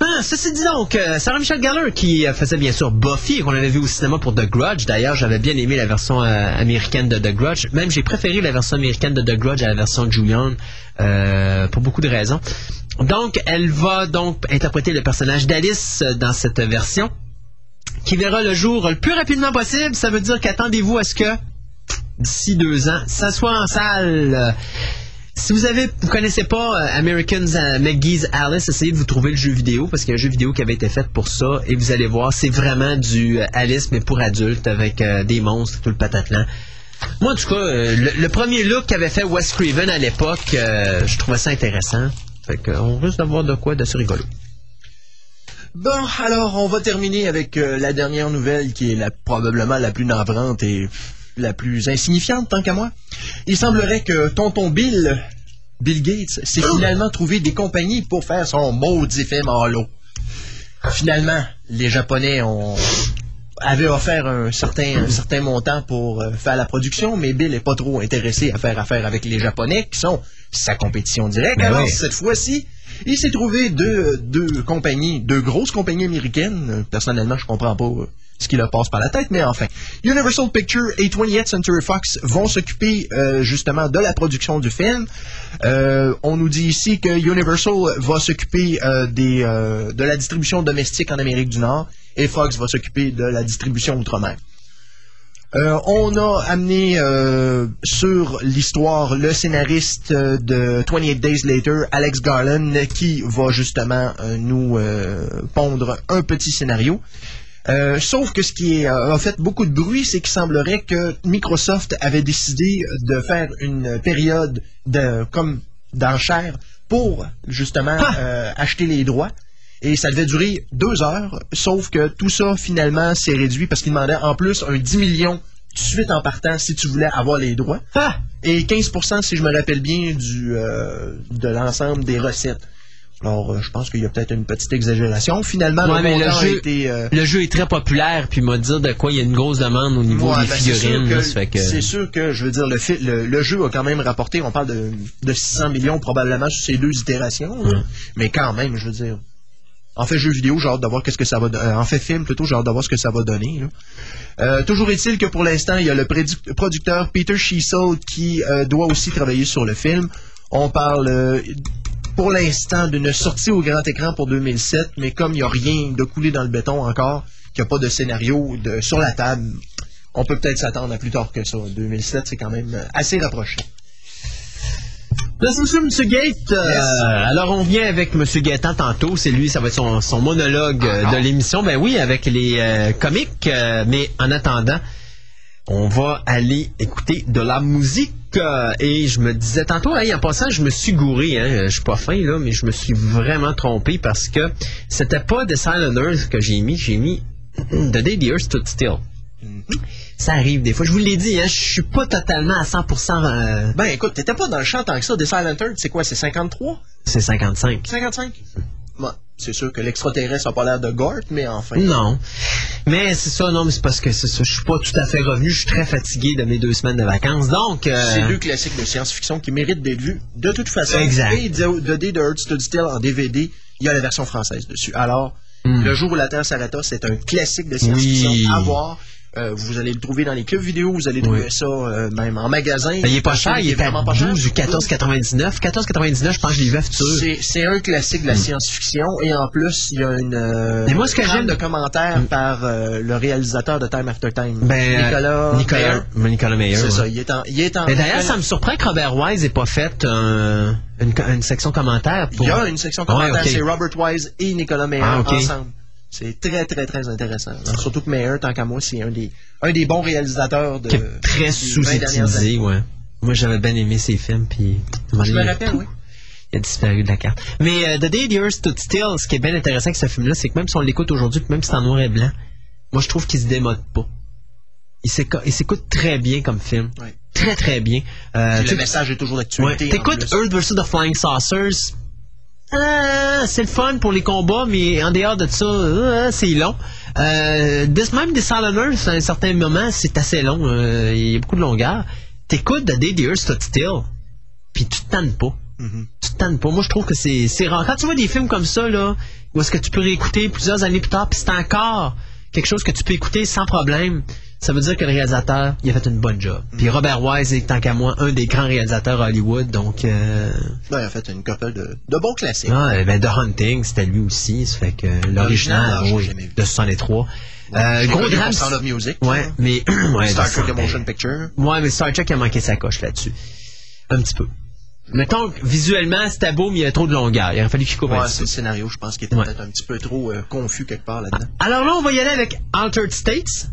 Speaker 1: Ah, ceci dit donc, Sarah Michelle Gellar qui euh, faisait bien sûr Buffy qu'on avait vu au cinéma pour The Grudge. D'ailleurs, j'avais bien aimé la version euh, américaine de The Grudge. Même j'ai préféré la version américaine de The Grudge à la version Julian euh, pour beaucoup de raisons. Donc, elle va donc interpréter le personnage d'Alice dans cette version qui verra le jour le plus rapidement possible. Ça veut dire qu'attendez-vous à ce que d'ici deux ans, ça soit en salle. Si vous avez, vous connaissez pas euh, Americans McGee's Alice, essayez de vous trouver le jeu vidéo parce qu'il y a un jeu vidéo qui avait été fait pour ça et vous allez voir, c'est vraiment du euh, Alice mais pour adultes avec euh, des monstres, tout le patatlan. Moi, en tout cas, le, premier look qu'avait fait Wes Craven à l'époque, je trouvais ça intéressant. Fait qu'on risque d'avoir de quoi de ce rigolo.
Speaker 5: Bon, alors, on va terminer avec la dernière nouvelle qui est probablement la plus navrante et la plus insignifiante, tant qu'à moi. Il semblerait que tonton Bill, Bill Gates, s'est finalement trouvé des compagnies pour faire son maudit film lot. Finalement, les Japonais ont avaient offert un certain, un certain montant pour euh, faire la production, mais Bill n'est pas trop intéressé à faire affaire avec les Japonais, qui sont sa compétition directe.
Speaker 1: Ben
Speaker 5: Alors, cette fois-ci, il s'est trouvé deux, deux compagnies, deux grosses compagnies américaines. Personnellement, je comprends pas euh, ce qui leur passe par la tête, mais enfin. Universal Pictures et 20th Century Fox vont s'occuper euh, justement de la production du film. Euh, on nous dit ici que Universal va s'occuper euh, de la distribution domestique en Amérique du Nord et Fox va s'occuper de la distribution outre-mer. On a amené sur l'histoire le scénariste de 28 Days Later, Alex Garland, qui va justement nous pondre un petit scénario. Euh, sauf que ce qui est, euh, a fait beaucoup de bruit, c'est qu'il semblerait que Microsoft avait décidé de faire une période de comme d'enchères pour justement
Speaker 1: Ah!
Speaker 5: euh, acheter les droits. Et ça devait durer deux heures, sauf que tout ça, finalement, s'est réduit parce qu'il demandait en plus un 10 millions tout de suite en partant si tu voulais avoir les droits.
Speaker 1: Ah!
Speaker 5: Et 15% si je me rappelle bien, du, euh, de l'ensemble des recettes. Alors, euh, je pense qu'il y a peut-être une petite exagération. Finalement,
Speaker 1: Ouais,
Speaker 5: le
Speaker 1: jeu-
Speaker 5: été... euh,
Speaker 1: Le jeu est très populaire, puis m'a dire de quoi il y a une grosse demande au niveau
Speaker 5: Ouais,
Speaker 1: des
Speaker 5: ben, c'est sûr
Speaker 1: figurines.
Speaker 5: que-. C'est sûr que, je veux dire, le, le, le jeu a quand même rapporté, on parle de, de 600 millions probablement sur ces deux itérations, mais quand même, je veux dire. En fait, jeu vidéo, j'ai hâte de voir qu'est-ce que ça va. euh, en fait, film plutôt, j'ai hâte de voir ce que ça va donner. là. Euh, toujours est-il que pour l'instant, il y a le producteur Peter Sheasel qui doit aussi travailler sur le film. On parle pour l'instant d'une sortie au grand écran pour 2007, mais comme il n'y a rien de coulé dans le béton encore, qu'il n'y a pas de scénario de, sur la table, on peut peut-être s'attendre à plus tard que ça. 2007, c'est quand même assez rapproché.
Speaker 1: Beaucoup, M. Gate. Euh,
Speaker 5: Yes.
Speaker 1: alors, on vient avec M. Gaétan tantôt. C'est lui, ça va être son, son monologue euh, de l'émission. Ben oui, avec les euh, comiques. euh, mais en attendant, on va aller écouter de la musique. Euh, et je me disais tantôt, hey, en passant, je me suis gouré. Hein, je suis pas fin, là, mais je me suis vraiment trompé parce que c'était pas The Silent Earth que j'ai mis. J'ai mis The Day the Earth Stood Still. Ça arrive des fois. Je vous l'ai dit, hein, je suis pas totalement à 100%... euh,
Speaker 5: Ben écoute, t'étais pas dans le champ tant que ça. Des Silent Earth, c'est quoi? C'est 53?
Speaker 1: c'est 55.
Speaker 5: 55? C'est sûr que l'extraterrestre a pas l'air de Gort, mais enfin.
Speaker 1: Non. Mais c'est ça, non, mais c'est parce que c'est ça. Je suis pas tout à fait revenu. Je suis très fatigué de mes deux semaines de vacances. Donc, euh,
Speaker 5: C'est deux classiques de science-fiction qui méritent d'être vus de toute façon.
Speaker 1: Exact.
Speaker 5: Et The, Day the Earth Stood Still en DVD, il y a la version française dessus. Alors, Le jour où la Terre s'arrêta, c'est un classique de science-fiction
Speaker 1: Hmm. Oui.
Speaker 5: à voir. Euh, vous allez le trouver dans les clubs vidéo, vous allez trouver
Speaker 1: Oui.
Speaker 5: ça euh, même en magasin.
Speaker 1: ben, il est pas cher. Il est
Speaker 5: vraiment pas cher.
Speaker 1: 12 ou 14,99. 14,99, je pense que je l'ai vu à futur.
Speaker 5: C'est- un classique de la science-fiction et en plus, il y a une euh.
Speaker 1: Mais moi, ce que j'aime-
Speaker 5: de commentaires par euh, le réalisateur de Time After Time,
Speaker 1: Ben, euh,
Speaker 5: Nicolas.
Speaker 1: Nicolas,
Speaker 5: Mayer.
Speaker 1: ben, Nicolas Meyer.
Speaker 5: C'est
Speaker 1: ouais.
Speaker 5: ça, il est en, il est en.
Speaker 1: Mais d'ailleurs, ça me surprend que Robert Wise ait pas fait un- une, une section commentaire. Pour...
Speaker 5: Il y a une section
Speaker 1: Ouais,
Speaker 5: commentaire,
Speaker 1: ok.
Speaker 5: c'est Robert Wise et Nicolas Mayer
Speaker 1: Ah, ok.
Speaker 5: ensemble. C'est très, très, très intéressant. Alors, surtout que Mayer, tant qu'à moi, c'est un des, un des bons réalisateurs de.
Speaker 1: qui est très
Speaker 5: des 20 dernières années.
Speaker 1: sous-utilisé, ouais. Moi, j'avais bien aimé ses films, puis...
Speaker 5: Je me rappelle, oui.
Speaker 1: Il a disparu de la carte. Mais euh, The Day the Earth Stood Still, ce qui est bien intéressant avec ce film-là, c'est que même si on l'écoute aujourd'hui, même si c'est en noir et blanc, moi, je trouve qu'il se démode pas. Il s'éco- il s'écoute très bien comme film. Très, très bien. Euh,
Speaker 5: le message est toujours d'actualité.
Speaker 1: T'écoutes. Earth vs. The Flying Saucers. Ah, c'est le fun pour les combats, mais en dehors de ça, ah, c'est long. Euh, même des Silent Earth, à un certain moment, c'est assez long. euh, Il y a beaucoup de longueur. T'écoutes The Day the Earth Stood Still, puis tu te tannes pas.
Speaker 5: Mhm.
Speaker 1: Tu te tannes pas. Moi, je trouve que c'est c'est rare. Quand tu vois des films comme ça, là, où est-ce que tu peux réécouter plusieurs années plus tard, puis c'est encore quelque chose que tu peux écouter sans problème, ça veut dire que le réalisateur, il a fait une bonne job. Puis Robert Wise est, tant qu'à moi, un des grands réalisateurs à Hollywood, donc... Euh...
Speaker 5: Ouais, il a fait une couple de, de bons classiques.
Speaker 1: Ah, ben, The Hunting, c'était lui aussi, ça fait que l'original, oui, de 63. Euh,
Speaker 5: J'ai
Speaker 1: gros drame...
Speaker 5: pour Sound of Music.
Speaker 1: Ouais, mais... ouais,
Speaker 5: Star Trek
Speaker 1: Sound-
Speaker 5: Motion Picture.
Speaker 1: Ouais, mais Star Trek a manqué sa coche là-dessus. Un petit peu. Mettons que visuellement, c'était beau, mais il y a trop de longueur. Il aurait fallu qu'il coupe un
Speaker 5: Ouais, c'est le scénario, je pense, qui était
Speaker 1: Ouais.
Speaker 5: peut-être un petit peu trop euh, confus quelque part là-dedans.
Speaker 1: Alors là, on va y aller avec Altered States,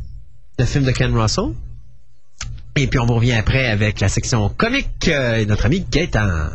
Speaker 1: le film de Ken Russell. Et puis on vous revient après avec la section comique euh, et notre ami Gaëtan.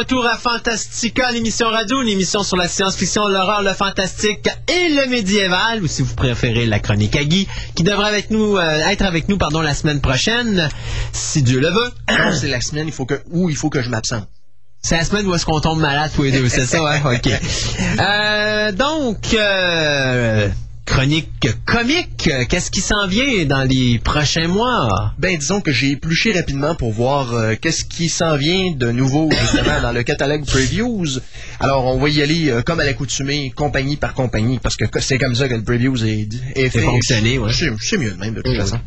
Speaker 1: Retour à Fantastica, l'émission radio, une émission sur la science-fiction, l'horreur, le fantastique et le médiéval, ou si vous préférez la chronique à Guy, qui devrait avec nous, euh, être avec nous pardon, la semaine prochaine, si Dieu le veut.
Speaker 5: C'est la semaine il faut que, où il faut que je m'absente.
Speaker 1: C'est la semaine où est-ce qu'on tombe malade tous les deux, c'est ça, hein? OK. Euh, donc, euh, chronique comique, qu'est-ce qui s'en vient dans les prochains mois?
Speaker 5: Ben, disons que j'ai épluché rapidement pour voir euh, qu'est-ce qui s'en vient de nouveau, justement, dans le catalogue Previews. Alors, on va y aller euh, comme à l'accoutumée, compagnie par compagnie, parce que c'est comme ça que le Previews est, est fait.
Speaker 1: fonctionné, ouais.
Speaker 5: C'est mieux de même, de toute façon.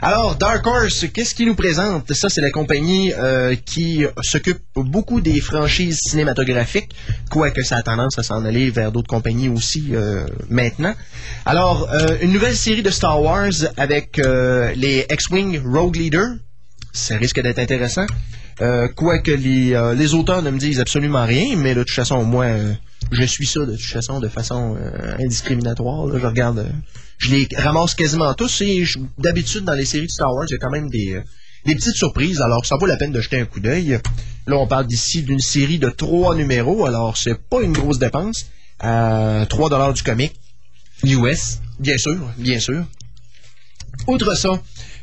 Speaker 5: Alors, Dark Horse, qu'est-ce qu'il nous présente? Ça, c'est la compagnie euh, qui s'occupe beaucoup des franchises cinématographiques, quoique ça a tendance à s'en aller vers d'autres compagnies aussi euh, maintenant. Alors, euh, une nouvelle série de Star Wars avec les X-Wing Rogue Leader. Ça risque d'être intéressant. Euh, quoique les, euh, les auteurs ne me disent absolument rien, mais de toute façon, moins, euh, je suis ça de toute façon de façon indiscriminatoire. Je regarde, je les ramasse quasiment tous et d'habitude dans les séries de Star Wars, il y a quand même des, des petites surprises. Alors, ça vaut la peine de jeter un coup d'œil. Là, on parle d'ici d'une série de trois numéros, alors c'est pas une grosse dépense. À 3 dollars du comic.
Speaker 1: US.
Speaker 5: Bien sûr, bien sûr. Outre ça,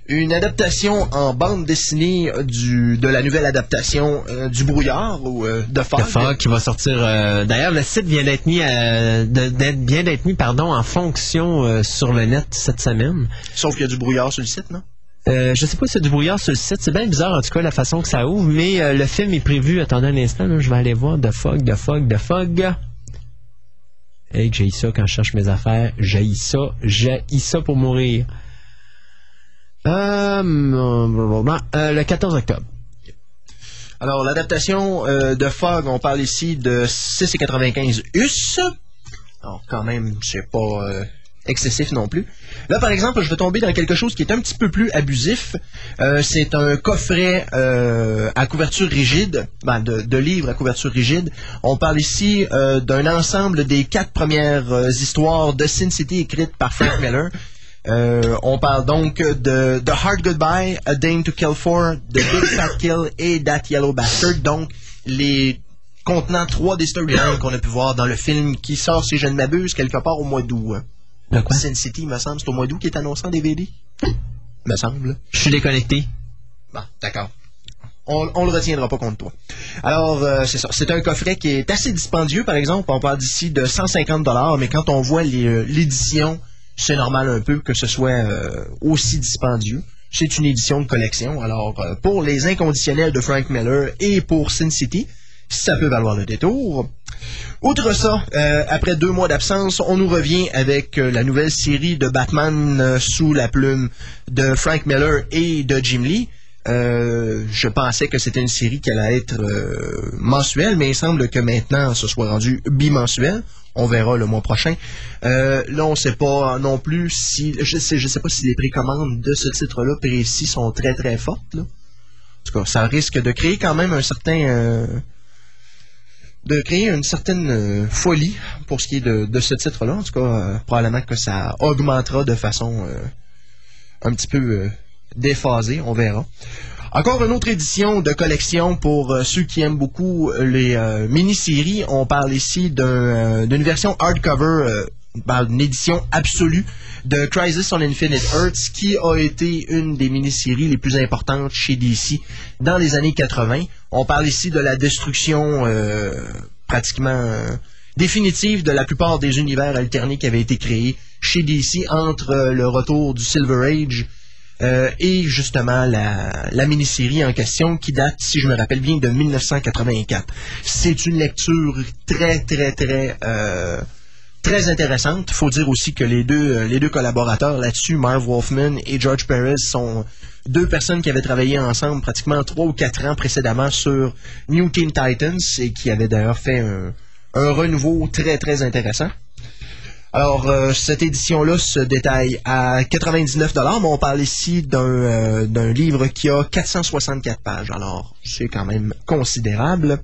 Speaker 5: une adaptation en bande dessinée du, de la nouvelle adaptation euh, du brouillard ou euh, de Fog.
Speaker 1: Le Fog qui va sortir. euh, D'ailleurs, le site vient d'être mis, de- d'être- mis, pardon, en fonction euh, sur le net cette semaine.
Speaker 5: Sauf qu'il y a du brouillard sur le site, non?
Speaker 1: Euh, je sais pas si c'est du brouillard sur le site. C'est bien bizarre, en tout cas, la façon que ça ouvre. Mais euh, le film est prévu. Attendez un instant, là, je vais aller voir. The Fog, The Fog, The Fog. Hey, que j'ai ça quand je cherche mes affaires. J'ai ça. J'ai ça pour mourir. Euh, euh, le 14 octobre.
Speaker 5: Alors, l'adaptation euh, de Fog, on parle ici de 6,95 US. Alors, quand même, c'est pas euh, excessif non plus. Là, par exemple, je vais tomber dans quelque chose qui est un petit peu plus abusif. Euh, c'est un coffret euh, à couverture rigide, ben, de, livres à couverture rigide. On parle ici euh, d'un ensemble des quatre premières euh, histoires de Sin City écrites par Frank Miller. Euh, on parle donc de The Hard Goodbye, A Dame to Kill For, The Big Fat Kill et That Yellow Bastard. Donc, les contenant trois des storylines qu'on a pu voir dans le film qui sort, si je ne m'abuse, quelque part au mois d'août. hein.
Speaker 1: Le quoi?
Speaker 5: Sin City, me semble, c'est au mois d'août qui est annoncé en DVD. Me semble.
Speaker 1: Je suis déconnecté.
Speaker 5: Bon, d'accord. On, on le retiendra pas contre toi. Alors, euh, c'est ça. C'est un coffret qui est assez dispendieux, par exemple. On parle d'ici de 150 dollars, mais quand on voit euh, l'édition, c'est normal un peu que ce soit euh, aussi dispendieux. C'est une édition de collection. Alors, euh, pour les inconditionnels de Frank Miller et pour Sin City, ça peut valoir le détour. Outre ça, euh, après deux mois d'absence, on nous revient avec euh, la nouvelle série de Batman euh, sous la plume de Frank Miller et de Jim Lee. Euh, je pensais que c'était une série qui allait être mensuelle, mais il semble que maintenant ce soit rendu bimensuel. On verra le mois prochain. Euh, là, on ne sait pas non plus si je sais, sais pas si les précommandes de ce titre-là précis sont très très fortes. En tout cas, ça risque de créer quand même un certain euh, de créer une certaine euh, folie pour ce qui est de, de ce titre-là. En tout cas, euh, probablement que ça augmentera de façon euh, un petit peu euh, déphasée, on verra. Encore une autre édition de collection pour euh, ceux qui aiment beaucoup les euh, mini-séries. On parle ici d'un, euh, d'une version hardcover, euh, d'une édition absolue de Crisis on Infinite Earths, qui a été une des mini-séries les plus importantes chez DC dans les années 80. On parle ici de la destruction euh, pratiquement euh, définitive de la plupart des univers alternés qui avaient été créés chez DC entre euh, le retour du Silver Age euh, et justement la, la mini-série en question qui date, si je me rappelle bien, de 1984. C'est une lecture très, très, très... euh, très intéressante. faut dire aussi que les deux, euh, les deux collaborateurs là-dessus, Marv Wolfman et George Perez, sont deux personnes qui avaient travaillé ensemble pratiquement trois ou quatre ans précédemment sur New Teen Titans et qui avaient d'ailleurs fait un, un renouveau très, très intéressant. Alors, euh, cette édition-là se détaille à 99 mais on parle ici d'un euh, livre qui a 464 pages. Alors, c'est quand même considérable.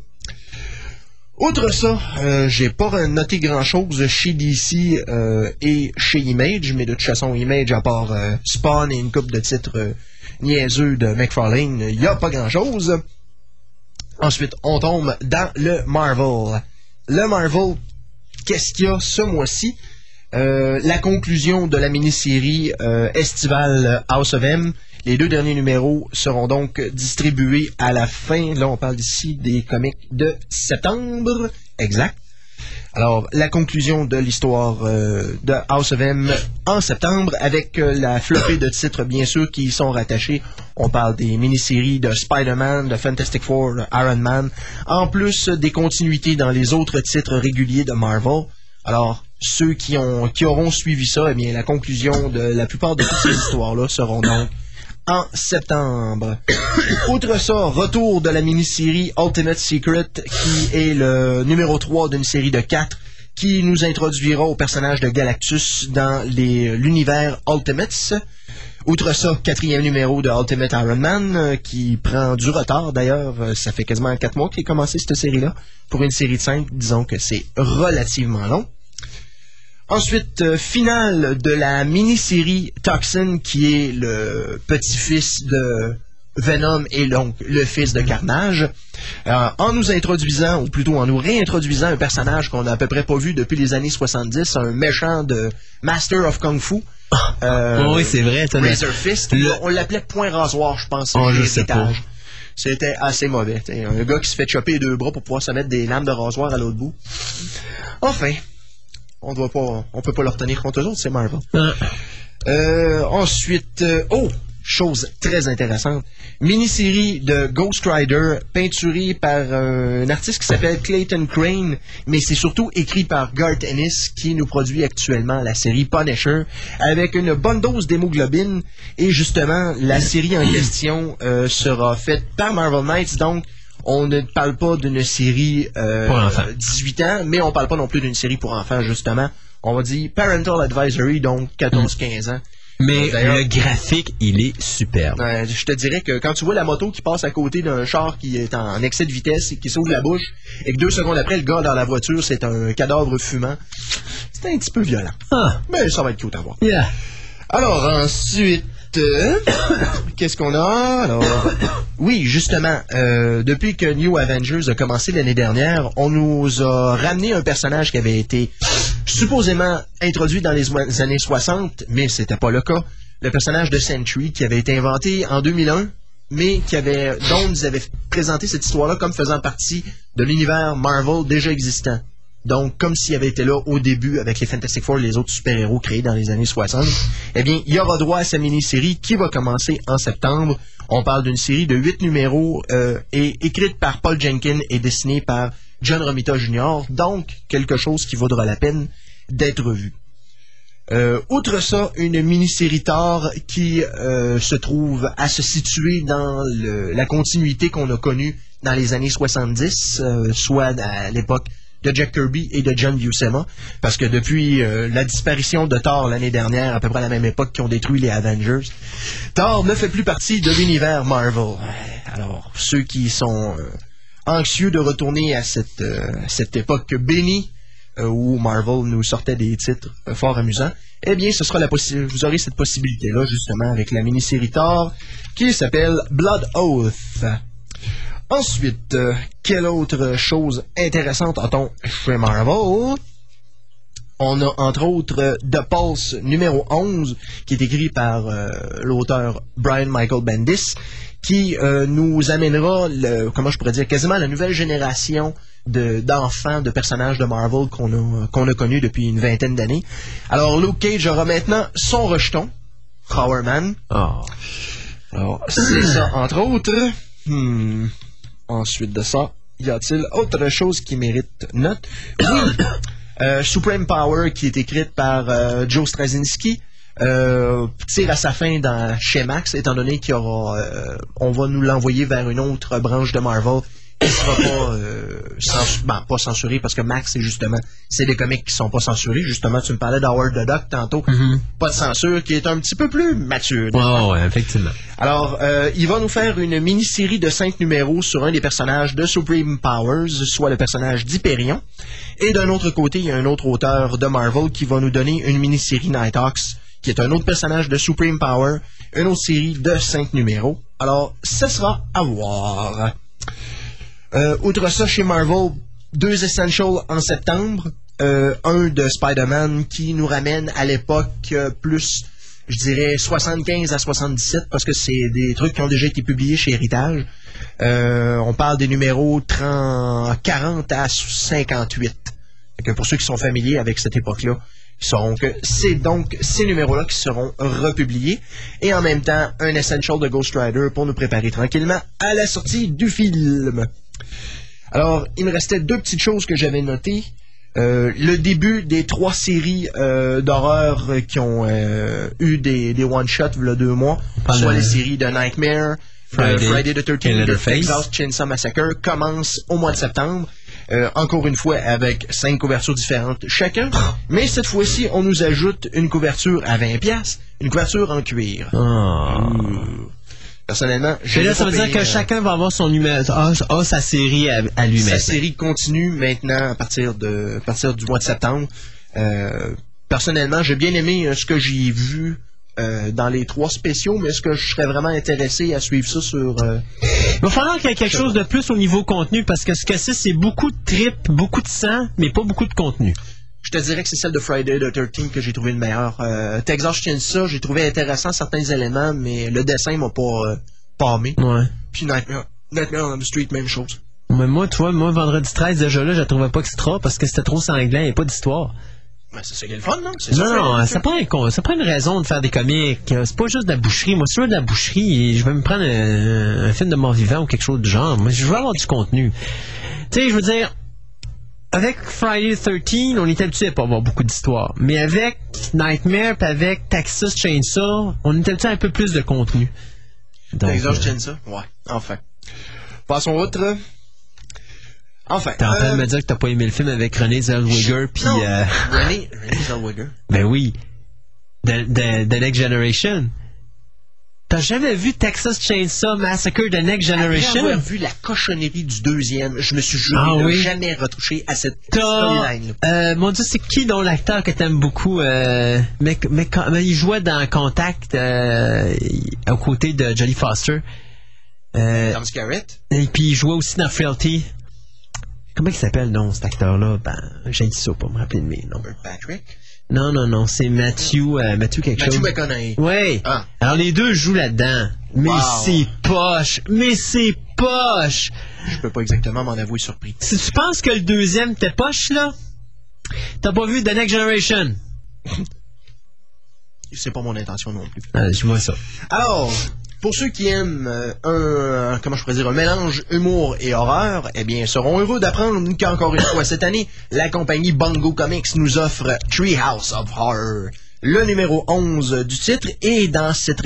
Speaker 5: Outre ça, euh, j'ai pas noté grand-chose chez DC euh, et chez Image, mais de toute façon, Image, à part Spawn et une coupe de titres niaiseux de McFarlane, il n'y a pas grand-chose. Ensuite, on tombe dans le Marvel. Le Marvel, qu'est-ce qu'il y a ce mois-ci? Euh, la conclusion de la mini-série euh, estivale House of M. Les deux derniers numéros seront donc distribués à la fin. Là, on parle ici des comics de septembre. Exact. Alors, la conclusion de l'histoire euh, de House of M en septembre, avec euh, la flopée de titres, bien sûr, qui y sont rattachés. On parle des mini-séries de Spider-Man, de Fantastic Four, de Iron Man, en plus des continuités dans les autres titres réguliers de Marvel. Alors, ceux qui, ont, qui auront suivi ça, eh bien, la conclusion de la plupart de toutes ces histoires-là seront donc en septembre. Outre ça, retour de la mini-série Ultimate Secret, qui est le numéro 3 d'une série de 4 qui nous introduira au personnage de Galactus dans les- l'univers Ultimates. Outre ça, quatrième numéro de Ultimate Iron Man, euh, qui prend du retard d'ailleurs. Euh, Ça fait quasiment 4 mois qu'il a commencé cette série-là. Pour une série de 5, disons que c'est relativement long. Ensuite, euh, finale de la mini-série Toxin, qui est le petit-fils de Venom et donc le fils de Carnage, Euh, en nous introduisant, ou plutôt en nous réintroduisant un personnage qu'on n'a à peu près pas vu depuis les années 70, un méchant de Master of Kung Fu. Euh,
Speaker 1: Oh oui, c'est vrai.
Speaker 5: Razor Fist.
Speaker 1: Le-
Speaker 5: On l'appelait point rasoir, je pense.
Speaker 1: Oh, je sais pas.
Speaker 5: C'était assez mauvais. t'sais. Un gars qui se fait chopper les deux bras pour pouvoir se mettre des lames de rasoir à l'autre bout. Enfin, on doit pas, on peut pas leur tenir compte eux autres, c'est Marvel.
Speaker 1: Ah.
Speaker 5: Euh, ensuite, euh, oh, chose très intéressante, mini-série de Ghost Rider peinturée par euh, un artiste qui s'appelle Clayton Crane, mais c'est surtout écrit par Garth Ennis qui nous produit actuellement la série Punisher avec une bonne dose d'hémoglobine et justement la série en question euh, sera faite par Marvel Knights donc on ne parle pas d'une série euh,
Speaker 1: Pour enfants.
Speaker 5: 18 ans, mais on parle pas non plus d'une série pour enfants, justement. On va dire Parental Advisory, donc 14-15 ans.
Speaker 1: Mais
Speaker 5: D'ailleurs-
Speaker 1: le graphique, il est superbe.
Speaker 5: Euh, je te dirais que quand tu vois la moto qui passe à côté d'un char qui est en excès de vitesse et qui s'ouvre la bouche, et que deux secondes après, le gars dans la voiture, c'est un cadavre fumant, c'est un petit peu violent.
Speaker 1: Ah,
Speaker 5: Mais ça va être cute à voir.
Speaker 1: yeah.
Speaker 5: Alors ensuite, euh, qu'est-ce qu'on a? Oui, justement, euh, depuis que New Avengers a commencé l'année dernière, on nous a ramené un personnage qui avait été supposément introduit dans les années 60, mais c'était pas le cas. Le personnage de Sentry qui avait été inventé en 2001, mais qui avait dont nous avait présenté cette histoire-là comme faisant partie de l'univers Marvel déjà existant. Donc, comme s'il avait été là au début avec les Fantastic Four et les autres super-héros créés dans les années 60, eh bien, il y aura droit à sa mini-série qui va commencer en septembre. On parle d'une série de huit numéros euh, et écrite par Paul Jenkins et dessinée par John Romita Jr. Donc, quelque chose qui vaudra la peine d'être vu. Euh, outre ça, une mini-série Thor qui euh, se trouve à se situer dans le- la continuité qu'on a connue dans les années 70, euh, soit à l'époque de Jack Kirby et de John Buscema, parce que depuis euh, la disparition de Thor l'année dernière, à peu près à la même époque qui ont détruit les Avengers, Thor ne fait plus partie de l'univers Marvel. Alors, ceux qui sont euh, anxieux de retourner à cette, euh, cette époque bénie où Marvel nous sortait des titres fort amusants, eh bien, ce sera la vous aurez cette possibilité-là, justement, avec la mini-série Thor, qui s'appelle Blood Oath. Ensuite, euh, quelle autre chose intéressante a-t-on chez Marvel? On a entre autres The Pulse numéro 11, qui est écrit par euh, l'auteur Brian Michael Bendis, qui euh, nous amènera, le, comment je pourrais dire, quasiment la nouvelle génération de- d'enfants, de, personnages de Marvel qu'on a, qu'on a connus depuis une vingtaine d'années. Alors, Luke Cage aura maintenant son rejeton, Power Man.
Speaker 1: Oh.
Speaker 5: Alors, c'est ça, entre autres. Hmm. Ensuite de ça, y a-t-il autre chose qui mérite note? Oui. Euh, Supreme Power, qui est écrite par euh, Joe Straczynski, euh, tire à sa fin dans, chez Max, étant donné qu'il y aura, euh, on va nous l'envoyer vers une autre branche de Marvel sera pas, euh, ben, pas censurée parce que Max, c'est justement, c'est des comics qui sont pas censurés. Justement, tu me parlais d'Howard the Duck tantôt. Pas de censure, qui est un petit peu plus mature.
Speaker 1: Oh, ouais, effectivement.
Speaker 5: Alors, euh, il va nous faire une mini-série de cinq numéros sur un des personnages de Supreme Powers, soit le personnage d'Hyperion. Et d'un autre côté, il y a un autre auteur de Marvel qui va nous donner une mini-série Nighthawks, qui est un autre personnage de Supreme Power, une autre série de cinq numéros. Alors, ce sera à voir. Euh, outre ça, chez Marvel, deux Essentials en septembre. Euh, un de Spider-Man qui nous ramène à l'époque euh, plus, je dirais, 75 à 77 parce que c'est des trucs qui ont déjà été publiés chez Héritage. On parle des numéros 30, 40 à 58. Fait que pour ceux qui sont familiers avec cette époque-là, c'est donc ces numéros-là qui seront republiés. Et en même temps, un Essential de Ghost Rider pour nous préparer tranquillement à la sortie du film. Alors, il me restait deux petites choses que j'avais notées. Euh, le début des trois séries euh, d'horreur qui ont euh, eu des, des one-shots il y a deux mois, soit les séries de Nightmare,
Speaker 1: Friday,
Speaker 5: the
Speaker 1: et
Speaker 5: 13th, de
Speaker 1: Leatherface.
Speaker 5: Texas Chainsaw Massacre, commencent au mois de septembre. Encore une fois avec cinq couvertures différentes chacun. Mais cette fois-ci, on nous ajoute une couverture à 20 pièces, une couverture en cuir.
Speaker 1: Ah.
Speaker 5: Personnellement, je
Speaker 1: là, ça veut dire que
Speaker 5: euh,
Speaker 1: chacun va avoir son numéro, a, a sa série à, à lui
Speaker 5: Sa série continue maintenant à partir de à partir du mois de septembre. Euh, personnellement, j'ai bien aimé euh, ce que j'ai vu euh, dans les trois spéciaux, mais est-ce que je serais vraiment intéressé à suivre ça sur euh,
Speaker 1: Il va falloir qu'il y ait quelque chose de plus au niveau contenu parce que ce que c'est, c'est beaucoup de trip, beaucoup de sang, mais pas beaucoup de contenu.
Speaker 5: Je te dirais que c'est celle de Friday the 13 que j'ai trouvé le meilleur. Euh, Texas Chainsaw, j'ai trouvé intéressant certains éléments, mais le dessin m'a pas euh.
Speaker 1: Ouais.
Speaker 5: Puis Nightmare, Nightmare on the Street, même chose.
Speaker 1: Mais moi, tu vois, moi, vendredi 13, déjà là, je la trouvais pas extra parce que c'était trop sanglant, a pas d'histoire.
Speaker 5: Ben, c'est ça qui est le fun, non?
Speaker 1: Non,
Speaker 5: ça,
Speaker 1: non, ça prend, un con- ça prend une raison de faire des comiques. Euh, C'est pas juste de la boucherie. Moi, si je veux de la boucherie, je vais me prendre un, un film de mort-vivant ou quelque chose du genre. Moi, je veux avoir du contenu. Tu sais, je veux dire, avec Friday the 13, on était habitué à pas avoir beaucoup d'histoire. Mais avec Nightmare puis avec Texas Chainsaw, on était habitué à un peu plus de contenu. Donc,
Speaker 5: Texas
Speaker 1: euh,
Speaker 5: Chainsaw? Ouais, enfin. Passons autre. Enfin.
Speaker 1: T'es en train
Speaker 5: euh,
Speaker 1: de me dire que t'as pas aimé le film avec René Zellweger puis euh,
Speaker 5: René, René Zellweger.
Speaker 1: ben oui, The, the, The Next Generation. T'as jamais vu Texas Chainsaw Massacre The Next
Speaker 5: Après
Speaker 1: Generation?
Speaker 5: avoir vu la cochonnerie du deuxième, je me suis juré
Speaker 1: Ah
Speaker 5: de
Speaker 1: oui?
Speaker 5: jamais retoucher à cette storyline.
Speaker 1: euh, mon dieu, c'est qui dont l'acteur que t'aimes beaucoup, euh, mais, mais, quand- mais il jouait dans Contact, euh, aux côtés de Jodie Foster. Euh,
Speaker 5: Tom Scarrett.
Speaker 1: et puis il jouait aussi dans Frailty. Comment il s'appelle, non, cet acteur-là? Ben, j'ai dit ça pour me rappeler de mes noms.
Speaker 5: Patrick.
Speaker 1: Non, non, non, c'est Matthew, euh, Matthew quelque
Speaker 5: Matthew
Speaker 1: chose.
Speaker 5: McConaughey.
Speaker 1: Oui.
Speaker 5: Ah.
Speaker 1: Alors les deux jouent là-dedans. Mais
Speaker 5: Wow.
Speaker 1: c'est poche. Mais c'est poche.
Speaker 5: Je peux pas exactement m'en avouer surpris.
Speaker 1: Si tu penses que le deuxième était poche, là, t'as pas vu The Next Generation?
Speaker 5: C'est pas mon intention non plus.
Speaker 1: Ah, je vois ça.
Speaker 5: Alors, pour ceux qui aiment euh, un, comment je pourrais dire, un mélange humour et horreur, eh bien, seront heureux d'apprendre qu'encore une fois cette année, la compagnie Bongo Comics nous offre Treehouse of Horror, le numéro 11 du titre. Et dans cette,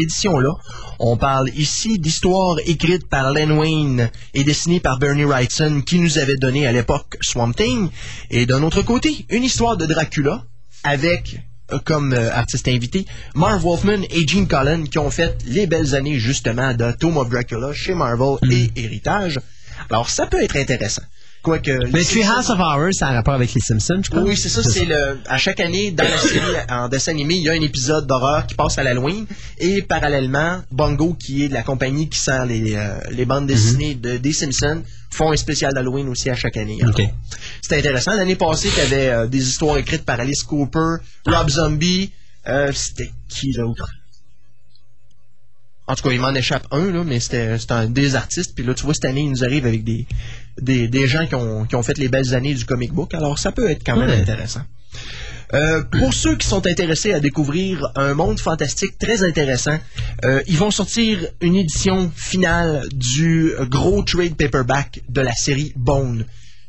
Speaker 5: édition-là, on parle ici d'histoires écrites par Len Wayne et dessinées par Bernie Wrightson, qui nous avait donné à l'époque Swamp Thing. Et d'un autre côté, une histoire de Dracula avec euh, comme euh, artiste invité, Marv Wolfman et Gene Cullen qui ont fait les belles années justement de Tomb of Dracula chez Marvel et Héritage. Alors ça peut être intéressant.
Speaker 1: Mais
Speaker 5: les
Speaker 1: Treehouse of Horror, ça a un rapport avec les Simpsons, je crois.
Speaker 5: oui, c'est ça, c'est le à chaque année dans la série en dessin animé, il y a un épisode d'horreur qui passe à l'Halloween et parallèlement Bongo qui est de la compagnie qui sert les, euh, les bandes dessinées de des Simpsons font un spécial d'Halloween aussi à chaque année. Alors,
Speaker 1: Ok.
Speaker 5: C'était intéressant. L'année passée, tu avais des histoires écrites par Alice Cooper, Rob Zombie, euh, c'était qui l'autre en tout cas, il m'en échappe un, là, mais c'était un des artistes. Puis là, tu vois, cette année, il nous arrive avec des, des, des gens qui ont, qui ont fait les belles années du comic book. Alors, ça peut être quand même
Speaker 1: Ouais.
Speaker 5: intéressant. Euh, pour ceux qui sont intéressés à découvrir un monde fantastique très intéressant, euh, ils vont sortir une édition finale du gros trade paperback de la série Bone.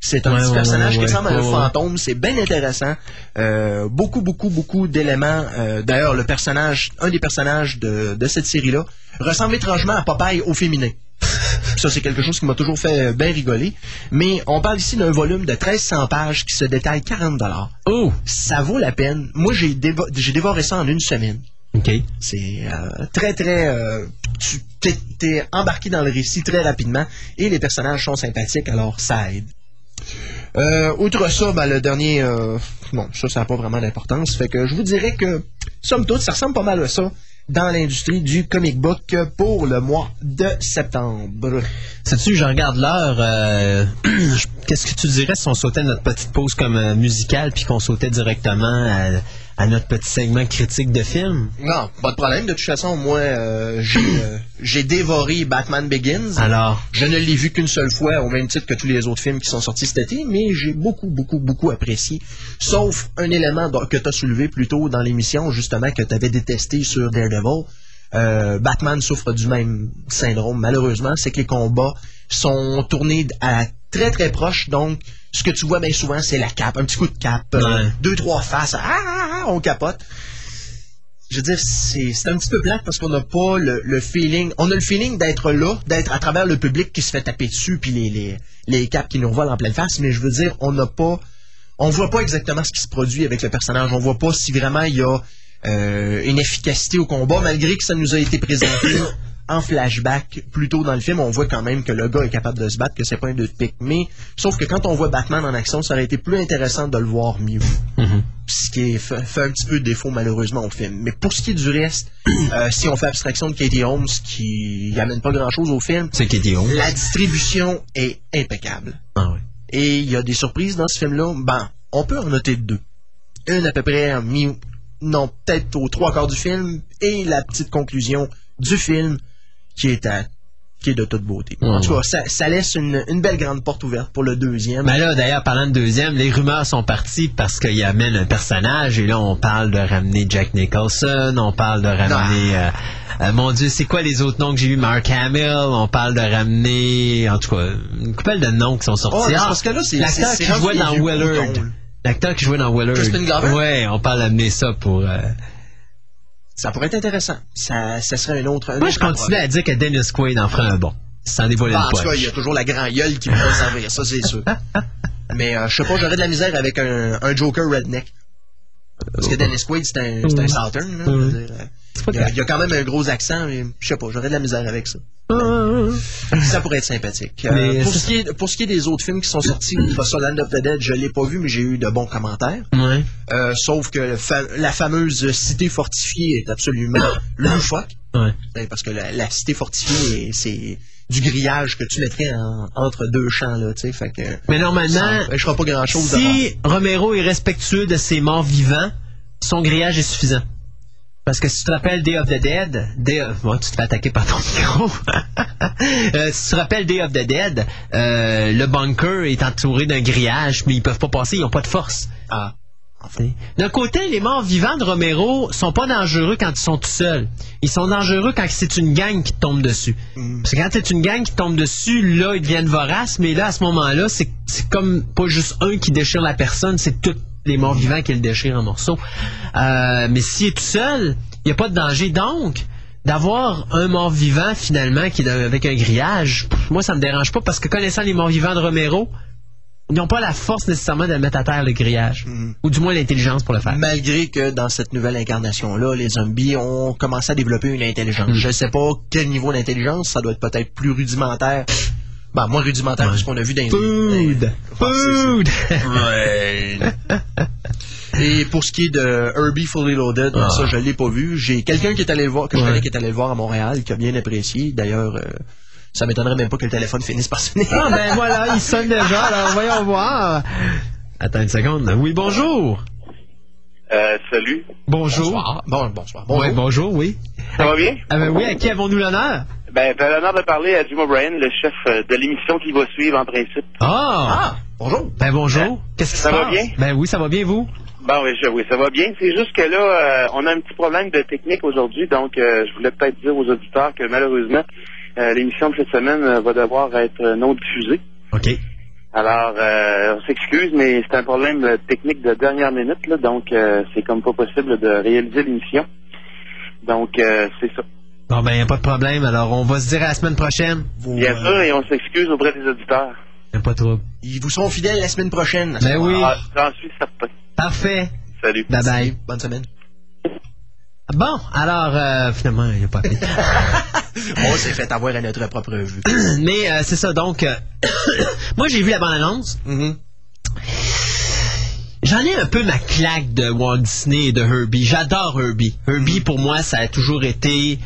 Speaker 5: C'est un
Speaker 1: Ouais,
Speaker 5: petit
Speaker 1: ouais,
Speaker 5: personnage
Speaker 1: ouais,
Speaker 5: qui ressemble à un fantôme. C'est bien intéressant. Euh, beaucoup, beaucoup, beaucoup d'éléments. Euh, D'ailleurs, le personnage, un des personnages de, de cette série-là, ressemble étrangement à Popeye au féminin. Ça, c'est quelque chose qui m'a toujours fait bien rigoler. Mais on parle ici d'un volume de 1300 pages qui se détaille 40
Speaker 1: Oh!
Speaker 5: Ça vaut la peine. Moi, j'ai dévo- j'ai dévoré ça en une semaine.
Speaker 1: OK.
Speaker 5: C'est euh, très, très... euh, tu t'es embarqué dans le récit très rapidement et les personnages sont sympathiques, alors ça aide. Euh, outre ça, ben, le dernier... euh, bon, ça, ça n'a pas vraiment d'importance. Fait que je vous dirais que, somme toute, ça ressemble pas mal à ça. dans l'industrie du comic book pour le mois de septembre.
Speaker 1: Sais-tu, je regarde l'heure. euh, Qu'est-ce que tu dirais si on sautait notre petite pause comme musicale puis qu'on sautait directement à, à notre petit segment critique de film?
Speaker 5: Non, pas de problème. De toute façon, moi, euh, j'ai euh, j'ai dévoré Batman Begins.
Speaker 1: Alors,
Speaker 5: Je ne l'ai vu qu'une seule fois, au même titre que tous les autres films qui sont sortis cet été, mais j'ai beaucoup, beaucoup, beaucoup apprécié. Sauf un élément que tu as soulevé plus tôt dans l'émission, justement, que tu avais détesté sur Daredevil. Euh, Batman souffre du même syndrome, malheureusement, c'est que les combats sont tournés à très très proche, donc ce que tu vois bien souvent, c'est la cape, un petit coup de cape, euh,
Speaker 1: Ouais.
Speaker 5: deux, trois faces, ah, ah, ah, on capote je veux dire, c'est c'est un petit peu plate parce qu'on n'a pas le, le feeling. On a le feeling d'être là, d'être à travers le public qui se fait taper dessus, puis les, les, les capes qui nous volent en pleine face, mais je veux dire, on n'a pas. On voit pas exactement ce qui se produit avec le personnage. On voit pas si vraiment il y a euh, une efficacité au combat, malgré que ça nous a été présenté en flashback plus tôt dans le film. On voit quand même que le gars est capable de se battre, que c'est pas un deux de pique. Mais sauf que quand on voit Batman en action, ça aurait été plus intéressant de le voir mieux ce qui est fait, fait un petit peu de défaut malheureusement au film. Mais pour ce qui est du reste, euh, si on fait abstraction de Katie Holmes qui amène pas grand chose au film,
Speaker 1: c'est était haut.
Speaker 5: la distribution est impeccable.
Speaker 1: Ah.
Speaker 5: Et il y a des surprises dans ce film-là. Ben, on peut en noter deux. Une à peu près en mi non, peut-être aux trois quarts du film, et la petite conclusion du film qui est à qui est de toute beauté. En
Speaker 1: Ouais,
Speaker 5: tout cas, ça, ça laisse une, une belle grande porte ouverte pour le deuxième.
Speaker 1: Ben là, d'ailleurs, parlant de deuxième, les rumeurs sont parties parce qu'il amène un personnage et là, on parle de ramener Jack Nicholson, on parle de ramener... euh, euh, mon Dieu, c'est quoi les autres noms que j'ai vus? Mark Hamill, on parle de ramener... En tout cas, une couple de noms qui sont sortis.
Speaker 5: Oh, mais
Speaker 1: Ah,
Speaker 5: parce que là, c'est-
Speaker 1: L'acteur qui jouait dans Willard. L'acteur qui jouait dans Willard.
Speaker 5: Crispin Glover?
Speaker 1: Ouais, on parle d'amener ça pour... euh,
Speaker 5: Ça pourrait être intéressant. Ça, ça serait un autre. un
Speaker 1: Moi,
Speaker 5: autre
Speaker 1: je continue à dire que Dennis Quaid en ferait un bon. Sans dévoiler
Speaker 5: Ah, en
Speaker 1: le
Speaker 5: tout cas, il y a toujours la grand gueule qui va servir, ça c'est sûr. Mais euh, je sais pas, j'aurais de la misère avec un, un Joker redneck. Parce que Dennis Quaid, c'est un, c'est un Southern. là, euh, il, y a, il y a quand même un gros accent, mais je sais pas, j'aurais de la misère avec ça. Ça pourrait être sympathique. Euh, pour, ce qui est, pour ce qui est des autres films qui sont sortis, ça, Land of the Dead, je l'ai pas vu, mais j'ai eu de bons commentaires.
Speaker 1: Ouais.
Speaker 5: Euh, sauf que fa- la fameuse cité fortifiée est absolument loufoque.
Speaker 1: Ouais.
Speaker 5: Ben, Parce que la, la cité fortifiée, c'est du grillage que tu mettrais en- entre deux champs, là, tu sais. Fait que.
Speaker 1: Mais normalement,
Speaker 5: empêchera pas grand chose
Speaker 1: si Romero est respectueux de ses morts vivants, son grillage est suffisant. Parce que si tu te rappelles Day of the Dead, Day of- Bon, tu te fais attaquer par ton micro. Euh, si tu te rappelles Day of the Dead, euh, le bunker est entouré d'un grillage, mais ils peuvent pas passer, ils ont pas de force.
Speaker 5: Ah.
Speaker 1: D'un côté, les morts vivants de Romero sont pas dangereux quand ils sont tout seuls. Ils sont dangereux quand c'est une gang qui te tombe dessus. Parce que quand c'est une gang qui tombe dessus, là, ils deviennent voraces, mais là, à ce moment-là, c'est comme pas juste un qui déchire la personne, c'est tous les morts vivants qui le déchirent en morceaux. Euh, mais s'il est tout seul, il n'y a pas de danger. Donc, d'avoir un mort vivant, finalement, qui est avec un grillage, moi, ça me dérange pas, parce que connaissant les morts vivants de Romero, ils n'ont pas la force nécessairement de mettre à terre le grillage. Ou du moins l'intelligence pour le faire.
Speaker 5: Malgré que dans cette nouvelle incarnation-là, les zombies ont commencé à développer une intelligence. Je sais pas quel niveau d'intelligence, ça doit être peut-être plus rudimentaire. Ben, moins rudimentaire que ce qu'on a vu dans les...
Speaker 1: Food! Food!
Speaker 5: Ouais. Et pour ce qui est de Herbie Fully Loaded,
Speaker 1: Ah.
Speaker 5: ça je l'ai pas vu. J'ai quelqu'un qui est allé le voir, que je
Speaker 1: Ouais.
Speaker 5: connais qui est allé le voir à Montréal, qui a bien apprécié. D'ailleurs, euh, ça m'étonnerait même pas que le téléphone finisse par sonner.
Speaker 1: Ah ben voilà, il sonne déjà, alors voyons voir. Attends une seconde. Oui, bonjour.
Speaker 6: Euh, salut.
Speaker 1: Bonjour.
Speaker 5: Bonsoir. Bon, bonsoir. Bonjour.
Speaker 1: Ouais, bonjour, oui.
Speaker 6: Ça va bien?
Speaker 1: Ah ben oui, à qui avons-nous l'honneur?
Speaker 6: Ben, j'ai l'honneur de parler à Jim O'Brien, le chef euh, de l'émission qui va suivre en principe.
Speaker 1: Ah!
Speaker 5: Ah, bonjour.
Speaker 1: Ben bonjour. Qu'est-ce qui
Speaker 6: Ça
Speaker 1: se
Speaker 6: va
Speaker 1: passe?
Speaker 6: bien?
Speaker 1: Ben oui, ça va bien, vous?
Speaker 6: Bon, oui, je- oui, ça va bien. C'est juste que là, euh, on a un petit problème de technique aujourd'hui, donc euh, je voulais peut-être dire aux auditeurs que malheureusement, euh, l'émission de cette semaine euh, va devoir être non diffusée.
Speaker 1: OK.
Speaker 6: Alors, euh, on s'excuse, mais c'est un problème technique de dernière minute, là, donc euh, c'est comme pas possible de réaliser l'émission. Donc, euh, c'est ça.
Speaker 1: Bon ben, y a pas de problème, alors on va se dire à la semaine prochaine.
Speaker 5: Vous,
Speaker 6: Bien
Speaker 5: euh,
Speaker 6: sûr, et on s'excuse auprès des auditeurs.
Speaker 1: Y a pas de trouble.
Speaker 5: Ils vous seront fidèles la semaine prochaine.
Speaker 1: Ben oui.
Speaker 6: Ah, J'en suis certain.
Speaker 1: Parfait.
Speaker 6: Salut.
Speaker 1: Bye bye.
Speaker 5: Bonne semaine.
Speaker 1: Bon, alors, euh, finalement, il a pas appelé.
Speaker 5: On s'est fait avoir à notre propre vue.
Speaker 1: Mais euh, c'est ça, donc, euh, moi j'ai vu la bande-annonce.
Speaker 5: Mhm.
Speaker 1: J'en ai un peu ma claque de Walt Disney et de Herbie. J'adore Herbie. Herbie, pour moi, ça a toujours été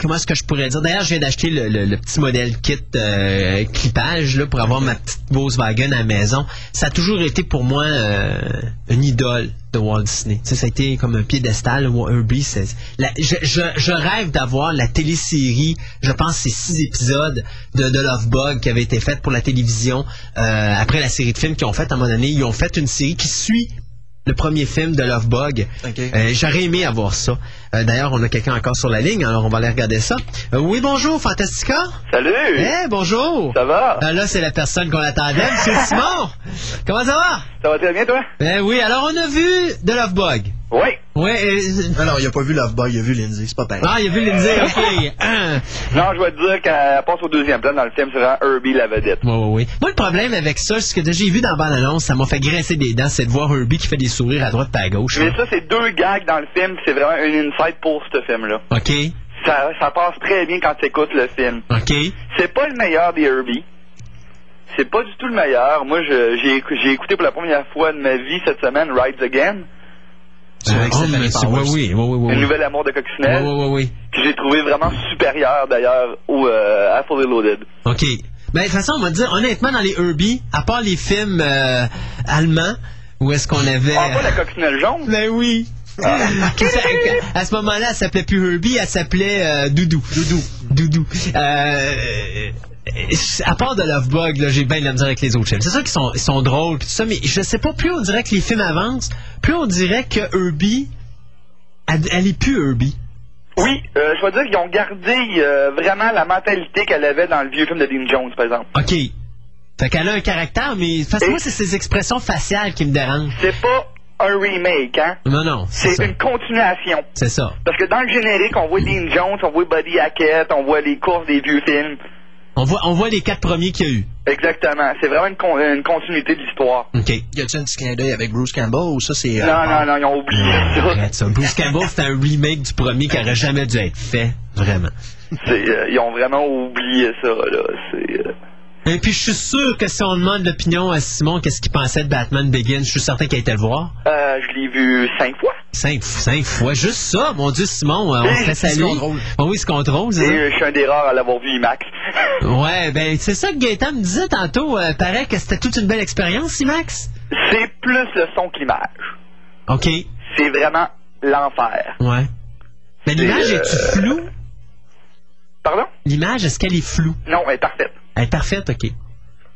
Speaker 1: comment est-ce que je pourrais dire? D'ailleurs, je viens d'acheter le, le- petit modèle kit euh, clipage là, pour avoir ma petite Volkswagen à la maison. Ça a toujours été pour moi euh, une idole de Walt Disney. Ça a été comme un piédestal. la- je, je- je rêve d'avoir la télésérie, je pense c'est six épisodes de, de Love Bug qui avait été faite pour la télévision euh, après la série de films qu'ils ont fait à un moment donné. Ils ont fait une série qui suit le premier film de Love Bug.
Speaker 5: Ok.
Speaker 1: Euh, J'aurais aimé avoir ça. Euh, D'ailleurs, on a quelqu'un encore sur la ligne, alors on va aller regarder ça. Euh, oui, bonjour, Fantastica.
Speaker 6: Salut!
Speaker 1: Eh, bonjour.
Speaker 6: Ça va?
Speaker 1: Euh, là, c'est la personne qu'on attendait, Monsieur Simon. Comment ça va?
Speaker 6: Ça va très bien, toi?
Speaker 1: Ben oui, alors on a vu de Love
Speaker 6: Oui.
Speaker 1: euh,
Speaker 5: Non, non, il a pas vu Loveboy, il a vu Lindsay, c'est pas pareil.
Speaker 1: Ah, il a vu Lindsay, ok. Hein.
Speaker 6: Non, je vais te dire qu'elle passe au deuxième plan dans le film, c'est vraiment Herbie la vedette.
Speaker 1: Oui, oui, oui. Moi, le problème avec ça, c'est que j'ai vu dans la bande-annonce, ça m'a fait grincer des dents, c'est de voir Herbie qui fait des sourires à droite et à gauche.
Speaker 6: Mais ça, c'est deux gags dans le film, c'est vraiment une insight pour ce film-là.
Speaker 1: OK,
Speaker 6: Ça, ça passe très bien quand tu écoutes le film.
Speaker 1: OK.
Speaker 6: C'est pas le meilleur des Herbie. C'est pas du tout le meilleur. Moi, je- j'ai écou- j'ai écouté pour la première fois de ma vie cette semaine Rides Again,
Speaker 5: avec
Speaker 1: oh, mais c'est-
Speaker 5: Powers.
Speaker 1: oui, oui, oui, oui.
Speaker 6: le nouvel amour de
Speaker 1: Oui,
Speaker 6: Coccinelle,
Speaker 1: oui, oui, oui.
Speaker 6: que j'ai trouvé vraiment supérieur d'ailleurs au euh, à Fully Loaded.
Speaker 1: OK. Ben, de toute façon, on va dire, honnêtement, dans les Herbie, à part les films euh, allemands, où est-ce qu'on avait...
Speaker 6: Ah, pas la coccinelle jaune?
Speaker 1: Ben oui. Ça- à ce moment-là, elle s'appelait plus Herbie, elle s'appelait euh, Doudou. Doudou. Doudou. Euh, à part de Love Bug, j'ai bien de la misère avec les autres films. C'est sûr qu'ils sont, ils sont drôles pis tout ça, mais je sais pas, plus on dirait que les films avancent, plus on dirait que Herbie, elle, elle est plus Herbie.
Speaker 6: Oui, euh, je vais dire qu'ils ont gardé euh, vraiment la mentalité qu'elle avait dans le vieux film de Dean Jones, par exemple.
Speaker 1: OK. Fait qu'elle a un caractère, mais parce que moi, c'est ses expressions faciales qui me dérangent.
Speaker 6: C'est pas un remake, hein?
Speaker 1: Non, non, c'est
Speaker 6: une continuation.
Speaker 1: C'est ça.
Speaker 6: Parce que dans le générique, on voit Dean Jones, on voit Buddy Hackett, on voit les courses des vieux films.
Speaker 1: On voit, on voit les quatre premiers qu'il y a eu.
Speaker 6: Exactement. C'est vraiment une, con- une continuité de l'histoire.
Speaker 1: OK.
Speaker 5: Y a-tu un petit clin d'œil avec Bruce Campbell ou ça c'est. euh,
Speaker 6: Non, non, non, ils ont oublié ça.
Speaker 1: Bruce Campbell, c'était un remake du premier qui aurait jamais dû être fait. Vraiment.
Speaker 6: C'est, euh, ils ont vraiment oublié ça, là. C'est, euh,
Speaker 1: Et puis, je suis sûr que si on demande l'opinion à Simon, qu'est-ce qu'il pensait de Batman Begins, je suis certain qu'il a été le voir.
Speaker 6: euh, je l'ai vu cinq fois.
Speaker 1: Cinq, cinq fois. Juste ça. Mon Dieu, Simon, euh, on se laisse aller.
Speaker 5: contrôle.
Speaker 1: Ah oui, se contrôle,
Speaker 6: Et euh, je suis un des rares à l'avoir vu IMAX.
Speaker 1: Ouais, ben, c'est ça que Gaëtan me disait tantôt. Euh, paraît que c'était toute une belle expérience, Max.
Speaker 6: C'est plus le son que l'image.
Speaker 1: OK.
Speaker 6: C'est vraiment l'enfer.
Speaker 1: Ouais. Mais l'image, est-tu floue?
Speaker 6: Pardon?
Speaker 1: L'image, est-ce qu'elle est floue?
Speaker 6: Non, elle est parfaite.
Speaker 1: Elle est parfaite, OK.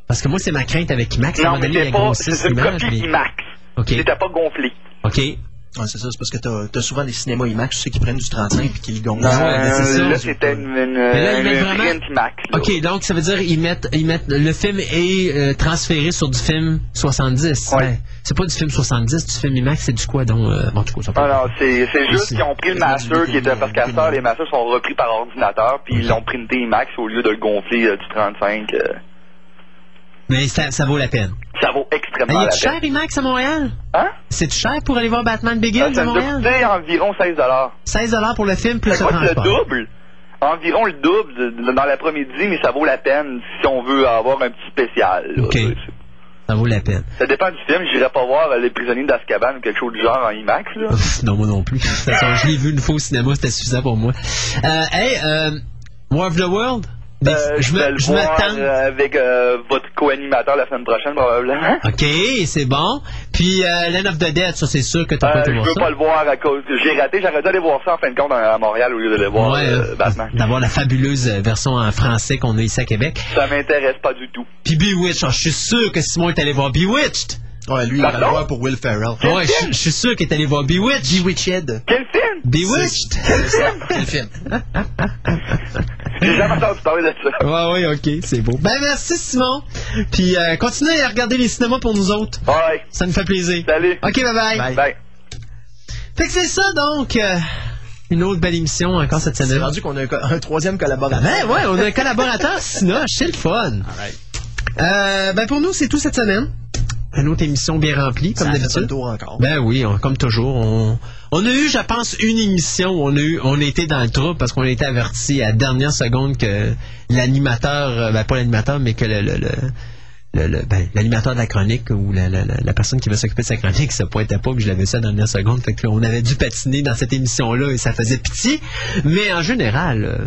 Speaker 1: Parce que moi, c'est ma crainte avec IMAX. à un
Speaker 6: Non,
Speaker 1: moment
Speaker 6: mais
Speaker 1: donné,
Speaker 6: c'est
Speaker 1: il
Speaker 6: pas, c'est une copie
Speaker 1: mais-
Speaker 6: IMAX.
Speaker 1: OK.
Speaker 6: C'était pas gonflé.
Speaker 1: OK.
Speaker 5: Ouais, c'est ça, c'est parce que t'as as souvent des cinémas IMAX, tu sais, qui prennent du 35 puis qui le gonflent.
Speaker 1: Ouais, ben, c'est ça.
Speaker 6: Là, c'était une, une,
Speaker 1: Mais là, ils
Speaker 6: une
Speaker 1: mettent vraiment-
Speaker 6: print IMAX. là.
Speaker 1: OK, donc ça veut dire ils mettent ils mettent le film est euh, transféré sur du film 70.
Speaker 6: Ouais.
Speaker 1: Ben, c'est pas du film 70, du film IMAX, c'est du quoi donc euh, bon, tout cas, ça peut-
Speaker 6: Ah non, c'est c'est juste qu'ils ont pris le master
Speaker 5: du
Speaker 6: qui était parce qu'à ça, les masters sont repris par ordinateur puis ils l'ont printé IMAX au lieu de le gonfler euh, du 35. euh.
Speaker 1: Mais ça, ça vaut la peine.
Speaker 6: ça vaut extrêmement
Speaker 1: y
Speaker 6: la
Speaker 1: a cher
Speaker 6: peine.
Speaker 1: IMAX à Montréal?
Speaker 6: Hein?
Speaker 1: C'est cher pour aller voir Batman Begins
Speaker 6: Ah, ça
Speaker 1: à Montréal?
Speaker 6: coûtait environ 16 dollars.
Speaker 1: 16 pour le film plus
Speaker 6: Ça
Speaker 1: le
Speaker 6: double. Environ le double dans l'après-midi, mais ça vaut la peine si on veut avoir un petit spécial. là.
Speaker 1: OK. Ça vaut la peine.
Speaker 6: Ça dépend du film. J'irai pas voir euh, Les prisonniers d'Azkaban ou quelque chose du genre en IMAX. Là.
Speaker 1: Non, moi non plus. De toute façon, je l'ai vu une fois au cinéma, c'était suffisant pour moi. Euh, hey, euh, War of the World? Des-
Speaker 6: Euh,
Speaker 1: je
Speaker 6: vais
Speaker 1: me, je tente.
Speaker 6: euh, avec euh, votre co-animateur la semaine prochaine, probablement.
Speaker 1: OK, c'est bon. Puis euh, Land of the Dead, ça c'est sûr que t'as
Speaker 6: Euh,
Speaker 1: pas été
Speaker 6: je
Speaker 1: voir
Speaker 6: veux
Speaker 1: ça.
Speaker 6: pas le voir à cause. J'ai raté, j'aurais dû aller voir ça en fin de compte à Montréal au lieu de le voir
Speaker 1: Ouais,
Speaker 6: euh,
Speaker 1: euh,
Speaker 6: Batman.
Speaker 1: d'avoir la fabuleuse euh, version en français qu'on a ici à Québec.
Speaker 6: Ça m'intéresse pas du tout.
Speaker 1: Puis Bewitched, ah, je suis sûr que Simon est allé voir Bewitched.
Speaker 5: Ouais, lui, il va
Speaker 6: Pardon?
Speaker 5: le voir pour Will Ferrell.
Speaker 1: Ouais, je suis sûr qu'il est allé voir Bewitched.
Speaker 5: Bewitched.
Speaker 6: Quel film?
Speaker 1: Bewitched.
Speaker 5: Quel film?
Speaker 6: J'ai jamais entendu parler de ça.
Speaker 1: Ouais, ouais, ok, c'est beau. Ben merci Simon. Puis euh, continuez à regarder les cinémas pour nous autres.
Speaker 6: Ouais.
Speaker 1: Ça nous fait plaisir.
Speaker 6: Salut.
Speaker 1: Ok, bye bye.
Speaker 5: Bye.
Speaker 6: Bye.
Speaker 1: Fait que c'est ça donc. euh, une autre belle émission encore cette
Speaker 5: C'est
Speaker 1: semaine.
Speaker 5: rendu qu'on a un troisième collaborateur.
Speaker 1: Ben ouais, on a un collaborateur Sinoche, c'est le fun. Euh, ben pour nous, c'est tout cette semaine. Une autre émission bien remplie, comme d'habitude.
Speaker 5: encore.
Speaker 1: Ben oui, on- comme toujours. On, on a eu, je pense, une émission où on a eu, on était dans le trou parce qu'on a été averti à la dernière seconde que l'animateur, euh, ben pas l'animateur, mais que le, ben, l'animateur de la chronique ou la, la- la- la personne qui va s'occuper de sa chronique se pointait pas, puis je l'avais ça dans la dernière seconde. Fait que là, on avait dû patiner dans cette émission-là et ça faisait pitié. Mais en général, euh,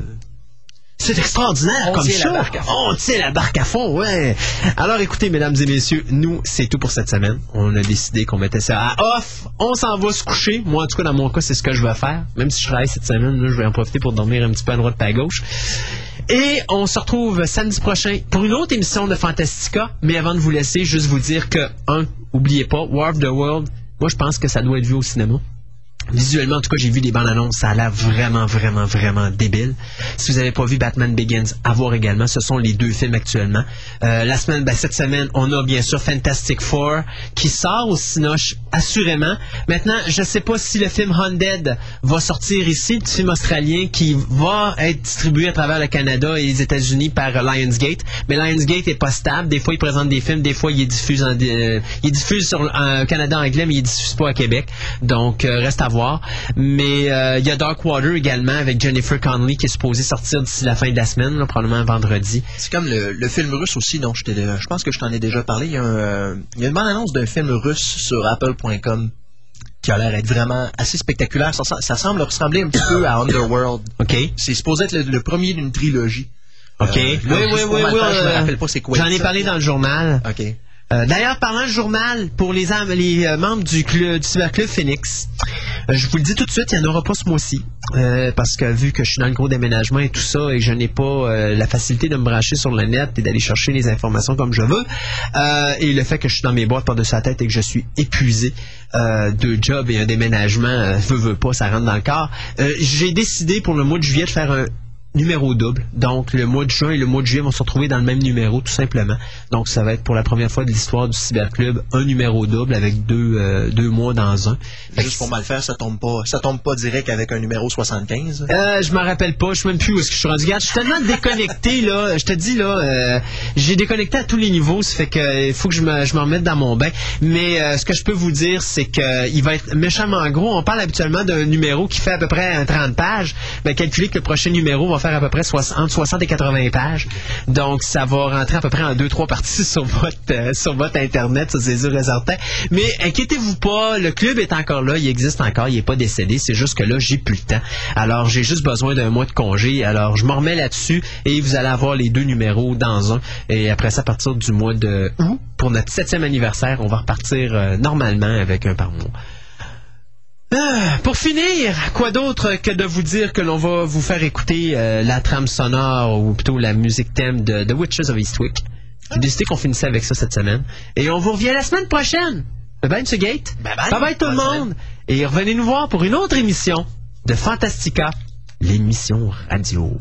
Speaker 1: c'est extraordinaire
Speaker 5: On
Speaker 1: comme
Speaker 5: tient fond.
Speaker 1: On tient la barque à fond, ouais. Alors écoutez, mesdames et messieurs, nous, c'est tout pour cette semaine. On a décidé qu'on mettait ça à off. On s'en va se coucher. Moi, en tout cas, dans mon cas, c'est ce que je vais faire. Même si je travaille cette semaine, là, je vais en profiter pour dormir un petit peu à droite et à gauche. Et on se retrouve samedi prochain pour une autre émission de Fantastica. Mais avant de vous laisser, juste vous dire que, un, oubliez pas, War of the World, moi, je pense que ça doit être vu au cinéma. Visuellement, en tout cas, j'ai vu des bandes annonces, ça a l'air vraiment, vraiment, vraiment débile. Si vous n'avez pas vu Batman Begins, à voir également. Ce sont les deux films actuellement. Euh, la semaine, ben, cette semaine, on a bien sûr Fantastic Four qui sort au Cinoche, assurément. Maintenant, je ne sais pas si le film Haunted va sortir ici, le film australien qui va être distribué à travers le Canada et les États-Unis par Lionsgate. Mais Lionsgate est pas stable. Des fois, il présente des films, des fois, il est diffuse, en, euh, il est diffuse sur un Canada anglais, mais il est diffuse pas à Québec. Donc, euh, reste à voir. Mais euh, il y a Darkwater également avec Jennifer Connelly qui est supposée sortir d'ici la fin de la semaine, là, probablement vendredi.
Speaker 5: C'est comme le, le film russe aussi, dont je, pense que je t'en ai déjà parlé. Il y a, un, euh, il y a une bande-annonce d'un film russe sur apple.com qui a l'air d'être vraiment assez spectaculaire. Ça, ça semble ressembler un petit peu à Underworld.
Speaker 1: OK?
Speaker 5: C'est supposé être le, le premier d'une trilogie.
Speaker 1: OK.
Speaker 5: Euh,
Speaker 1: oui, oui, oui, oui.
Speaker 5: je me rappelle pas c'est quoi
Speaker 1: J'en ai parlé dans le journal.
Speaker 5: OK.
Speaker 1: Euh, D'ailleurs, parlant du journal, pour les, euh, membres du, club, du Cyberclub Phoenix, euh, je vous le dis tout de suite, il n'y en aura pas ce mois-ci. Parce que vu que je suis dans le gros déménagement et tout ça, et que je n'ai pas la facilité de me brancher sur le net et d'aller chercher les informations comme je veux, et le fait que je suis dans mes boîtes par-dessus la tête et que je suis épuisé de job et un déménagement, veut, veut pas, ça rentre dans le corps, j'ai décidé pour le mois de juillet de faire un numéro double. Donc, le mois de juin et le mois de juillet vont se retrouver dans le même numéro, tout simplement. Donc, ça va être pour la première fois de l'histoire du Cyberclub, un numéro double avec deux, euh, deux mois dans un.
Speaker 5: Juste pour mal faire, ça tombe pas, ça tombe pas direct avec un numéro 75.
Speaker 1: euh, je m'en rappelle pas, je sais même plus où est-ce que je suis rendu. Regarde, je suis tellement déconnecté là, je te dis là, euh, j'ai déconnecté à tous les niveaux, ça fait que euh, il faut que je me, je me remette dans mon bain. Mais euh, ce que je peux vous dire, c'est que il va être méchamment gros. On parle habituellement d'un numéro qui fait à peu près un 30 pages. Ben calculez que le prochain numéro va faire à peu près soix- entre 60 et 80 pages. Donc ça va rentrer à peu près en deux trois parties sur votre euh, sur votre internet, ça c'est et certain. Mais inquiétez-vous pas, le club est encore là, il existe encore, il est pas décédé. C'est juste que là j'ai plus le temps. Alors j'ai juste besoin d'un mois de congé. Alors je m'en remets là-dessus et vous allez avoir les deux numéros dans un. Et après ça, à partir du mois de août, pour notre septième anniversaire, on va repartir euh, normalement avec un par mois. Ah, pour finir, quoi d'autre que de vous dire que l'on va vous faire écouter euh, la trame sonore ou plutôt la musique thème de The Witches of Eastwick. J'ai décidé qu'on finissait avec ça cette semaine. Et on vous revient la semaine prochaine. Bye bye, M. Gate.
Speaker 5: Bye bye.
Speaker 1: Bye bye tout le monde. Et revenez nous voir pour une autre émission de Fantastica, l'émission radio.